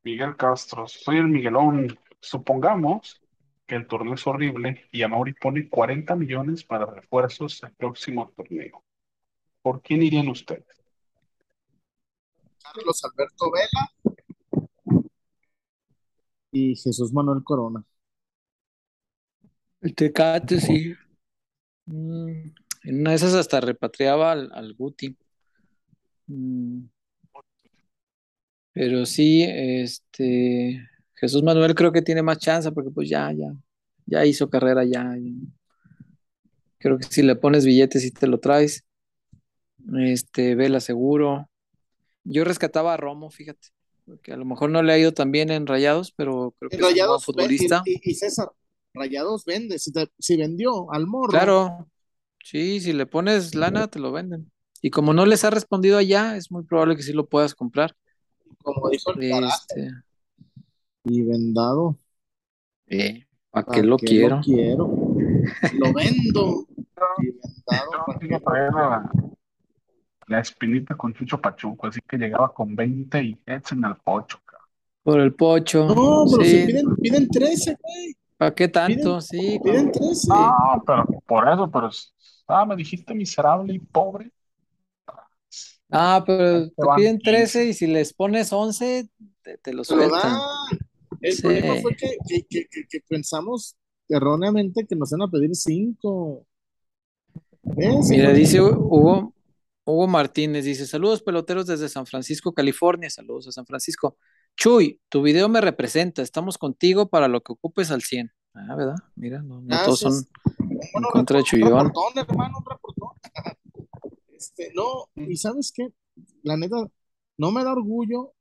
Miguel Castro. Soy el Miguelón. Supongamos que el torneo es horrible y Amauri pone 40 millones para refuerzos el próximo torneo. ¿Por quién irían ustedes? Carlos Alberto Vela y Jesús Manuel Corona. El Tecate, sí. Mm, en una de esas hasta repatriaba al, al Guti. Mm, pero sí, este Jesús Manuel creo que tiene más chance porque pues ya, ya, ya hizo carrera ya. ya. Creo que si le pones billetes y te lo traes. Este, Vela seguro. Yo rescataba a Romo, fíjate, porque a lo mejor no le ha ido tan bien en Rayados, pero creo que En es un buen Rayados, futbolista. y, y- y César, Rayados vende. Si, te- si vendió al morro, Claro, sí, si le pones lana, te lo venden. Y como no les ha respondido allá, es muy probable que sí lo puedas comprar. como dijo el Este, y vendado. ¿para ¿Para qué lo qué quiero? Lo quiero. Lo vendo. Y vendado. Yo ¿para sí qué me traía la, la espinita con Chucho Pachuco, así que llegaba con 20 y en el 8, Por el pocho. No, pero si piden, piden 13, güey. ¿para qué tanto? Piden, Sí, piden con- 13. No, pero por eso, pero ah, me dijiste miserable y pobre. Ah, pero Te piden 15. 13 y si les pones 11, te, te lo sueltan. El Sí. problema fue que, que, que, que- que pensamos erróneamente que nos iban a pedir 5. Mira, dice Hugo, Hugo Martínez, dice, saludos peloteros desde San Francisco, California, saludos a San Francisco. Chuy, tu video me representa, estamos contigo para lo que ocupes al 100. Ah, ¿verdad? Mira, no, no todos son en contra de Un Chuyón. reportón, hermano, un reportón. Este, no, y ¿sabes qué? La neta, no me da orgullo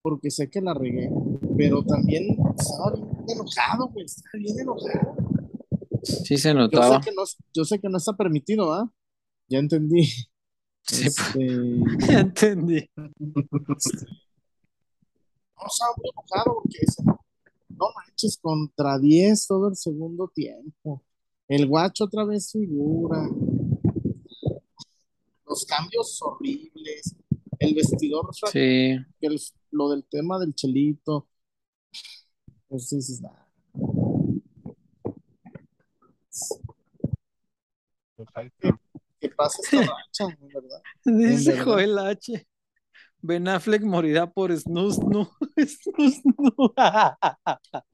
porque sé que la regué, pero también estaba bien enojado, güey, estaba bien enojado. Sí se Yo notaba. sé que no, yo sé que no está permitido, ¿ah? Ya entendí. Sí, pues, Este, ya entendí. este, no, estaba muy enojado porque ese- no manches, contra 10 todo el segundo tiempo. El guacho otra vez figura. Los cambios horribles. El vestidor, Sí, el- lo del tema del chelito. Pues dices, está. ¿Qué pasa esta racha, verdad? dice verdad. Joel H. Ben Affleck morirá por snusnu. Snusnu.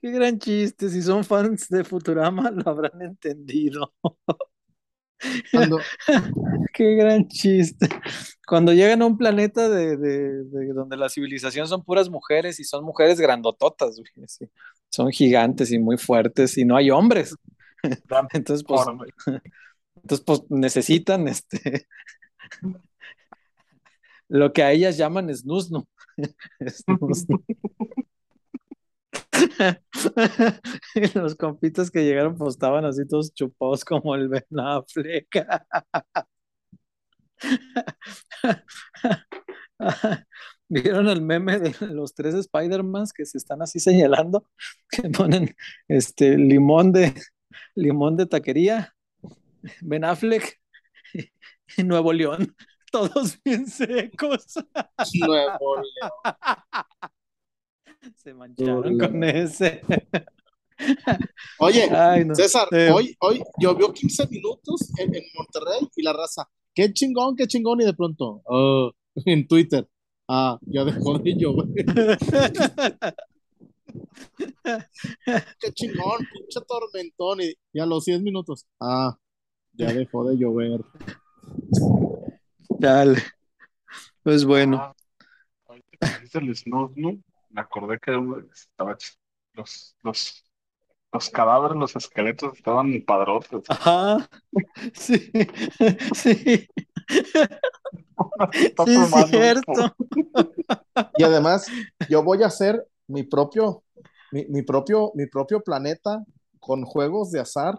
Qué gran chiste. Si son fans de Futurama, lo habrán entendido. Cuando, Qué gran chiste. Cuando llegan a un planeta de, de- de donde la civilización son puras mujeres y son mujeres grandototas, güey, sí. Son gigantes y muy fuertes y no hay hombres. Entonces, pues, entonces, pues necesitan este lo que a ellas llaman snusnu. Snusnu. Los compitas que llegaron pues estaban así todos chupados como el Ben Affleck. ¿Vieron el meme de los tres Spider-Mans que se están así señalando? Que ponen este limón de limón de taquería, Ben Affleck y Nuevo León, todos bien secos. Nuevo León. Se mancharon con ese. Oye, Ay, no. César, Eh, hoy, hoy llovió 15 minutos en, en Monterrey y la raza, qué chingón, qué chingón, y de pronto, ah, en Twitter, ah, ya dejó de llover, qué chingón, pinche tormentón, y, y a los 10 minutos, ah, ya dejó de llover. Dale. Pues bueno. Ah, el snus, ¿no? Me acordé que uno estaba los, los Los cadáveres, los esqueletos estaban padrotes. Ajá. Sí. Sí. Está Sí, es tomando un cierto. Y además, yo voy a hacer mi propio, mi, mi propio, mi propio planeta con juegos de azar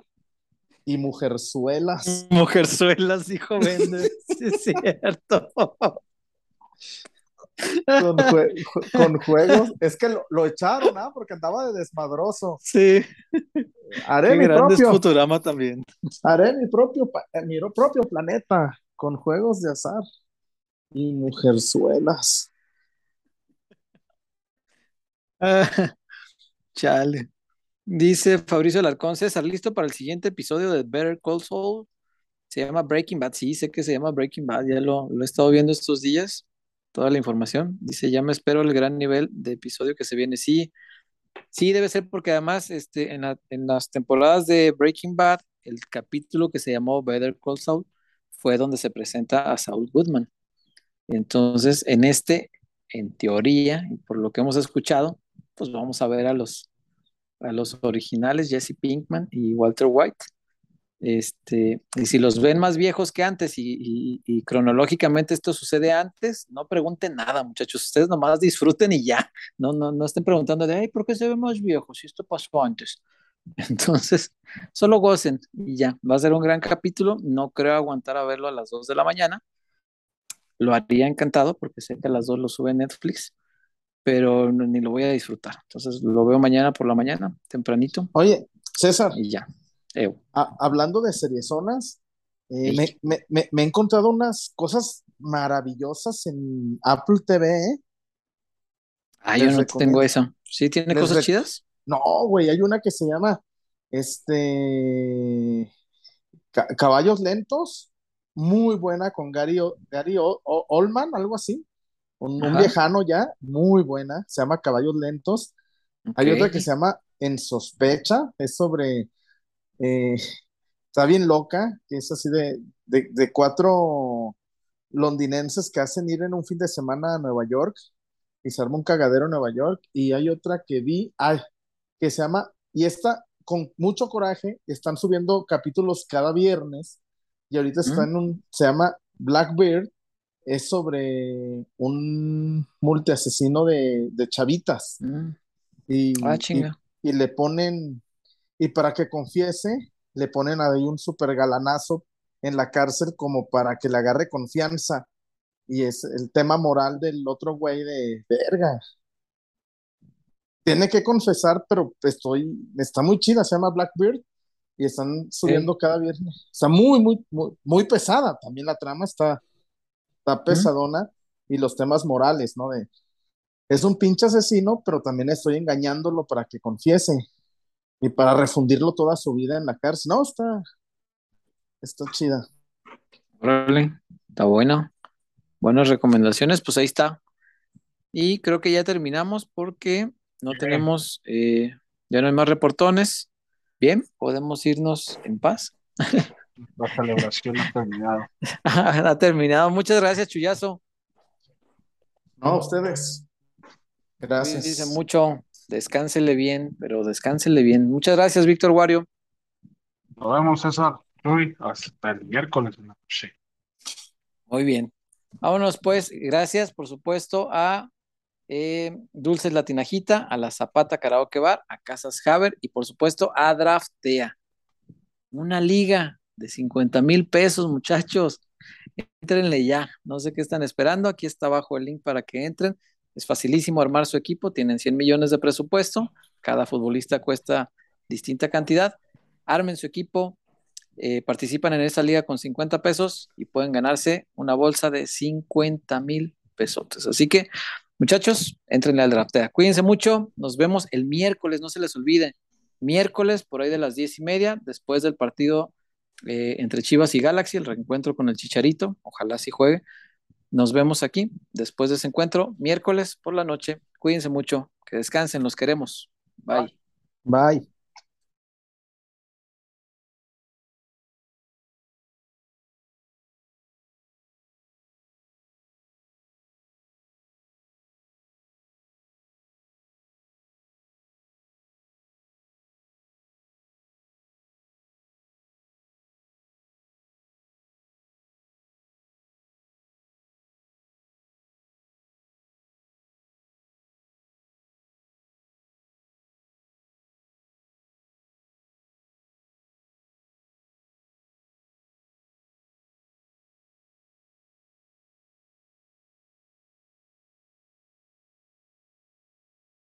y mujerzuelas. Mujerzuelas, dijo Vende. Sí, es cierto. Con, jue- ju- con juegos. Es que lo, lo echaron, ¿ah? Porque andaba de desmadroso. Sí. Haré Qué mi propio, Futurama también. haré mi propio, eh, mi propio planeta con juegos de azar y mujerzuelas. Ah, chale. Dice Fabricio Alarcón, César, ¿listo para el siguiente episodio de Better Call Saul? Se llama Breaking Bad. Sí, sé que se llama Breaking Bad, ya lo, lo he estado viendo estos días, toda la información. Dice, ya me espero el gran nivel de episodio que se viene. Sí, sí, debe ser porque además este, en, la- en las temporadas de Breaking Bad, el capítulo que se llamó Better Call Saul fue donde se presenta a Saul Goodman. Entonces, en este, en teoría, y por lo que hemos escuchado, pues vamos a ver a los, a los originales, Jesse Pinkman y Walter White. Este, y si los ven más viejos que antes y, y- y cronológicamente esto sucede antes, no pregunten nada, muchachos. Ustedes nomás disfruten y ya. No, no, no estén preguntando de, ay, ¿por qué se ve más viejo? Si esto pasó antes. Entonces, solo gocen y ya. Va a ser un gran capítulo. No creo aguantar a verlo a las 2 de la mañana. Lo haría encantado porque sé que a las 2 lo sube Netflix, pero ni lo voy a disfrutar. Entonces, lo veo mañana por la mañana, tempranito, Oye, César, y ya. Ew. a- hablando de seriezonas, eh, me, me- me- me he encontrado unas cosas maravillosas en Apple TV, ¿eh? Ah, yo no recomiendo. tengo eso. ¿Sí tiene Les cosas chidas? No, güey, hay una que se llama este Ca- Caballos Lentos, muy buena con Gary, O- Gary O- O- Oldman, algo así, un, viejano ya, muy buena, se llama Caballos Lentos. Hay otra que se llama En Sospecha, es sobre, eh, está bien loca, que es así de, de, de cuatro londinenses que hacen ir en un fin de semana a Nueva York y se arma un cagadero en Nueva York. Y hay otra que vi, ay, que se llama, y esta con mucho coraje, están subiendo capítulos cada viernes y ahorita está en un, se llama Blackbeard, es sobre un multiasesino de, de chavitas Mm. y, Ah, y le ponen, y para que confiese, le ponen ahí un super galanazo en la cárcel como para que le agarre confianza. Y es el tema moral del otro güey de verga. Tiene que confesar, pero estoy, está muy chida, se llama Blackbeard y están subiendo cada viernes. Está muy, muy, muy, muy pesada. También la trama está, está pesadona y los temas morales, ¿no? De, es un pinche asesino, pero también estoy engañándolo para que confiese y para refundirlo toda su vida en la cárcel. No, está, está chida. Órale, está bueno. Buenas recomendaciones, pues ahí está. Y creo que ya terminamos porque no Bien. tenemos, eh, ya no hay más reportones. Bien, podemos irnos en paz. La celebración ha terminado. ha terminado. Muchas gracias, Chuyazo. No, ustedes. Gracias. mucho. Descánsele bien, pero descánsele bien. Muchas gracias, Víctor Wario. Nos vemos, César. Hoy hasta el miércoles en la noche. Muy bien. Vámonos pues, gracias por supuesto a eh, Dulces Latinajita, a la Zapata Karaoke Bar, a Casas Haber y por supuesto a Draftea. Una liga de 50 mil pesos, muchachos. Entrenle ya. No sé qué están esperando. Aquí está abajo el link para que entren. Es facilísimo armar su equipo. Tienen 100 millones de presupuesto. Cada futbolista cuesta distinta cantidad. Armen su equipo, eh, participan en esta liga con 50 pesos y pueden ganarse una bolsa de 50 mil pesos. Así que, muchachos, entrenle al draftea. Cuídense mucho. Nos vemos el miércoles, no se les olvide. Miércoles, por ahí de las diez y media, después del partido eh, entre Chivas y Galaxy, el reencuentro con el Chicharito. Ojalá sí juegue. Nos vemos aquí después de ese encuentro, miércoles por la noche. Cuídense mucho, que descansen, los queremos. Bye. Bye.